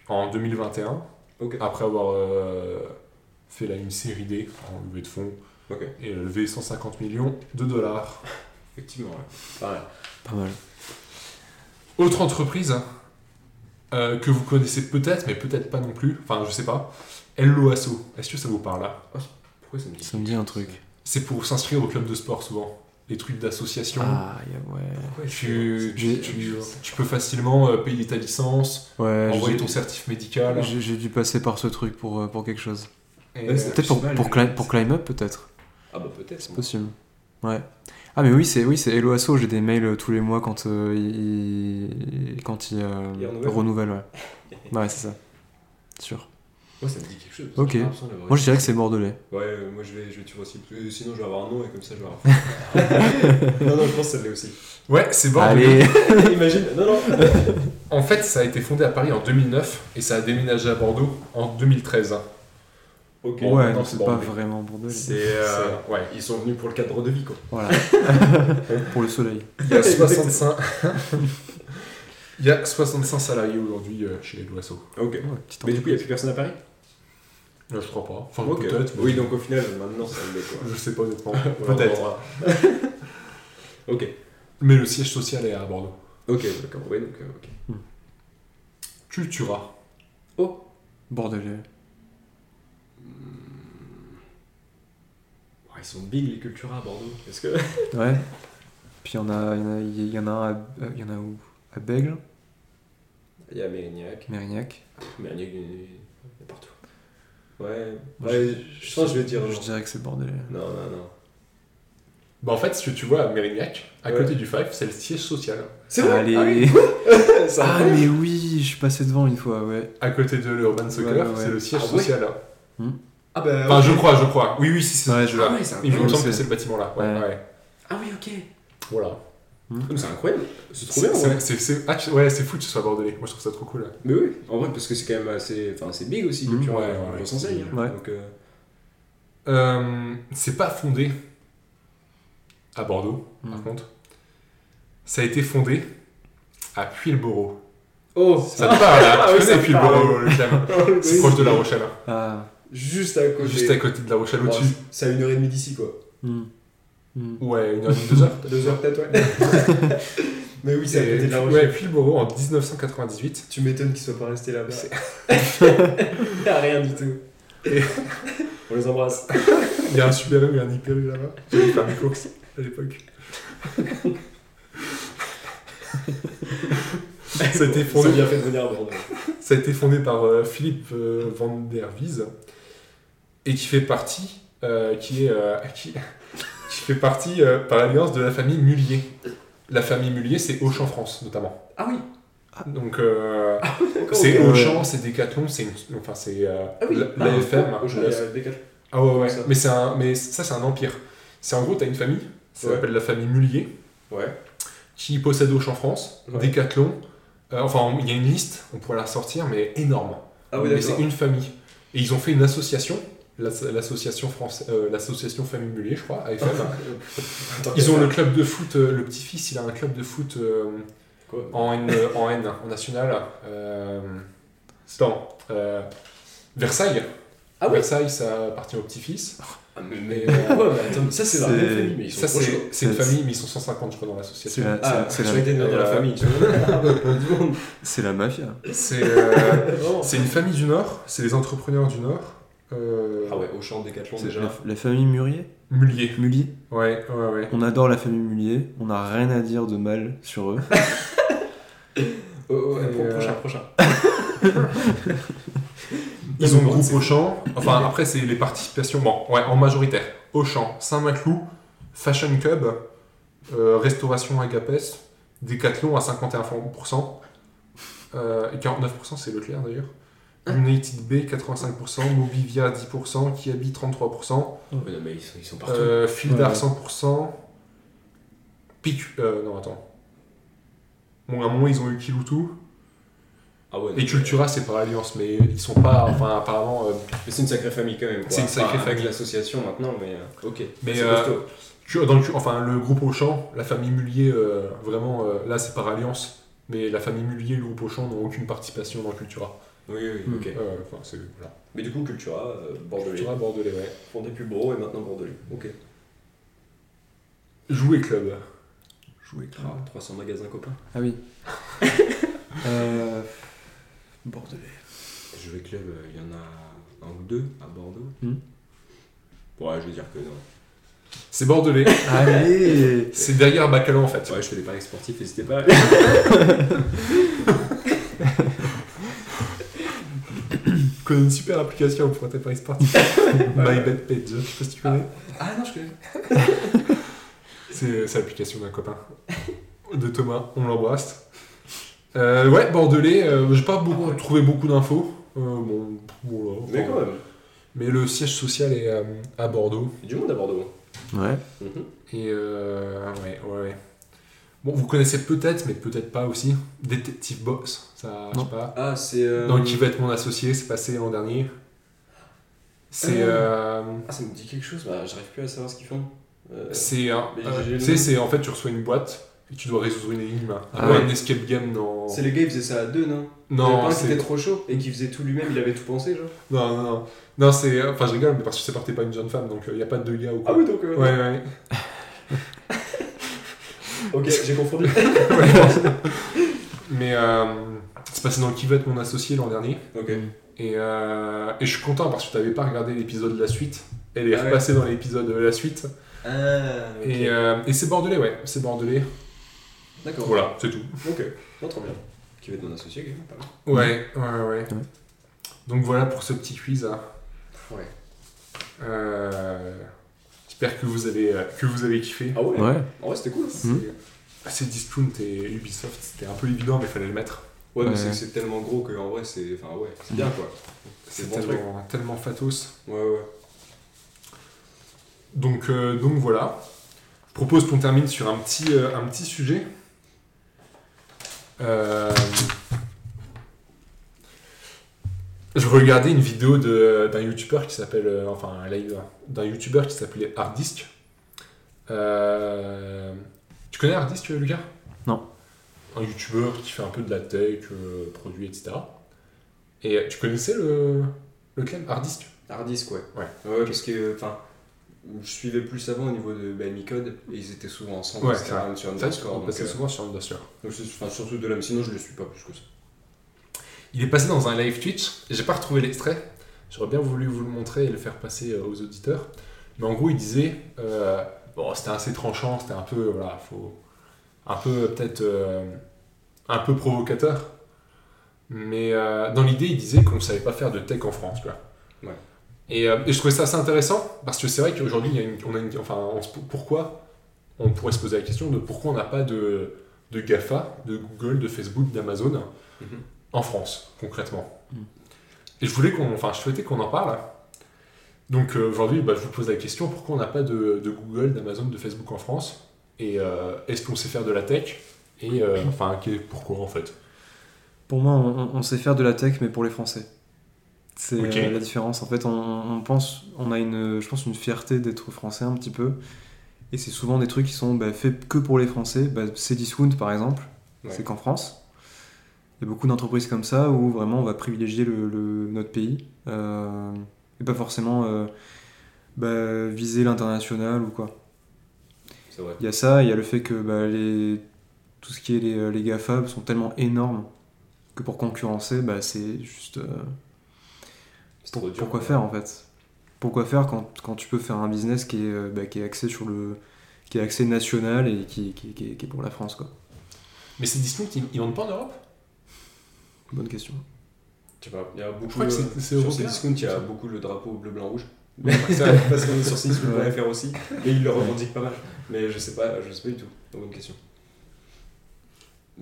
en 2021. Ok. Après avoir euh, fait là, une série D en levée de fonds Ok. et levé 150 millions de dollars. Effectivement, ouais. Pareil. pas mal. Autre entreprise euh, que vous connaissez peut-être, mais peut-être pas non plus. Enfin, je sais pas. Hello Asso. Est-ce que ça vous parle là? Pourquoi ça me dit Ça me dit un truc. C'est pour s'inscrire au club de sport souvent. Les trucs d'association. Ah, yeah, ouais. Tu, J'ai- tu, tu- tu peux facilement euh, payer ta licence, Ouais, envoyer ton certif médical. j'ai dû passer par ce truc pour, euh, pour quelque chose. Euh, Peut-être pour, pour, pour Climb Up, peut-être. Ah bah peut-être. C'est possible. Ouais. Ah, mais oui, c'est oui, c'est Hello Asso. J'ai des mails euh, tous les mois quand euh, ils, quand ils, euh, renouvellent. Ouais, ouais c'est ça. Sûr. Moi ça me dit quelque chose. Ok. Moi, je dirais que c'est bordelais. Ouais, euh, moi je vais, je vais tuer aussi. Sinon je vais avoir un nom et comme ça je vais avoir. non, non, je pense que ça l'est aussi. Ouais, c'est bordelais. Allez Imagine. Non, non. En fait, ça a été fondé à Paris en 2009 et ça a déménagé à Bordeaux en 2013. Ok. Ouais, donc c'est c'est pas vraiment bordelais. C'est. euh, ouais. Ils sont venus pour le cadre de vie, quoi. Voilà. Pour le soleil. Il y a 65. Il y a 65 salariés aujourd'hui euh, chez les Loiseaux. Ok. Ouais, Mais du coup, il n'y a plus personne à Paris? Là, je crois pas. Enfin, Ok. peut-être. mais- Oui, donc au final, maintenant, ça me quoi. Je sais pas honnêtement. Peut-être. ok. Mais le siège social est à Bordeaux. Ok, d'accord. Oui, donc, euh, ok. Cultura. Bordelais. Ils sont big, les Cultura à Bordeaux. Est-ce que. Ouais. Puis il y en a, il y en a, il y en a un à, euh, il y en a où? À Bègle, Il y a Mérignac. Mérignac. Mérignac, il y a partout. Ouais. Moi, Ouais, je pense que je vais dire. Je genre- dirais que c'est bordelais. Non, non, non. Bah, en fait, ce que tu vois à Mérignac, à Ouais. côté du Five, c'est le siège social. C'est vrai? Allez. Ah oui, Ah, mais oui, je suis passé devant une fois, ouais. À côté de l'Urban Soccer, Ouais, ouais, c'est le siège Ah ouais social. Ah bah. Enfin, je crois, je crois. Oui, oui, si, c'est Ouais, je- celui-là. Ah ouais, c'est Il me semble que c'est- c'est le bâtiment là. Ouais, Ouais. ouais. Ah oui, ok. Voilà. Mais C'est incroyable. C'est trop bien, c'est- ouais. c'est- c'est- ah, tu- ouais, c'est fou que ce soit bordelais. Moi, je trouve ça trop cool. Mais oui, en vrai, parce que c'est quand même assez. Enfin, c'est big aussi, Mmh, ouais, ouais, s'enseigne. ouais. hein. Donc, euh, Euh, c'est pas fondé à Bordeaux, par Mm. contre. Ça a été fondé à Puylboro. Oh Ça te parle, là Ah Tu oui, connais ça me Clem C'est proche de La Rochelle. hein. Ah. Juste à côté. Juste à côté de La Rochelle, Bon, au-dessus. C'est à une heure et demie d'ici, quoi. Hmm. Hmm. Ouais, une heure et demie, deux heures. Deux heures peut-être, ouais. Mais oui, c'est à côté de la Et- Rochelle. Ouais, Puylboro en 1998. Tu m'étonnes qu'ils soient pas restés là-bas. Rien du tout. Et- On les embrasse. Il y a un Super et un Hyper là-bas. J'allais faire mes courses à l'époque. Ça a été fondé, bien fait de venir à Bordeaux. ça a été fondé par euh, Philippe euh, van der Wies et qui fait partie, euh, qui est, euh, qui, qui fait partie euh, par alliance de la famille Mullier. La famille Mullier, c'est Auchan France notamment. Ah oui, Donc euh, d'accord. c'est. Auchan, c'est Decathlon, c'est une- enfin c'est euh, Ah oui, la- ah, l'AFM. Auchan, il y a des quatre. Ah ouais, ouais. Ça. Mais, c'est un, mais ça, c'est un empire. C'est en gros, t'as une famille, ça Ouais. s'appelle la famille Mullier, Ouais. qui possède Auchan France, Ouais. Decathlon. Euh, enfin, il y a une liste, on pourrait la ressortir, mais énorme. Ah oui, mais c'est une famille. Et ils ont fait une association, l'association euh, l'association Famille Mullier, je crois, AFM. Attends, ils ont le club de foot, euh, le petit-fils, il a un club de foot euh, Quoi? en N, euh, en N, en national. Euh, dans euh, Versailles. Ah oui Versailles, ça appartient au petit-fils. Ah, mais, mais, Mais, ouais, mais attends, ça c'est la c'est- même famille, mais ils sont Ça, trop c'est chauds. c'est une famille, mais ils sont 150, je crois, dans C'est l'association. la, Ah, c'est la, famille. c'est la mafia. C'est euh, c'est une famille du Nord, c'est les entrepreneurs du Nord. Euh, Ah ouais, Auchan, Décathlon C'est déjà. La, la famille Murier Mullier. Mullier Ouais, ouais, ouais. On adore la famille Mullier, on n'a rien à dire de mal sur eux. Oh, ouais, euh, prochain, prochain. Ils ont le groupe Auchan. Enfin, après, c'est les participations. Bon, ouais, en majoritaire. Auchan, Saint-Maclou, Fashion Cub, euh, Restauration Agapes, Decathlon à 51%. euh, et 49% c'est Leclerc d'ailleurs. United B 85%, Mobivia 10%, Kiabi 33%, Ouais, non, mais ils sont, ils sont partout. euh, Fildar Ouais. 100%, PQ. Euh, non, attends. Bon, à un moment ils ont eu Kiloutou. ah ouais, non, Et Cultura c'est par alliance, mais ils sont pas. Enfin, apparemment. euh, Mais c'est une sacrée famille quand même. quoi. C'est une sacrée Enfin, avec famille. l'association maintenant, mais euh, ok. Mais, C'est euh, costaud. Tu- Dans le, enfin, le groupe Auchan, la famille Mullier, euh, vraiment, euh, là c'est par alliance, mais la famille Mullier et le groupe Auchan n'ont aucune participation dans Cultura. Oui, oui, ok. Euh, enfin, c'est, voilà. Mais du coup, Cultura, euh, Bordelais. Cultura Bordelais, ouais. Fondé plus gros et maintenant Bordelais. Ok. Jouet Club. Jouer Ah, 300 magasins copains. Ah oui. euh... Bordelais. Jouet Club, euh, il y en a un ou deux à Bordeaux. Hmm. Ouais, je vais dire que non. C'est Bordelais. Allez c'est derrière Bacalon en fait. Ouais, je fais des paris sportifs, n'hésitez pas. Je connais une super application pour tes paris sportifs. MyBetPage, je sais pas si tu connais. ah non, je connais. C'est, c'est l'application d'un copain. De Thomas, on l'embrasse. Euh, ouais, Bordelais, euh, j'ai pas beaucoup, Ah ouais. trouvé beaucoup d'infos. Euh, bon, voilà, Mais enfin, quand même. Mais le siège social est euh, à Bordeaux. Il y a du monde à Bordeaux. Ouais. Mhm. Et euh, ouais, ouais, ouais. Bon, vous connaissez peut-être, mais peut-être pas aussi. Détective Boss, ça, je Non. sais pas. Ah, c'est. euh, Dans qui va être mon associé, c'est passé l'an dernier. C'est. Euh. euh, Ah, ça me dit quelque chose, bah, j'arrive plus à savoir ce qu'ils font. Euh, c'est un. euh, tu sais, c'est en fait, tu reçois une boîte et tu dois résoudre une énigme. Ah ouais. un escape game dans. C'est les gars, ils faisaient ça à deux, non? Il y en avait pas Non, un qui était c'est. trop chaud et qui faisait tout lui-même, il avait tout pensé, genre. Non, non, non. Non, c'est. Enfin, je rigole, mais parce que c'est porté par une jeune femme, donc il n'y a pas de deux gars ou quoi. Ah oui, donc. euh, Ouais, ouais. Ok, j'ai confondu. Mais euh, c'est passé dans le qui va être mon associé l'an dernier. ok. Et, euh, et je suis content parce que tu n'avais pas regardé l'épisode de la suite. Elle est Ah ouais. repassée dans l'épisode de la suite. Ah. Et, euh, et c'est bordelais, ouais. C'est bordelais. D'accord. Voilà, c'est tout. Ok, non, trop bien. Qui va être mon associé, quand même, pas mal. Ouais, ouais, ouais. Ouais. Donc voilà pour ce petit quiz. hein. Ouais. Euh, J'espère que vous avez euh, que vous avez kiffé. Ah ouais Ouais. En vrai, c'était cool. C'est bah, c'est Discount et Ubisoft, c'était un peu évident, mais il fallait le mettre. Ouais, mais Ouais. c'est- c'est tellement gros que en vrai, c'est. Enfin, ouais, c'est bien quoi. C'est C'est bon truc. tellement, tellement fatos. Ouais, ouais. Donc, euh, donc voilà. Je propose qu'on termine sur un petit, euh, un petit sujet. Euh, Je regardais une vidéo d'un youtubeur qui s'appelle. euh, enfin, un live d'un youtubeur qui s'appelait Harddisk. Euh, Tu connais Harddisk, Lucas? Non. Un youtubeur qui fait un peu de la tech, euh, produits, etc. Et tu connaissais le, le club Harddisk Hardisk, ouais. Ouais. Ouais, parce que. Enfin. Je suivais plus avant au niveau de bah, Micode et ils étaient souvent ensemble, Ouais, etc. sur Underscore. passait euh, souvent sur Underscore. donc c'est- enfin, surtout de là, mais sinon je le suis pas plus que ça. Il est passé dans un live Twitch, et j'ai pas retrouvé l'extrait. J'aurais bien voulu vous le montrer et le faire passer euh, aux auditeurs. Mais en gros, il disait, euh, bon, c'était assez tranchant, c'était un peu, voilà, faut, un peu peut-être euh, un peu provocateur. Mais euh, dans l'idée, il disait qu'on savait pas faire de tech en France. Ouais. Et, et je trouvais ça assez intéressant parce que c'est vrai qu'aujourd'hui, on a une, enfin, on se- pourquoi on pourrait se poser la question de pourquoi on n'a pas de, de GAFA, de Google, de Facebook, d'Amazon en France, concrètement. Mm. Et je voulais qu'on, enfin, je souhaitais qu'on en parle. Donc euh, aujourd'hui, bah, je vous pose la question pourquoi on n'a pas de, de Google, d'Amazon, de Facebook en France? Et euh, est-ce qu'on sait faire de la tech? Et euh, enfin, pourquoi en fait? Pour moi, on, on sait faire de la tech, mais pour les Français. C'est la différence. En fait, on, on pense, on a une, je pense, une fierté d'être français un petit peu. Et c'est souvent des trucs qui sont bah, faits que pour les Français. Bah, c'est Discount, par exemple. Ouais. C'est qu'en France. Il y a beaucoup d'entreprises comme ça où vraiment on va privilégier le, le- notre pays. euh, et pas forcément euh, bah, viser l'international ou quoi. C'est vrai. Il y a ça, il y a le fait que bah, les, tout ce qui est les, les GAFA sont tellement énormes que pour concurrencer, bah, c'est juste. euh, C'est pour- trop dur. pourquoi faire en fait? Pourquoi faire quand, quand tu peux faire un business qui est, euh, bah, qui est axé sur le. qui est axé national et qui, qui, qui est, qui est pour la France quoi? Mais ces discounts, ils, ils vendent pas en Europe? Bonne question. Je sais pas, il y a beaucoup. Je crois que c'est- c'est sur. Cdiscount, il y a beaucoup le drapeau bleu, blanc, rouge. C'est vrai. Parce qu'on est sur cdiscount.fr aussi. Et ils le revendiquent pas mal. Mais je sais pas, je sais pas du tout. Bonne question.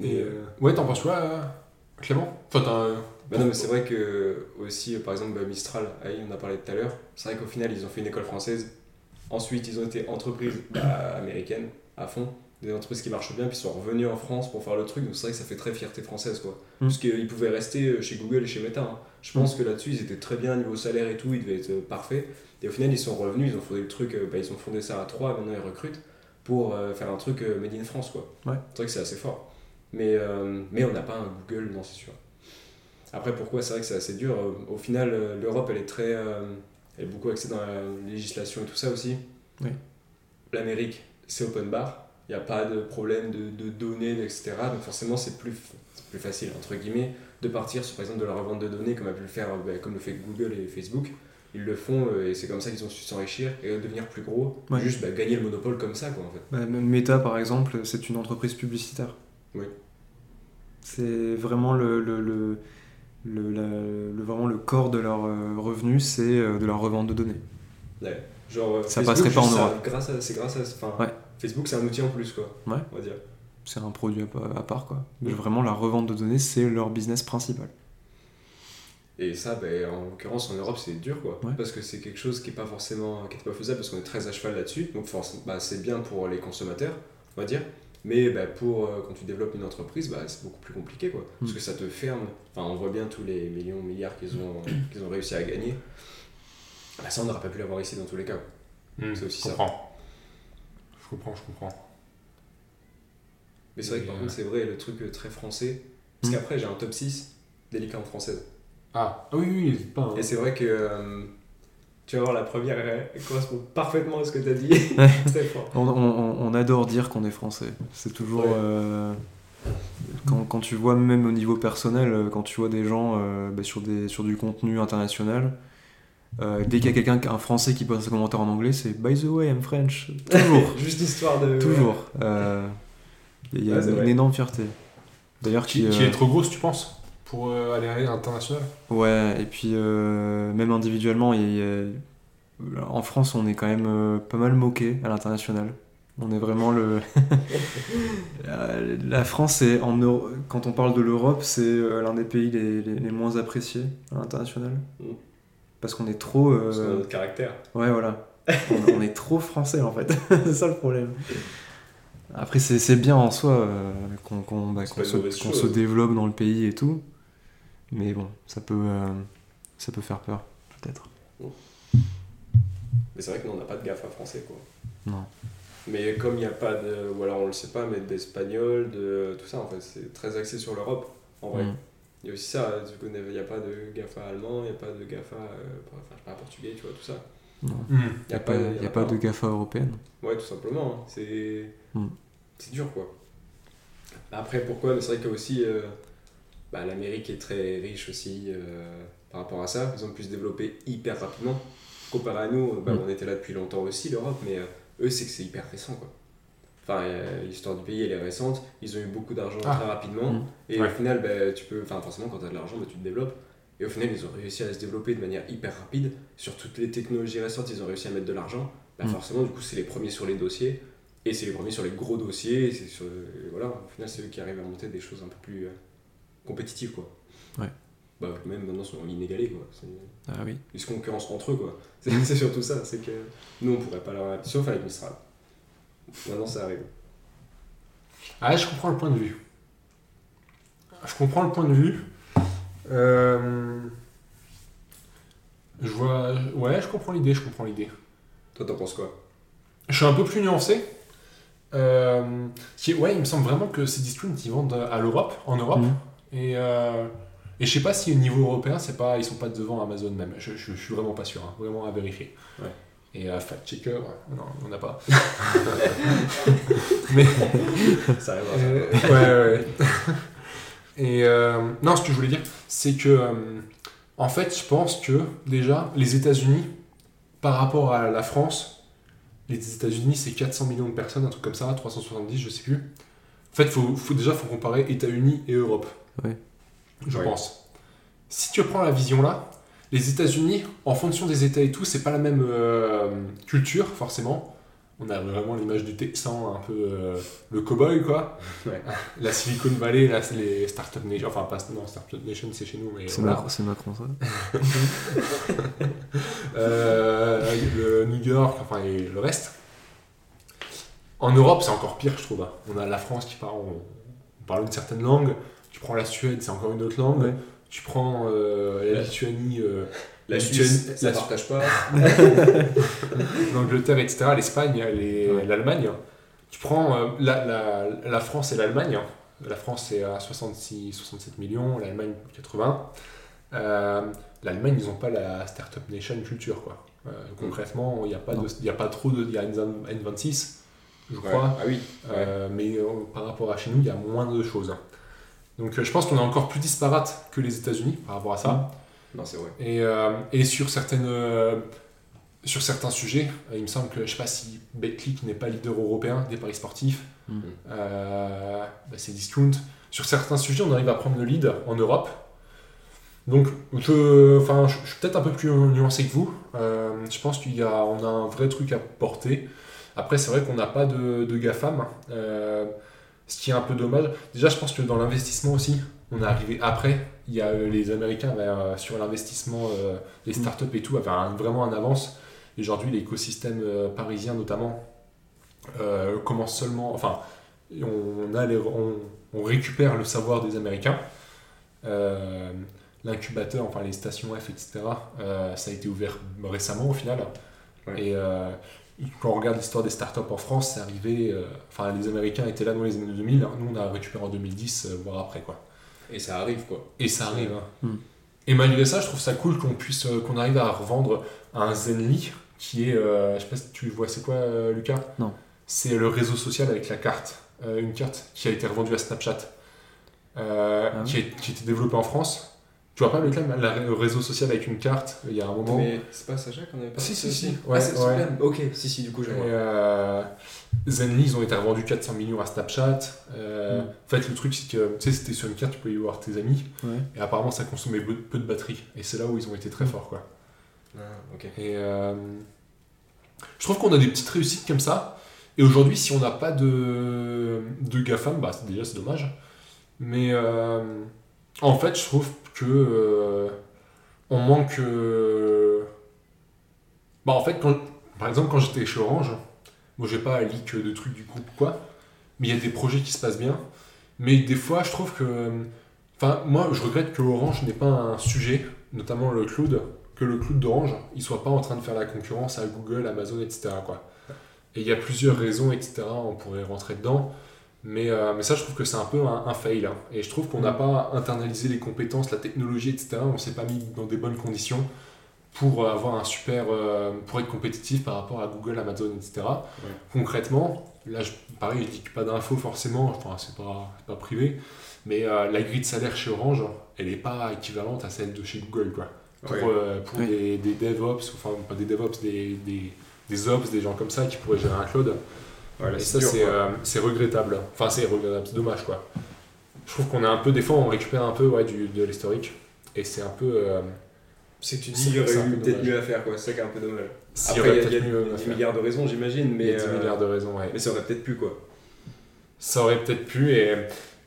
Et, euh, ouais, t'en penses quoi, euh, Clément? Enfin, t'as bah non, mais c'est vrai que aussi, par exemple, bah, Mistral, AI, on a parlé tout à l'heure. C'est vrai qu'au final, ils ont fait une école française. Ensuite, ils ont été entreprises bah, américaines à fond. Des entreprises qui marchent bien, puis ils sont revenus en France pour faire le truc. Donc c'est vrai que ça fait très fierté française, quoi. Mm. Parce qu'ils pouvaient rester euh, chez Google et chez Meta. hein. Je pense que là-dessus, ils étaient très bien niveau salaire et tout. Ils devaient être euh, parfaits. Et au final, ils sont revenus, ils ont fondé le truc, euh, bah, ils ont fondé ça à 3, maintenant ils recrutent pour euh, faire un truc euh, made in France, quoi. Ouais. C'est vrai que c'est assez fort. Mais, euh, mais on n'a pas un Google, non, c'est sûr. Après, pourquoi? C'est vrai que c'est assez dur. Au final, l'Europe, elle est très. elle est beaucoup axée dans la législation et tout ça aussi. Oui. L'Amérique, c'est open bar. Il n'y a pas de problème de, de données, etc. Donc forcément, c'est plus, c'est plus facile, entre guillemets, de partir sur, par exemple, de la revente de données, comme a pu le faire, bah, comme le fait Google et Facebook. Ils le font euh, et c'est comme ça qu'ils ont su s'enrichir et devenir plus gros. Ouais. Juste bah, gagner le monopole comme ça, quoi, en fait. Bah, Meta, par exemple, c'est une entreprise publicitaire. Oui. C'est vraiment le, le, le, le- la- le- vraiment le corps de leur euh, revenu, c'est euh, de la revente de données. Ouais. Genre, Ça Facebook, passerait pas en Europe. grâce à, c'est grâce à. Ouais. Facebook, c'est un outil en plus, quoi. Ouais. On va dire. C'est un produit à, pa- à part, quoi. Mais. Vraiment, la revente de données, c'est leur business principal. Et ça, ben, en l'occurrence, en Europe, c'est dur, quoi. Ouais. Parce que c'est quelque chose qui est pas forcément qui est pas faisable, parce qu'on est très à cheval là-dessus. Donc, forcément, bah, c'est bien pour les consommateurs, on va dire. Mais bah, pour euh, quand tu développes une entreprise, bah, c'est beaucoup plus compliqué, quoi. Parce Mm. que ça te ferme. Enfin, on voit bien tous les millions, milliards qu'ils ont, qu'ils ont réussi à gagner. Bah, ça, on n'aurait pas pu l'avoir ici dans tous les cas. Hmm, C'est aussi ça. Je comprends, je comprends. Mais c'est vrai que par euh, contre, c'est vrai, le truc euh, très français. Parce Mm. qu'après, j'ai un top 6 des licornes françaises. Ah, ah oui, oui, n'hésite pas. hein. Et c'est vrai que. euh, tu vas voir, la première, elle, elle correspond parfaitement à ce que tu as dit. fort. On, on- on adore dire qu'on est français. C'est toujours. Ouais. euh, quand, quand tu vois, même au niveau personnel, euh, quand tu vois des gens euh, bah, sur, des, sur du contenu international, euh, dès qu'il y a quelqu'un, un français qui pose un commentaire en anglais, c'est By the way, I'm French. Toujours. Juste histoire de. toujours. Euh, Il y a Ouais, une, énorme fierté. D'ailleurs, Qui, qui, qui euh, est trop grosse, tu penses Pour euh, aller à l'international Ouais, et puis euh, même individuellement, il y a- en France, on est quand même euh, pas mal moqué à l'international. On est vraiment le. La France, est en Euro- quand on parle de l'Europe, c'est l'un des pays les, les- les moins appréciés à l'international. Mm. Parce qu'on est trop. euh, Parce qu'on a notre caractère. Ouais, voilà. on, on est trop français en fait. c'est ça le problème. Après, c'est c'est bien en soi euh, qu'on qu'on- bah, une se, développe dans le pays et tout. Mais bon, ça peut, euh, ça peut faire peur, peut-être. Mais c'est vrai que nous, on n'a pas de GAFA français, quoi. Non. Mais comme il n'y a pas de. Ou alors on le sait pas, mais d'espagnol, de tout ça, en fait, c'est très axé sur l'Europe, en vrai. Mm. Il y a aussi ça, du coup, il n'y a pas de GAFA allemand, il n'y a pas de GAFA. euh, enfin, pas, portugais, tu vois, tout ça. Non. Hmm. Il n'y a, pas, y a pas de GAFA européenne. Ouais, tout simplement. hein. C'est Mm. c'est dur, quoi. Après, pourquoi? Mais c'est vrai que aussi, euh, bah, l'Amérique est très riche aussi euh, par rapport à ça. Ils ont pu se développer hyper rapidement. Comparé à nous, bah, Mm. on était là depuis longtemps aussi, l'Europe, mais euh, eux, c'est que c'est hyper récent, quoi. Enfin, euh, l'histoire du pays, elle est récente. Ils ont eu beaucoup d'argent Ah. très rapidement. Mm. Et Ouais. au final, bah, tu peux... Enfin, forcément, quand tu as de l'argent, bah, tu te développes. Et au final, ils ont réussi à se développer de manière hyper rapide. Sur toutes les technologies récentes, ils ont réussi à mettre de l'argent. Bah, Mm. Forcément, du coup, c'est les premiers sur les dossiers. Et c'est les premiers sur les gros dossiers. Et c'est sur... et voilà, au final, c'est eux qui arrivent à monter des choses un peu plus euh, compétitives, quoi. Ouais. Bah, même maintenant, ils sont inégalés, quoi. Ah oui. Ils se concurrencent entre eux, quoi. C'est c'est surtout ça. C'est que nous, on pourrait pas leur... Sauf avec Mistral. Maintenant, ça arrive. Ah, je comprends le point de vue. Je comprends le point de vue. Euh, Je vois. Ouais, je comprends l'idée, je comprends l'idée. Toi, t'en penses quoi? Je suis un peu plus nuancé. Euh, ouais, il me semble vraiment que ces discounts ils vendent à l'Europe, en Europe. Mhm. Et, euh, et je sais pas si au niveau européen, c'est pas, ils sont pas devant Amazon même. Je, je, je suis vraiment pas sûr, hein, vraiment à vérifier. Ouais. Et à fact checker, ouais, non, on n'a pas. Ça arrive. Euh, ouais, ouais, ouais. Et euh, non, ce que je voulais dire, c'est que euh, en fait, je pense que déjà, les États-Unis, par rapport à la France, les États-Unis, c'est 400 millions de personnes, un truc comme ça, 370, je sais plus. En fait, faut, faut, déjà, faut comparer États-Unis et Europe. Ouais. Je Ouais. pense. Si tu prends la vision là, les États-Unis, en fonction des États et tout, c'est pas la même euh, culture, forcément. On a vraiment l'image du Texan, un peu euh, le cowboy, quoi. Ouais. La Silicon Valley, là, c'est les Startup Nation. Enfin, pas non, Startup Nation, c'est chez nous, mais. C'est voilà. Macron, c'est Macron, ça. Euh, le New York, enfin, et le reste. En Europe, c'est encore pire, je trouve. hein. On a la France qui parle, on, on parle une certaine langue. Tu prends la Suède, c'est encore une autre langue. Ouais. Tu prends euh, la. Lituanie, euh, La La Suisse, Suisse- ça la- partage pas. l'Angleterre, etc., l'Espagne, les- Ouais. l'Allemagne. Tu prends euh, la, la- la France et l'Allemagne. La France, c'est à 66, 67 millions, l'Allemagne, 80. Euh, L'Allemagne, ils n'ont pas la Startup Nation culture, quoi. Euh, concrètement, il n'y a, pas de- y a pas trop de. Il y a N- N26, je Ouais. crois. Ah oui. Mais par rapport à chez nous, il y a moins de choses. Donc euh, je pense qu'on est encore plus disparate que les États-Unis par rapport à ça. Non, c'est vrai. Et, euh, et sur, certaines, euh, sur certains sujets, euh, il me semble que, je sais pas si BetClick n'est pas leader européen des paris sportifs, Mm. euh, bah, c'est Discount. Sur certains sujets, on arrive à prendre le lead en Europe. Donc, je, enfin, je, je suis peut-être un peu plus nuancé que vous. Euh, je pense qu'il y a, on a un vrai truc à porter. Après, c'est vrai qu'on n'a pas de, de GAFAM, euh, ce qui est un peu dommage. Déjà, je pense que dans l'investissement aussi, on est arrivé après. Il y a euh, les Américains euh, sur l'investissement, euh, les startups et tout, avaient un- vraiment un avance. Et Aujourd'hui, l'écosystème parisien notamment euh, commence seulement. Enfin, on, a les- on, on récupère le savoir des Américains. Euh, l'incubateur, enfin les stations F, etc., euh, ça a été ouvert récemment au final. Ouais. Et quand on regarde l'histoire des startups en France, c'est arrivé. euh, Enfin, les Américains étaient là dans les années 2000, hein. nous on a récupéré en 2010, euh, voire après quoi. Et ça arrive quoi. Et ça arrive. hein. Mm. Et malgré ça, je trouve ça cool qu'on puisse, euh, qu'on arrive à revendre un Zenly qui est, euh, je sais pas si tu vois, c'est quoi, euh, Lucas? Non. C'est le réseau social avec la carte, Euh, une carte qui a été revendue à Snapchat, euh, Ah oui. qui, est, qui était développée en France. Tu vois pas la- le réseau social avec une carte Il y a un moment. Mais c'est pas Sacha qu'on avait pas Si, fait si, aussi si. Ah, Ouais, c'est ouais. Ok, si, si, du coup, vois. euh, Zenly, ils ont été revendus 400 millions à Snapchat. Euh, Mm. En fait, le truc, c'est que tu sais, c'était sur une carte, tu pouvais y voir tes amis. Ouais. Et apparemment, ça consommait peu, peu de batterie. Et c'est là où ils ont été très Mm. forts, quoi. Ah, ok. Et euh, je trouve qu'on a des petites réussites comme ça. Et aujourd'hui, si on n'a pas de, de GAFAM, bah, déjà c'est dommage. Mais euh, en fait, je trouve que euh, on manque. euh, Bah, en fait, quand, par exemple, quand j'étais chez Orange, moi j'ai pas à leak de trucs du groupe ou quoi, mais il y a des projets qui se passent bien. Mais des fois, je trouve que. Enfin, moi, je regrette que Orange n'ait pas un sujet, notamment le cloud, que le cloud d'Orange, il soit pas en train de faire la concurrence à Google, Amazon, etc. Quoi. Et il y a plusieurs raisons, etc. On pourrait rentrer dedans. Mais, euh, mais ça, je trouve que c'est un peu un, un fail. hein. Et je trouve qu'on n'a pas internalisé les compétences, la technologie, etc. On s'est pas mis dans des bonnes conditions pour avoir un super. euh, pour être compétitif par rapport à Google, Amazon, etc. Concrètement, là, je, pareil, je dis que pas d'infos forcément, enfin, c'est pas, pas privé. Mais euh, la grille de salaire chez Orange, elle n'est pas équivalente à celle de chez Google. Quoi pour, Ouais. euh, pour des, des DevOps, enfin pas des DevOps, des, des, des Ops, des gens comme ça qui pourraient gérer un cloud. Voilà, ça, c'est euh, c'est regrettable. Enfin, c'est regrettable, c'est dommage quoi. Je trouve qu'on est un peu, des fois, on récupère un peu ouais, du, de l'historique. Et c'est un peu. euh, C'est que tu dis qu'il y aurait eu peu peut-être mieux à faire, quoi. C'est ça qui est un peu dommage. Après, il y a, a des milliards de raisons, j'imagine, Il mais, y a 10 euh, milliards de raisons, ouais. mais ça aurait peut-être pu, quoi. Ça aurait peut-être pu, et,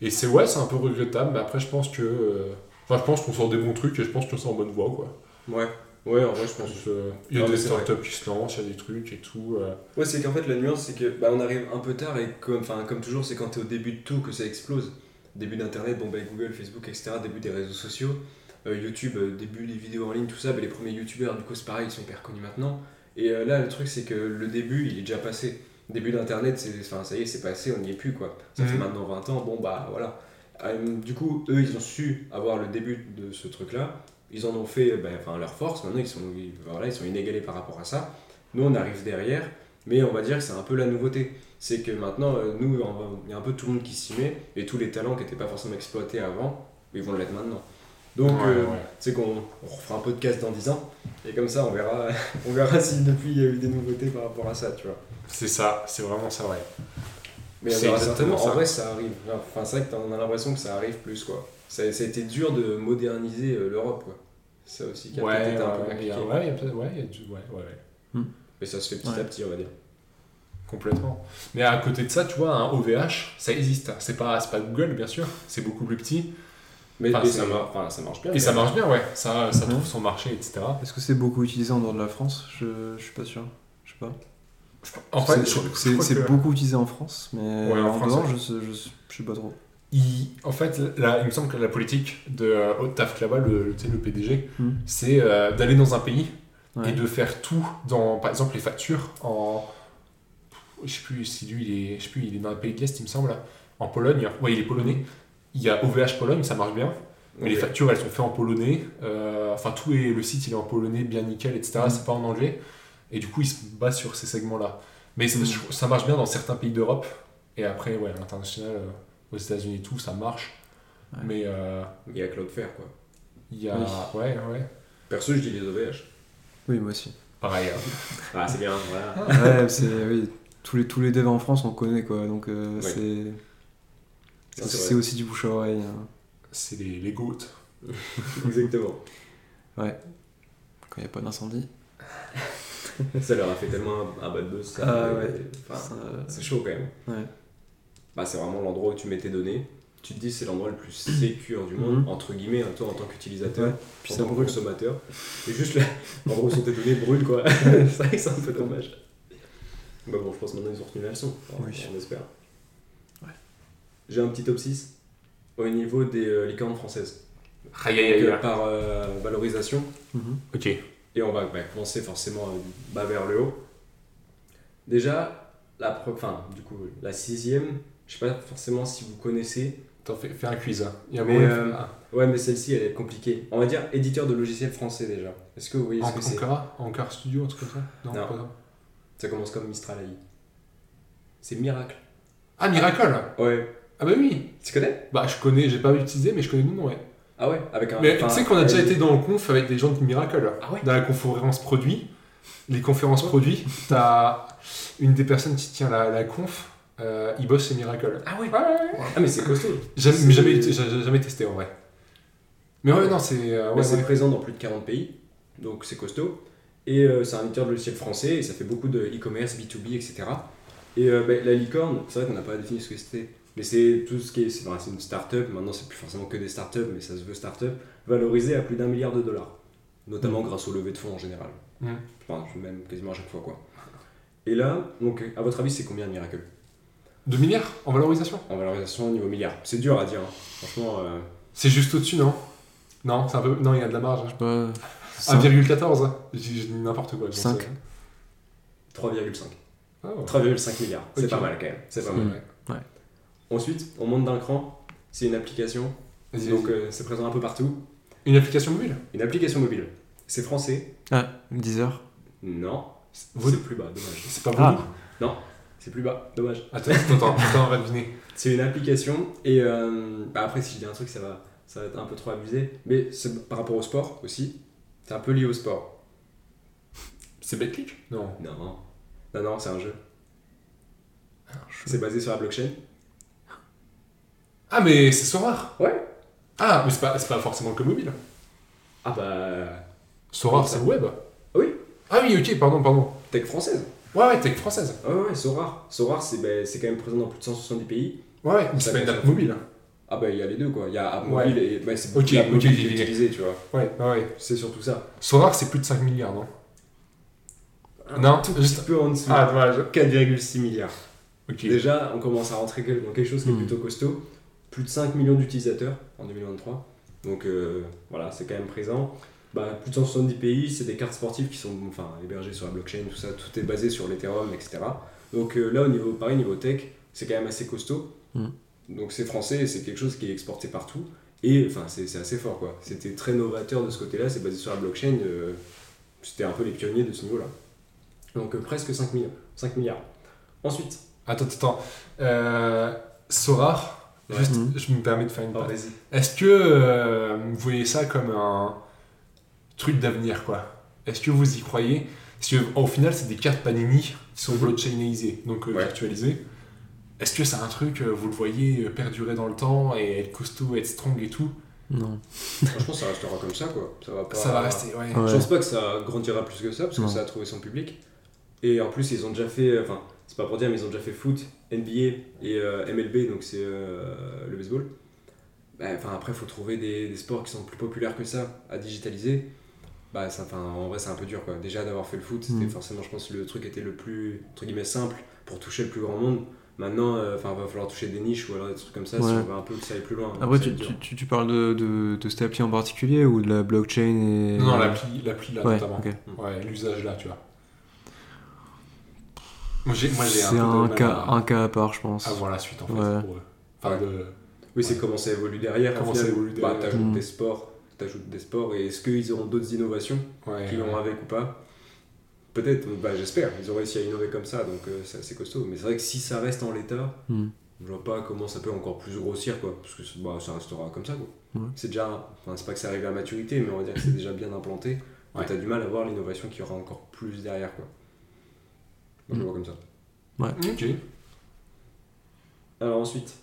et c'est ouais, c'est un peu regrettable, mais après, je pense que. euh, Enfin, je pense qu'on sort des bons trucs et je pense que c'est en bonne voie, quoi. Ouais. Ouais, en vrai, je pense. Que, Il y a Non, des startups qui se lancent, il y a des trucs et tout. euh. Ouais, c'est qu'en fait, la nuance, c'est que bah, on arrive un peu tard et comme, enfin, comme toujours, c'est quand t'es au début de tout que ça explose. Début d'Internet, bon, bah, Google, Facebook, etc., début des réseaux sociaux, euh, YouTube, euh, début des vidéos en ligne, tout ça, bah, les premiers YouTubeurs, du coup, c'est pareil, ils sont hyper connus maintenant. Et euh, là, le truc, c'est que le début, il est déjà passé. Début d'Internet, c'est, enfin, ça y est, c'est passé, on n'y est plus, quoi. Ça fait Mhm. maintenant 20 ans, bon, bah, voilà. Euh, du coup, eux, ils ont su avoir le début de ce truc-là. Ils en ont fait bah, enfin, leur force. Maintenant, ils sont, voilà, ils sont inégalés par rapport à ça. Nous, on arrive derrière. Mais on va dire que c'est un peu la nouveauté. C'est que maintenant, euh, nous, il y a un peu tout le monde qui s'y met. Et tous les talents qui n'étaient pas forcément exploités avant, ils vont l'être maintenant. Donc, Ouais, euh, ouais. c'est qu'on on refera un podcast dans 10 ans. Et comme ça, on verra, on verra si depuis, il y a eu des nouveautés par rapport à ça, tu vois. C'est ça, c'est vraiment ça, ouais. Mais on verra certainement. ça. En vrai, ça arrive. Enfin, c'est vrai que t'en- on a l'impression que ça arrive plus, quoi. Ça, ça a été dur de moderniser euh, l'Europe, quoi. Ça aussi qui a Ouais, peut-être été un peu ouais, compliqué. ouais, ouais, ouais, ouais, ouais. Mais ça se fait petit Ouais. à petit, on va dire. Complètement. Mais à côté de ça, tu vois, un OVH, ça existe. C'est pas, c'est pas Google, bien sûr, c'est beaucoup plus petit. Mais, Enfin, mais c'est- ça, mar- enfin, ça marche bien. Et ça marche bien, ouais. Ça, ça Mhm. trouve son marché, etc. Est-ce que c'est beaucoup utilisé en dehors de la France? Je, je suis pas sûr. Je sais pas. En fait, C'est- beaucoup utilisé en France, mais Ouais, en en, France, dehors, ouais. je, je, sais- je sais pas trop. Il, en fait, là, il me semble que la politique de euh, Otaf Klaba, le, PDG, Mhm. c'est euh, d'aller dans un pays Ouais. et de faire tout dans, par exemple, les factures en. Je sais plus si lui, il est, je sais plus, il est dans un pays de l'Est, il me semble, en Pologne. Ouais, il est polonais. Il y a OVH Pologne, ça marche bien. Mais les factures, elles sont faites en polonais. Euh, enfin, tout est, le site, il est en polonais, bien nickel, etc. Mhm. C'est pas en anglais. Et du coup, il se base sur ces segments-là. Mais ça- ça marche bien dans certains pays d'Europe. Et après, ouais, à l'international, euh, aux États-Unis et tout, ça marche. Ouais. Mais euh, Il y a Cloudflare, quoi. il y a. Oui. Ouais, ouais. Perso, je dis les OVH. Oui, moi aussi. Pareil. hein. Ah, c'est bien, voilà. ouais, c'est oui, tous les tous les devs en France on connaît quoi, donc euh, Ouais. c'est c'est aussi du bouche à oreille. hein. C'est les, les goats. Exactement. Quand il n'y a pas d'incendie. Ça leur a fait tellement un, un bad buzz. ça. Ah ouais. Enfin, Ça- c'est chaud quand même. Ouais. Bah, c'est vraiment l'endroit où tu mets tes données. Tu te dis c'est l'endroit le plus sécure du monde, Mhm. entre guillemets, hein, toi en tant qu'utilisateur, Ouais. Puis en ça tant que brûle. consommateur. Et juste là, l'endroit où sont tes données brûle quoi. c'est vrai que c'est un peu dommage. Bah bon, je pense maintenant ils ont retenu la leçon. Oui. On espère. Ouais. J'ai un petit top 6 au niveau des euh, licornes françaises. Aïe aïe Donc, aïe. euh, par euh, valorisation. Mhm. Ok. Et on va bah, commencer forcément euh, du bas vers le haut. Déjà, la, pro- enfin, du coup, la sixième, je sais pas forcément si vous connaissez. Attends, fais, fais un quiz. hein. Il y a Mais, euh, Ah. Ouais, mais celle-ci, elle est compliquée. On va dire éditeur de logiciels français déjà. Est-ce que vous voyez ce En- que c'est? Ankara? Ankara Studio, un truc comme ça? Non, Non. pas ça. Ça commence comme Mistral AI. C'est Miracle. Ah, Miracle? Ouais. Ah bah oui Tu connais? Bah je connais, j'ai pas utilisé, mais je connais le nom, ouais. Ah ouais Avec un. Mais tu sais qu'on a déjà été dans le conf avec des gens de Miracle. Ah ouais Dans la conférence produit. Les conférences produits, t'as une des personnes qui tient la, la conf, euh, il bosse chez Miracle. Ah ouais Ouais. Ah mais c'est costaud. Jamais, C'est- jamais, j'ai jamais testé en vrai. Mais ouais, non, c'est. euh, ouais, c'est présent dans plus de 40 pays, donc c'est costaud. Et euh, c'est un éditeur de logiciels français, et ça fait beaucoup de e-commerce, B2B, etc. Et euh, bah, la licorne, c'est vrai qu'on n'a pas défini ce que c'était, mais c'est tout ce qui est. C'est une start-up, maintenant c'est plus forcément que des start-up, mais ça se veut start-up, valorisée à plus d'un milliard de dollars. Notamment grâce au levée de fonds en général. Mhm. Enfin, même quasiment à chaque fois, quoi. Et là, donc, à votre avis, c'est combien Miracle? 2 milliards en valorisation En valorisation au niveau milliard. C'est dur à dire, hein. franchement. euh, C'est juste au-dessus, non? Non, c'est un peu. Non, il y a de la marge. Je sais pas. 1,14 hein. J'ai dit n'importe quoi. j'en Cinq. sais. 3,5. Ah, ouais. 3,5 milliards. C'est pas mal quand même. C'est pas Ouais, mal. ouais. Ensuite, on monte d'un cran. C'est une application. Donc euh, c'est présent un peu partout. Une application mobile? Une application mobile. C'est français Ah, 10 heures. Non. C'est plus bas, dommage. C'est pas Ah. beaucoup C'est plus bas, dommage. Attends, attends, attends, attends, on va deviner. C'est une application et euh, bah après si je dis un truc ça va, ça va être un peu trop abusé. Mais c'est par rapport au sport aussi. C'est un peu lié au sport. C'est BetClick Non. Non. Non, non, c'est un jeu. C'est basé sur la blockchain. Ah, mais c'est Sora Ouais. Ah, mais c'est pas, pas forcément que mobile. Ah bah. Sora, Comme ça. c'est web Oui. Ah oui, ok, pardon, pardon. Tech française. Ouais, ouais, tech française. Ouais, ouais, Sorar. Sorar, c'est bah, c'est quand même présent dans plus de 170 pays. Ouais, ouais, c'est Ça pas une compte. app mobile. Ah bah il y a les deux quoi. Il y a app Ouais. mobile et bah, c'est Ok, l'app mobile ok, qui est ok. utilisée, tu vois. Ouais, ouais, ouais. C'est surtout ça. Sora, c'est plus de 5 milliards, non? Un Non, tout juste- petit peu en dessous. Ah, dommage. 4,6 milliards. Ok. Déjà, on commence à rentrer dans quelque chose qui est Hmm. plutôt costaud. Plus de 5 millions d'utilisateurs en 2023. Donc euh, voilà, c'est quand même présent. Bah, plus de 170 pays, c'est des cartes sportives qui sont enfin, hébergées sur la blockchain, tout ça, tout est basé sur l'Ethereum, etc. Donc euh, là, au niveau, pareil, niveau tech, c'est quand même assez costaud. Hmm. Donc c'est français c'est quelque chose qui est exporté partout. Et enfin, c'est c'est assez fort quoi. C'était très novateur de ce côté-là, c'est basé sur la blockchain. euh, C'était un peu les pionniers de ce niveau-là. Donc euh, presque 5 millions, 5 milliards. Ensuite, Attends, attends. Euh, Sora, Ouais. juste, Mhm. je me permets de faire une oh. Est-ce que euh, vous voyez ça comme un truc d'avenir, quoi Est-ce que vous y croyez? Parce qu'au final, c'est des cartes Panini qui sont blockchainisées, donc euh, Ouais. virtualisées. Est-ce que c'est un truc, euh, vous le voyez, euh, perdurer dans le temps et être costaud, être strong et tout? Non. Franchement, ça restera comme ça, quoi. Ça va pas... Ça va rester, ouais. Ouais. Je pense pas que ça grandira plus que ça, parce que Non. ça a trouvé son public. Et en plus, ils ont déjà fait... Enfin, c'est pas pour dire, mais ils ont déjà fait foot, NBA et euh, MLB, donc c'est euh, le baseball. Bah, Enfin, après, il faut trouver des, des sports qui sont plus populaires que ça à digitaliser. Bah, ça, enfin, en vrai, c'est un peu dur, quoi. Déjà, d'avoir fait le foot, c'était Mm. forcément, je pense, le truc était le plus, entre guillemets, simple pour toucher le plus grand monde. Maintenant, euh, enfin, va falloir toucher des niches ou alors des trucs comme ça si on veut un peu que ça aille plus loin. Après, Ça tu, tu, tu- tu parles de, de, de cette appli en particulier ou de la blockchain et... Non, l'appli, l'appli là, Ouais, notamment. Ouais, l'usage là, tu vois. Moi, j'ai, moi, j'ai un C'est un cas, à, un cas à part, je pense. voir la suite, en fait, Ouais. pour eux. Enfin, de... Oui, c'est comment ça évolue derrière. Comment ça évolue Bah, derrière. t'ajoutes Mm. des sports, t'ajoutes des sports, et est-ce qu'ils auront d'autres innovations Ouais, qui vont ouais. avec ou pas? Peut-être, bah, j'espère. Ils ont réussi à innover comme ça, donc euh, c'est assez costaud. Mais c'est vrai que si ça reste en l'état, Hmm. je vois pas comment ça peut encore plus grossir, quoi. Parce que bah, ça restera comme ça, quoi. Ouais. C'est déjà, enfin, c'est pas que c'est arrivé à maturité, mais on va dire que c'est déjà bien implanté. Ouais. T'as du mal à voir l'innovation qui aura encore plus derrière, quoi. Moi, je le Mm. vois comme ça. Ok. Alors ensuite,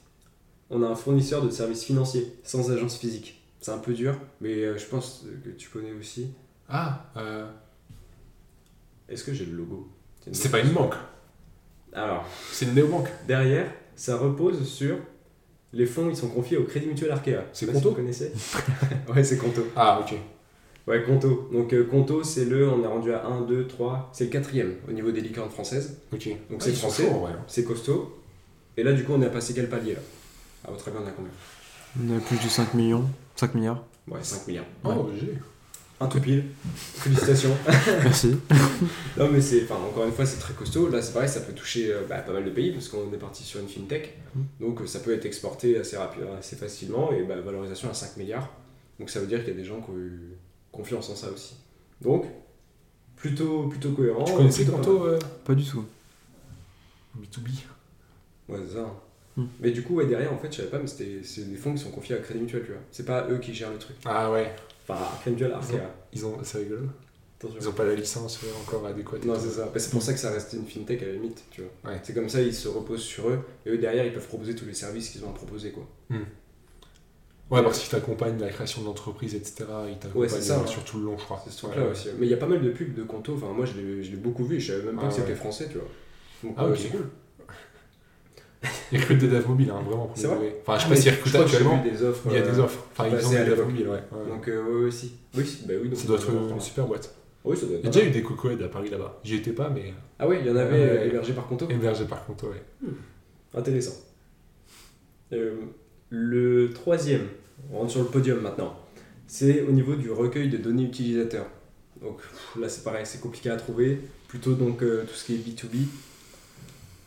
on a un fournisseur de services financiers sans agence physique. C'est un peu dur, mais euh, je pense que tu connais aussi. Ah, euh, Est-ce que j'ai le logo? C'est pas une banque, Alors, c'est une néobanque. derrière, ça repose sur les fonds, ils sont confiés au Crédit Mutuel Arkea. C'est pas si Conto vous connaissez Ouais, c'est Conto. Ah, ok. Ouais, Conto. Donc euh, Conto, c'est le, on est rendu à 1, 2, 3, c'est le quatrième au niveau des licornes françaises. Ok. Donc Ah, c'est français. C'est costaud. Et là, du coup, on est passé quel palier là? À votre avis, on a combien? On a plus de 5 millions. 5 milliards. Ouais, 5 milliards. Oh, j'ai. Un tout pile. Félicitations. Merci. non, mais c'est, enfin, encore une fois, c'est très costaud. Là, c'est pareil, ça peut toucher euh, bah, pas mal de pays parce qu'on est parti sur une fintech. Mm. Donc, euh, ça peut être exporté assez rapidement, assez facilement et bah, valorisation à 5 milliards. Donc, ça veut dire qu'il y a des gens qui ont eu confiance en ça aussi. Donc, plutôt, plutôt cohérent. Tu connaissais euh, Pas du tout. B2B Ouais, c'est ça. Mm. Mais du coup, ouais, derrière, en fait, je savais pas, mais c'était, c'est des fonds qui sont confiés à Crédit Mutuel, tu vois. C'est pas eux qui gèrent le truc. Ah ouais, Enfin, Crédit Mutuel, Arkea. ils ont, c'est rigolo. Attention. Ils ont pas la licence euh, encore adéquate. Non, c'est ça. C'est pour ça que ça reste une fintech à la limite, tu vois. Ouais. C'est comme ça, ils se reposent sur eux, et eux derrière, ils peuvent proposer tous les services qu'ils ont à proposer, quoi. Ouais, parce qu'ils t'accompagnent la création de l'entreprise, etc. Ils t'accompagnent Ouais, euh, sur tout le long, je crois. C'est ce truc-là Ouais, aussi. Mais il y a pas mal de pubs de Conto, enfin, moi, je l'ai, beaucoup vu, je savais même pas Ah que c'était français, tu vois. Donc, Ah, ouais, ok. c'est cool. Ils recrutent des devs mobiles, hein, vraiment. pour C'est vrai. Enfin, je sais Ah, pas mais s'ils recrutent actuellement. des offres. Il y a des euh, offres. Enfin, ils ont des devs mobiles, ouais. ouais. Donc, euh, ouais, ouais, si. Oui, bah oui, donc Ça doit être une super boîte. Oui, ça doit être. Il y a déjà eu des cocoeds à Paris là-bas. J'y étais pas, mais Ah ouais, il y en avait euh, hébergé par Conto. hébergé par contre, ouais. Intéressant. Euh, le troisième, on rentre sur le podium maintenant, c'est au niveau du recueil de données utilisateurs. Donc là c'est pareil, c'est compliqué à trouver. Plutôt donc tout ce qui est B2B.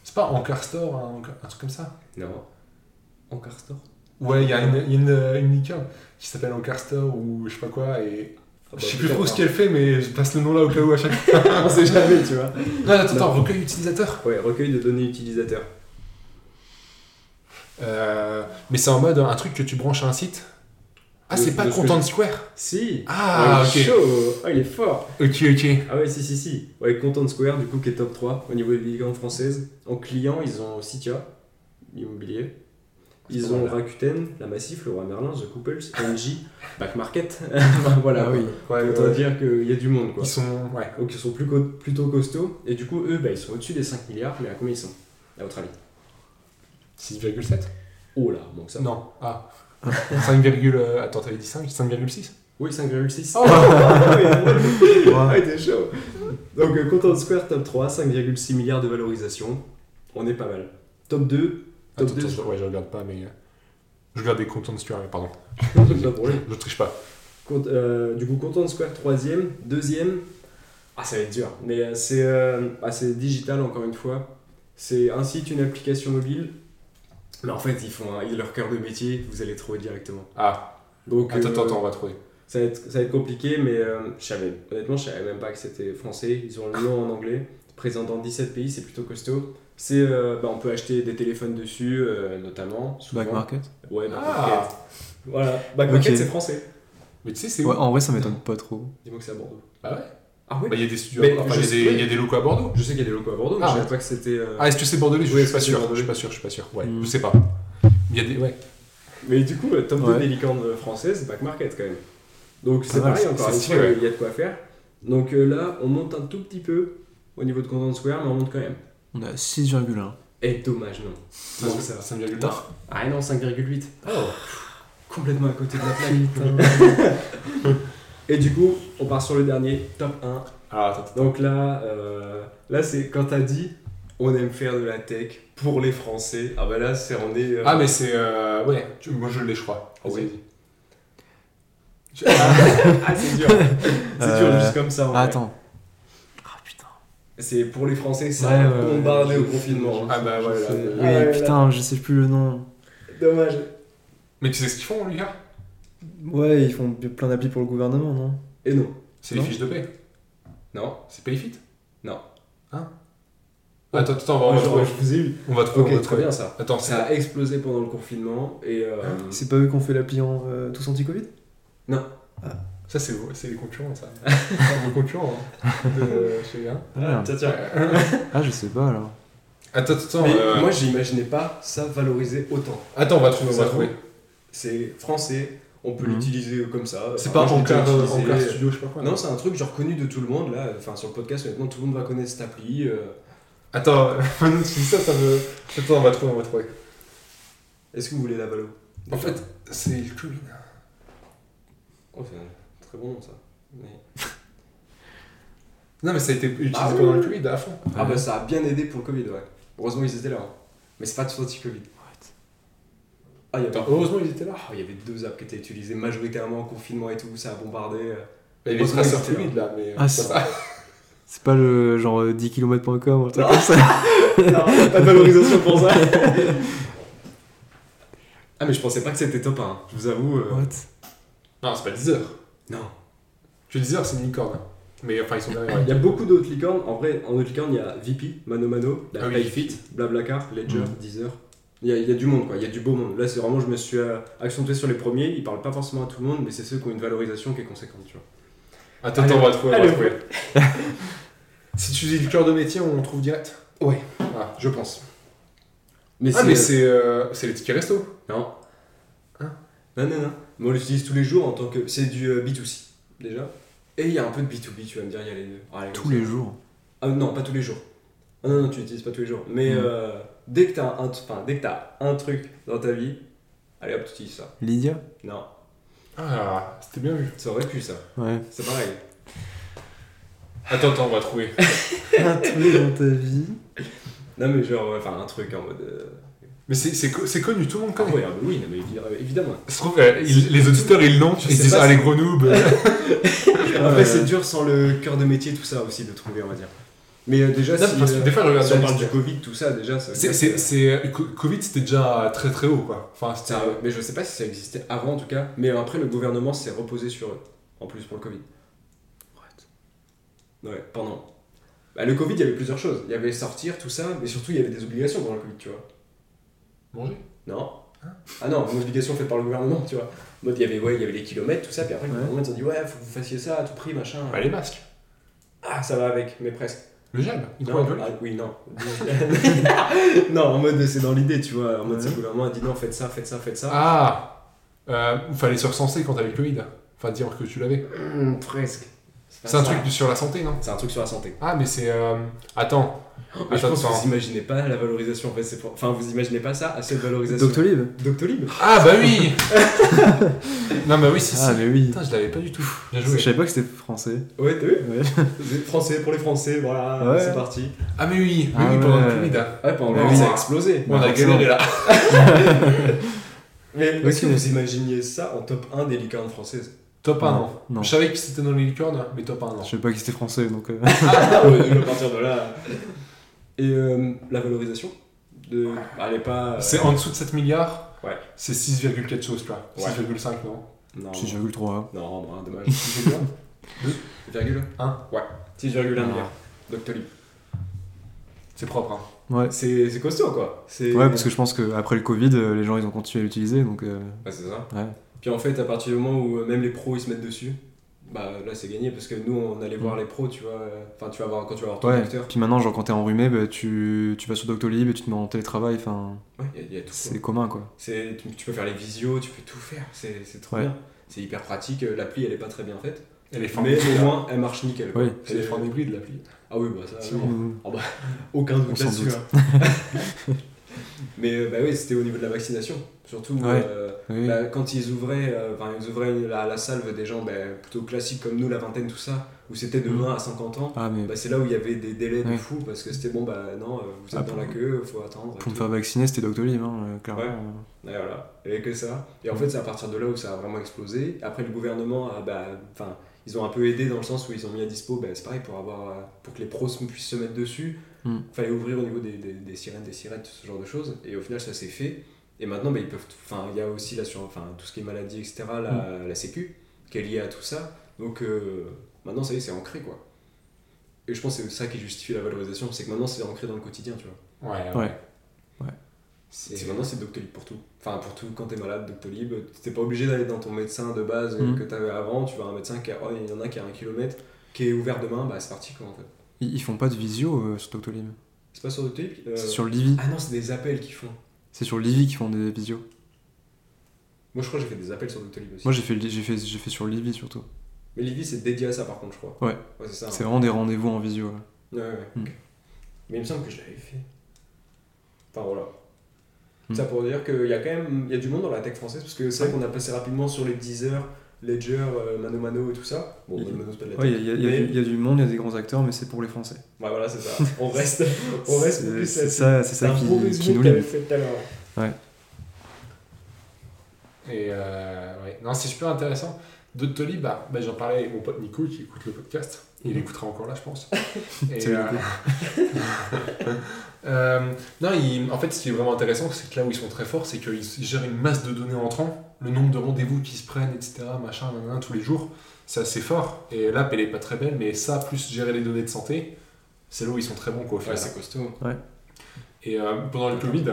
C'est pas Ancar Store, un, un truc comme ça Non. Encore Store Ouais, il y a une, y a une, une licorne qui s'appelle Ancar Store ou je sais pas quoi, et Ah bah, je sais plus trop ce hein. qu'elle fait, mais je passe le nom là au cas où à chaque fois. On sait jamais, tu vois. Non, attends, attends, recueil utilisateur. Ouais, recueil de données utilisateurs. Euh, mais c'est en mode un truc que tu branches à un site. Ah, c'est pas Content Square Si Ah, il est ok. chaud Ah, il est fort Ok, ok. Ah ouais, si, si, si. Ouais, Content Square, du coup, qui est top 3 au niveau des licornes françaises. En client, ils ont Citia, immobilier. Ils ont mal. Rakuten, La Massif, Le Roi Merlin, The Couples, NJ, Back Market. voilà. Ah oui. Ouais, Autant ouais. dire qu'il y a du monde, quoi. Ils sont. Ouais. Donc, ils sont plus co- plutôt costauds. Et du coup, eux, bah, ils sont au-dessus des 5 milliards. Mais à combien ils sont? À votre avis 6,7 Oh là, donc ça. Non. Ah. 5, euh, attends, t'avais dit 5 5,6 Oui, 5,6. Oh Ah, il était chaud. Donc, euh, Content Square, top 3, 5,6 milliards de valorisation. On est pas mal. Top 2, Attends, top 2. attends, je- ouais, je regarde pas, mais. euh, Je regarde des Content Square, mais pardon. Je triche pas. Cont- euh, du coup, Content Square, troisième. Deuxième, ah, ça va être dur. Mais euh, c'est euh, bah, c'est digital, encore une fois. C'est un site, une application mobile. Mais en fait, ils font un- leur cœur de métier, vous allez trouver directement. Ah, Donc, attends, euh, attends, attends, on va trouver. Ça va, être, ça va être compliqué, mais euh, je savais, honnêtement, je savais même pas que c'était français. Ils ont le nom en anglais. Présent dans 17 pays, c'est plutôt costaud. C'est, euh, bah, on peut acheter des téléphones dessus, euh, notamment. souvent. Back Market Ouais, Back Ah. Market. Voilà, Back Market, c'est français. Mais tu sais, c'est où Ouais, en vrai, ça m'étonne pas trop. Dis-moi que c'est à Bordeaux. Ah ouais Ah oui Bah, il y a des studios. Mais enfin, je il y, a sais- des- il y a des locaux à Bordeaux. Je sais qu'il y a des locaux à Bordeaux, mais Ah, je savais ouais. pas que c'était. euh, Ah, est-ce que c'est bordelais? Je suis pas sûr. Je suis pas sûr, je suis pas sûr. Ouais, Hmm. je sais pas. Il y a des. Ouais. Mais du coup, euh, top 2 Ouais. des licornes françaises, Back Market quand même. Donc c'est pareil, encore il y a de quoi faire. Donc euh, là, on monte un tout petit peu au niveau de Content Square, mais on monte quand même. On a 6,1. Et dommage, non. Ça, Non, ça, ça- ça me vient Putain. Ah non, 5,8. Oh. Complètement à côté de la plaque. Et du coup, on part sur le dernier, top 1. Ah, attends, attends. Donc là, euh, là c'est quand t'as dit on aime faire de la tech pour les Français. Ah bah là, c'est on est. euh, Ah, mais c'est. euh, Ouais, tu- moi je l'ai, je crois. Ah ouais. Vas-y. ah, c'est dur. c'est dur juste comme ça. en Ah, vrai. attends. Ah putain. C'est pour les Français, c'est Ouais, ouais, bombardé ouais, au confinement. hein. Ah, bah voilà. Ah Oui, ouais, putain, je sais plus le nom. Dommage. Mais tu sais ce qu'ils font, les gars Ouais, ils font plein d'applis pour le gouvernement, non? Et non. C'est les Non. fiches de paie. Non. C'est Payfit? Non. Hein? Attends, attends, on va, on trouver. je vous ai eu. On va trouver. on Ok, va très trouver. bien ça. Attends. Ça a explosé pendant le confinement et. euh, C'est pas eux qui ont fait l'appli en euh, tous anti-Covid? Ça, c'est c'est les concurrents, ça. Vos concurrents. hein, De chez hein. Ah, tiens, tiens. Ah, je sais pas alors. Attends, attends. Mais euh, moi, j'imaginais pas ça valoriser autant. Attends, on va trouver, on va trouver. C'est français, on peut Mhm. l'utiliser comme ça. C'est Enfin, pas Ancar déjà euh, Studio, je sais pas quoi. Non, c'est un truc genre connu de tout le monde là. Enfin, sur le podcast, honnêtement, tout le monde va connaître cette appli. euh. Attends, maintenant que tu dis ça, ça me. Attends, on va trouver, on va trouver. Est-ce que vous voulez la valo? En fait, c'est le Covid. Oh, c'est un très bon nom ça. Mais- Non, mais ça a été utilisé Ah oui, pendant le. Covid à fond. Ah bah ça a bien aidé pour le Covid, ouais. Heureusement ils étaient là. hein. Mais c'est pas tout anti-Covid. Ah, y avait, heureusement, ils étaient là. Ah, il y avait deux apps qui étaient utilisées majoritairement en confinement et tout, ça a bombardé. euh. Il y a les Heureusement, traceurs ils étaient fluides là, mais. Ah, ça c'est- va. C'est pas le genre euh, 10km.com ou un truc Non. comme ça. non, pas de valorisation pour ça. ah, mais je pensais pas que c'était top 1, je vous avoue. euh, What? Non, c'est pas Deezer. Non. Je Deezer, c'est une licorne. Mais enfin, ils sont derrière. Il y a beaucoup d'autres licornes. En vrai, en autres licornes, il y a VP, Mano Mano, la Ah oui. Payfit, Blablacar, Ledger, Mm. Deezer. Il y, a, il y a du monde, quoi. Il y a du beau monde. Là, c'est vraiment, je me suis euh, accentué sur les premiers. Ils parlent pas forcément à tout le monde, mais c'est ceux qui ont une valorisation qui est conséquente, tu vois. Attends, Allez, on va trouver. on va trouver. si tu dis le cœur de métier, on trouve direct. Ouais, Ah, je pense. Mais ah mais c'est euh, c'est les tickets resto. Non. Hein Non, non, non. Mais on l'utilise tous les jours en tant que. C'est du euh, B2C, déjà. Et il y a un peu de B2B, tu vas me dire, il y a les deux. Ah, Tous les jours. Ah non, pas tous les jours. Ah non, non, tu l'utilises pas tous les jours. Mais Mm. euh, dès que t'as un, enfin, dès que t'as un truc dans ta vie, allez hop, tu utilises ça. Lydia? Non, Ah, c'était bien vu. ça aurait pu ça. Ouais. C'est pareil. Attends, attends, on va trouver. Un truc dans ta vie. Non, mais genre, enfin, un truc en mode. euh, Mais c'est c'est co- c'est connu, tout le monde connaît. ah oui, non, mais évi- évidemment. Ça se trouve, euh, ils- les auditeurs, ils l'ont. Ils disent, ah, les gros noobs. Après, c'est dur sans le cœur de métier, tout ça aussi de trouver, on va dire. Mais euh, déjà, Non, si, parce que euh, des fois, je regarde si on parle du Covid, tout ça, déjà, ça C'est- Covid, c'était déjà très très haut, quoi. Enfin, c'était. Ça, mais je sais pas si ça existait avant en tout cas. Mais après, le gouvernement s'est reposé sur eux, en plus pour le Covid. Ouais, pendant. Bah, le Covid, il y avait plusieurs choses. Il y avait sortir, tout ça, mais surtout, il y avait des obligations pendant le Covid, tu vois. Manger? Non Ah non, une obligation faite par le gouvernement, tu vois. Mode, il y avait, ouais, il y avait les kilomètres, tout ça, puis après, le Ouais. gouvernement, ils ont dit, ouais, faut que vous fassiez ça à tout prix, machin. Bah, les masques. Ah, ça va avec, mais presque. Le gel. Non, hydroalcoolique. ah, oui, non. non, en mode, c'est dans l'idée, tu vois. En mode, c'est gouvernement a dit, non, faites ça, faites ça, faites ça. Ah euh, Fallait se recenser quand t'avais le Covid. Enfin, dire que tu l'avais. Hum, presque. C'est un ça. truc sur la santé, non? C'est un truc sur la santé. Ah, mais c'est. euh, Attends. Mais je pense que vous imaginez pas la valorisation en fait. c'est pour- Enfin, vous imaginez pas ça à cette valorisation. Doctolib Doctolib Ah, bah oui Non, bah oui, si, si. Ah, mais oui. Putain, je l'avais pas du tout. Bien Je joué. savais pas que c'était français. Ouais, t'as vu Ouais. Français pour les Français, voilà, Ouais. c'est parti. Ah, mais oui, oui, Ah oui, pendant le ouais. Covid. Ouais, pendant le oui. ça a explosé. On a galéré là. Mais est-ce que vous imaginiez ça en top 1 des licornes françaises Top 1, Non, non. non. Je savais que c'était dans les licornes, mais top 1, non. Je savais pas que c'était français donc. euh, Ah ouais, donc à partir de là. Et euh, la valorisation de... bah, Elle est pas. euh, C'est en dessous de 7 milliards. Ouais. C'est 6,4 choses, tu vois. Ouais. 6,5, non? Non, 6,3. non, non, dommage. 2,1 Un. Ouais, 6,1 Ah. milliards. Doctolib. C'est propre, hein. Ouais. C'est c'est costaud quoi. C'est- Ouais, parce que je pense qu'après le Covid, euh, les gens ils ont continué à l'utiliser donc. euh, Ouais, c'est ça. Ouais. Puis en fait, à partir du moment où même les pros ils se mettent dessus, bah là c'est gagné parce que nous on allait voir les pros, tu vois. Enfin, tu vas voir quand tu vas voir ton Mm. Ouais. docteur. Puis maintenant, genre quand t'es enrhumé, bah, tu, tu vas sur Doctolib et tu te mets en télétravail. Enfin, Ouais, il y, a- il y a tout. quoi. c'est commun quoi. C'est- Tu, tu peux faire les visios, tu peux tout faire. C'est c'est trop Ouais. bien. C'est hyper pratique. euh, L'appli elle est pas très bien faite, Elle est mais au moins elle marche nickel. Oui. C'est les formes hybrides, l'appli. Ah oui, bah ça, Si, oui. Mmh. aucun On doute là-dessus. mais euh, bah oui, c'était au niveau de la vaccination. Surtout Ouais. euh, Oui. Bah, quand ils ouvraient, euh, ils ouvraient la, la salve des gens bah, plutôt classiques comme nous, la vingtaine, tout ça, où c'était de Mhm. 20 à 50 ans, Ah, mais bah, c'est là où il y avait des délais de fou parce que c'était bon, bah non, euh, vous êtes Ah, dans pour- la queue, faut attendre. pour me faire vacciner, c'était Doctolib, hein, clairement. Ouais. Et voilà, et que ça. Et en fait, c'est à partir de là où ça a vraiment explosé. Après, le gouvernement a, bah, enfin, ils ont un peu aidé dans le sens où ils ont mis à dispo, bah, c'est pareil, pour, avoir, pour que les pros se- puissent se mettre dessus. Il Mm. fallait ouvrir au niveau des, des, des sirènes, des sirettes, ce genre de choses. Et au final, ça s'est fait. Et maintenant, bah, ils peuvent. Enfin, il y a aussi là, sur, enfin, tout ce qui est maladie, etc., la, la Sécu, qui est liée à tout ça. Donc euh, maintenant, ça y est, c'est ancré, quoi. Et je pense que c'est ça qui justifie la valorisation, c'est que maintenant, c'est ancré dans le quotidien, tu vois. Ouais, Ouais. C'est maintenant c'est Doctolib pour tout. Enfin pour tout quand t'es malade Doctolib, t'es pas obligé d'aller dans ton médecin de base euh, Mhm. que t'avais avant, tu vas à un médecin qui a, oh, il y en a qui a un kilomètre, qui est ouvert demain, bah c'est parti quoi en fait. Ils, ils font pas de visio euh, sur Doctolib. C'est pas sur Doctolib euh, C'est sur Livy. Ah non c'est des appels qu'ils font. C'est sur Livy qu'ils font des visios. Moi je crois que j'ai fait des appels sur Doctolib aussi. Moi j'ai fait, j'ai fait, j'ai fait sur Livy surtout. Mais Livy c'est dédié à ça par contre je crois. Ouais. Ouais c'est ça. C'est hein. vraiment des rendez-vous en visio. ouais. Ouais ouais. Ok. Mais il me semble que je l'avais fait. Enfin voilà. Mhm. Ça pour dire qu'il y a quand même il y a du monde dans la tech française parce que c'est vrai qu'on a passé rapidement sur les Deezer, Ledger, euh, Mano Mano et tout ça. Bon Il- Mano Mano c'est pas de la tech. il y, mais- y a du monde, il y a des grands acteurs, mais c'est pour les Français. Ouais, voilà, c'est ça. On reste, on reste C'est- c'est ça, c'est ça qui, nous lie. fait tout à l'heure. Ouais. Et euh, ouais. Non, c'est super intéressant. Doctolib, bah, bah, j'en parlais avec mon pote Nico qui écoute le podcast. Il Mhm. écoutera encore là, je pense. Et, euh, euh, non, il- en fait, ce qui est vraiment intéressant, c'est que là où ils sont très forts, c'est qu'ils gèrent une masse de données entrant, le nombre de rendez-vous qui se prennent, etc., machin, nanana, tous les jours. C'est assez fort. Et l'app, elle est pas très belle, mais ça, plus gérer les données de santé, c'est là où ils sont très bons, quoi, au Ouais, c'est costaud. Et euh, pendant le Covid,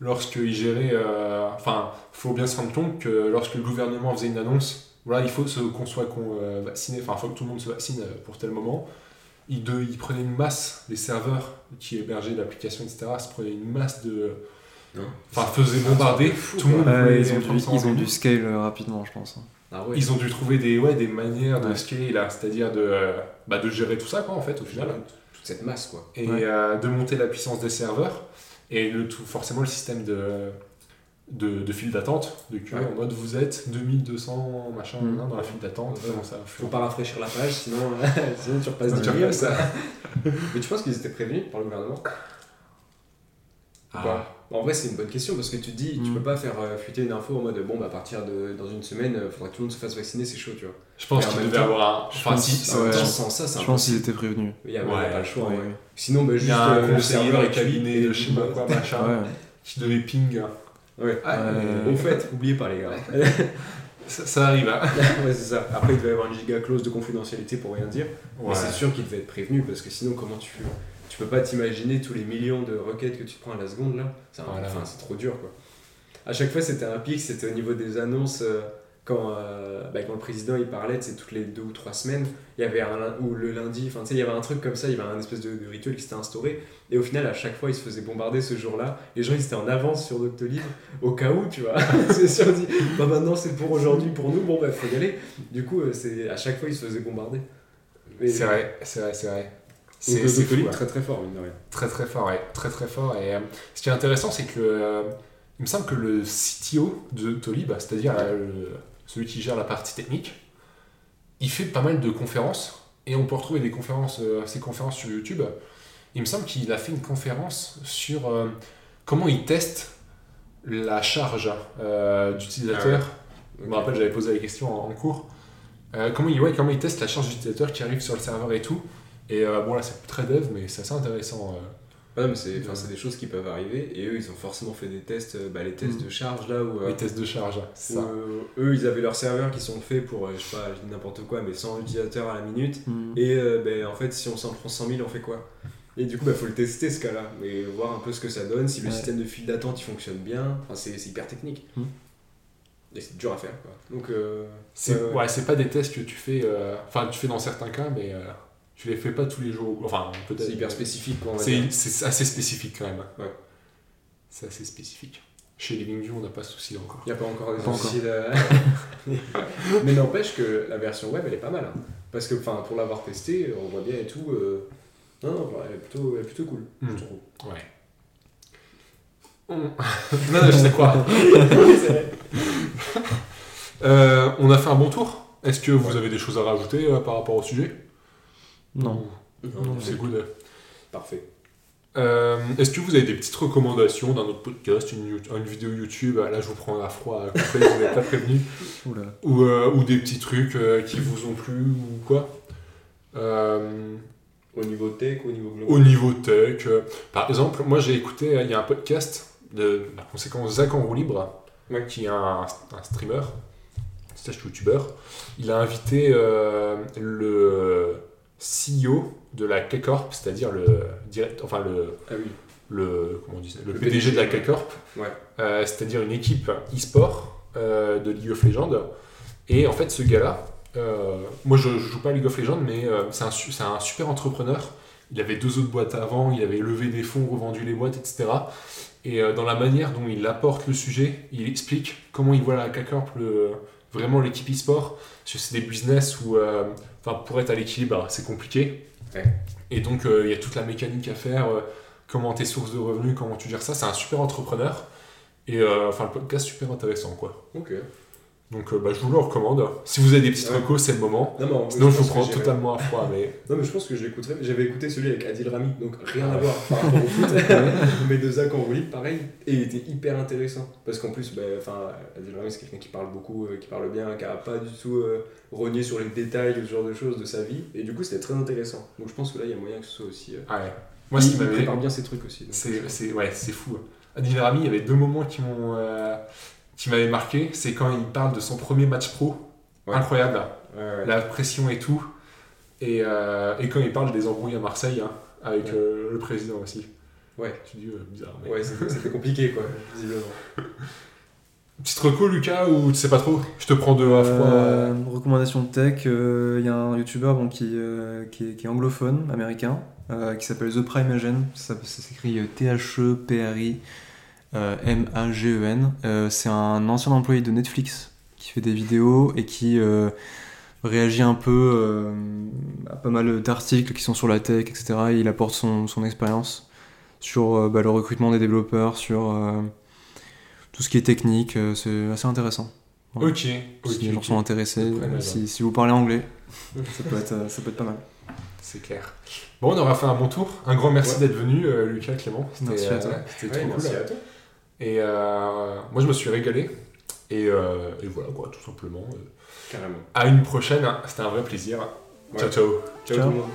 lorsqu'ils géraient. euh, Enfin, faut bien se rendre compte que lorsque le gouvernement faisait une annonce, voilà, il faut qu'on soit qu'on, euh, vacciné, enfin, il faut que tout le monde se vaccine euh, pour tel moment. Ils, de, ils prenaient une masse, les serveurs qui hébergeaient l'application, etc., se prenaient une masse de. Enfin, faisaient bombarder. tout le monde ils, ont dû, ils ont scale euh, rapidement, je pense. Ah ouais. Ils ont dû trouver des, ouais, des manières de Ouais. scale, là, c'est-à-dire de, euh, bah, de gérer tout ça, quoi, en fait, au final. Toute cette masse, quoi. et Ouais. euh, de monter la puissance des serveurs et le tout, forcément le système de, de, de file d'attente de queue Ouais. en mode vous êtes 2200 machin Mm. nan, dans la file d'attente Ouais. ça Faut pas rafraîchir la page, sinon, sinon tu repasses Ouais, du tu milieu, repasses. ça. Mais tu penses qu'ils étaient prévenus par le gouvernement? Ah. Bah, En vrai, c'est une bonne question parce que tu te dis, tu Mm. peux pas faire euh, fuiter une info en mode bon, bah, à partir de dans une semaine, il faudra que tout le monde se fasse vacciner, c'est chaud, tu vois. je pense qu'il devait avoir un enfin si sans ça, c'est Je pense qu'ils étaient prévenus. Il y a, pas le choix. ouais, ouais. ouais. Sinon, bah, juste euh, le conseiller serveur et cabinets de je sais pas quoi machin qui devait ping Ouais. Ah, mais Au fait, oubliez pas les gars. ça, ça arrive hein. ouais, c'est ça. Après, il devait y avoir une giga clause de confidentialité pour rien dire. Mais c'est sûr qu'il devait être prévenu parce que sinon, comment tu tu peux pas t'imaginer tous les millions de requêtes que tu te prends à la seconde là. Voilà. enfin, c'est trop dur quoi. À chaque fois, c'était un pic, c'était au niveau des annonces. euh, quand, euh, bah, quand le président il parlait, c'est toutes les deux ou trois semaines, il y avait un ou le lundi, enfin tu sais, il y avait un truc comme ça, il y avait un espèce de, de rituel qui s'était instauré, et au final, à chaque fois, il se faisait bombarder ce jour-là. Les gens ils étaient en avance sur Doctolib, au cas où, tu vois. c'est sûr, on dit, bah maintenant c'est pour aujourd'hui, pour nous, bon bah faut y aller. Du coup, euh, c'est à chaque fois, il se faisait bombarder. C'est vrai c'est vrai c'est vrai c'est Doctolib, ouais. très très fort, mine de rien. Très très fort, ouais. Très très fort. Et euh, ce qui est intéressant, c'est que euh, il me semble que le CTO de Tolib, c'est-à-dire le- celui qui gère la partie technique, il fait pas mal de conférences et on peut retrouver des conférences, euh, ces conférences sur YouTube. Il me semble qu'il a fait une conférence sur euh, comment il teste la charge euh, d'utilisateur. Je me rappelle, j'avais posé la question en, en cours. Comment, il, ouais, comment il teste la charge d'utilisateur qui arrive sur le serveur et tout. Et bon, là, c'est très dev, mais c'est assez intéressant. Euh. Mais c'est des choses qui peuvent arriver et eux ils ont forcément fait des tests, euh, bah, les tests Mm. de charge là où, euh, Les tests de charge, c'est où, ça. euh, eux ils avaient leurs serveurs qui sont faits pour, euh, je sais pas, je dis n'importe quoi, mais 100 utilisateurs à la minute Mm. et euh, ben, en fait si on s'en prend 100 000 on fait quoi? Et du coup bah faut le tester ce cas là, mais voir un peu ce que ça donne, si le Ouais. système de file d'attente il fonctionne bien, enfin, c'est hyper technique. Mm. Et c'est dur à faire quoi. Donc euh, C'est ouais. pas des tests que tu fais. euh, Enfin, tu fais dans certains cas, mais euh, tu les fais pas tous les jours. Enfin, peut-être. c'est hyper spécifique quoi. C'est assez spécifique quand même. Ouais. C'est assez spécifique. Chez Living on n'a pas ce souci encore. Il n'y a pas encore des soucis de- Mais n'empêche que la version web elle est pas mal. hein. Parce que enfin, pour l'avoir testé, on voit bien et tout. euh, Non, non, elle est plutôt, elle est plutôt cool. Hmm. je trouve. Ouais. On- non, non, je sais quoi. Euh, on a fait un bon tour. Est-ce que vous avez des choses à rajouter euh, par rapport au sujet? Non. Non, C'est good. Parfait. Euh, Est-ce que vous avez des petites recommandations d'un autre podcast, une, vidéo YouTube Là, je vous prends à froid je vous n'avez pas prévenu. Ou, euh, ou des petits trucs euh, qui vous ont plu ou quoi Euh, Au niveau tech, au niveau global. Au niveau tech, euh, par exemple, moi j'ai écouté, euh, il y a un podcast de la conséquence Zach en roue libre, Ouais. qui est un, un streamer, slash youtubeur. Il a invité euh, le CEO de la K-Corp, c'est-à-dire le direct, enfin le, Ah oui. le, comment on dit ça, le, Le PDG, de la K-Corp, Ouais. euh, c'est-à-dire une équipe e-sport euh, de League of Legends. Et en fait, ce gars-là, euh, moi je, je joue pas à League of Legends, mais c'est un, un super entrepreneur. Il avait deux autres boîtes avant, il avait levé des fonds, revendu les boîtes, etc. Et dans la manière dont il apporte le sujet, il explique comment il voit la K-Corp, vraiment l'équipe e-sport. C'est des business où, enfin, pour être à l'équilibre, c'est compliqué. Ouais. Et donc, euh, il y a toute la mécanique à faire, euh, comment tes sources de revenus, comment tu gères ça. C'est un super entrepreneur. Et euh, enfin, le podcast super intéressant, quoi. Ok. Donc euh, bah, je vous le recommande. Si vous avez des petites Ouais. recos, c'est le moment. Non, en- Sinon, je vous prends totalement à froid. Mais Non, mais je pense que je l'écouterai. J'avais écouté celui avec Adil Rami, donc rien à voir par rapport au foot. mais de Zach Enrouli, pareil. Et il était hyper intéressant. Parce qu'en plus, bah, Adil Rami, c'est quelqu'un qui parle beaucoup, euh, qui parle bien, qui a pas du tout euh, rogné sur les détails, ce genre de choses de sa vie. Et du coup, c'était très intéressant. Donc je pense que là, il y a moyen que ce soit aussi. euh, ouais. Moi, ce il, il prépare bien ses trucs aussi. C'est, ouais, c'est fou. Adil Rami, il y avait deux moments qui m'ont, qui m'avaient marqué. C'est quand il parle de son premier match pro, Ouais. incroyable, ouais, ouais. la pression et tout, et, euh, et quand il parle des embrouilles à Marseille hein, avec Ouais. euh, le président aussi. Ouais. Tu dis euh, bizarre. Mais... Ouais, c'était compliqué, quoi, visiblement. Petite reco, Lucas, ou tu sais pas trop? Je te prends de à froid. Euh, recommandation de tech, euh, il y a un youtubeur bon, qui, euh, qui, est, qui est anglophone, américain, euh, qui s'appelle The Prime Agent. Ça, ça s'écrit euh, T-H-E-P-R-I-M-A-G-E-N. Euh, c'est un ancien employé de Netflix qui fait des vidéos et qui euh, réagit un peu euh, à pas mal d'articles qui sont sur la tech, etc. Et il apporte son, son expérience sur euh, bah, le recrutement des développeurs, sur euh, tout ce qui est technique. euh, c'est assez intéressant. Ok. ok, Si les gens sont intéressés, si, si vous parlez anglais, ça peut être, euh, ça peut être pas mal. C'est clair. Bon, on aura fait un bon tour. Un grand merci Ouais. d'être venu, euh, Lucas, Clément. Merci à toi. euh, C'était Ouais, trop merci cool. à toi. Et euh, moi, je me suis régalé. Et, euh, et voilà, quoi, tout simplement. Carrément. À une prochaine. C'était un vrai plaisir. Ouais. Ciao, ciao. Ciao, Ciao. tout le monde.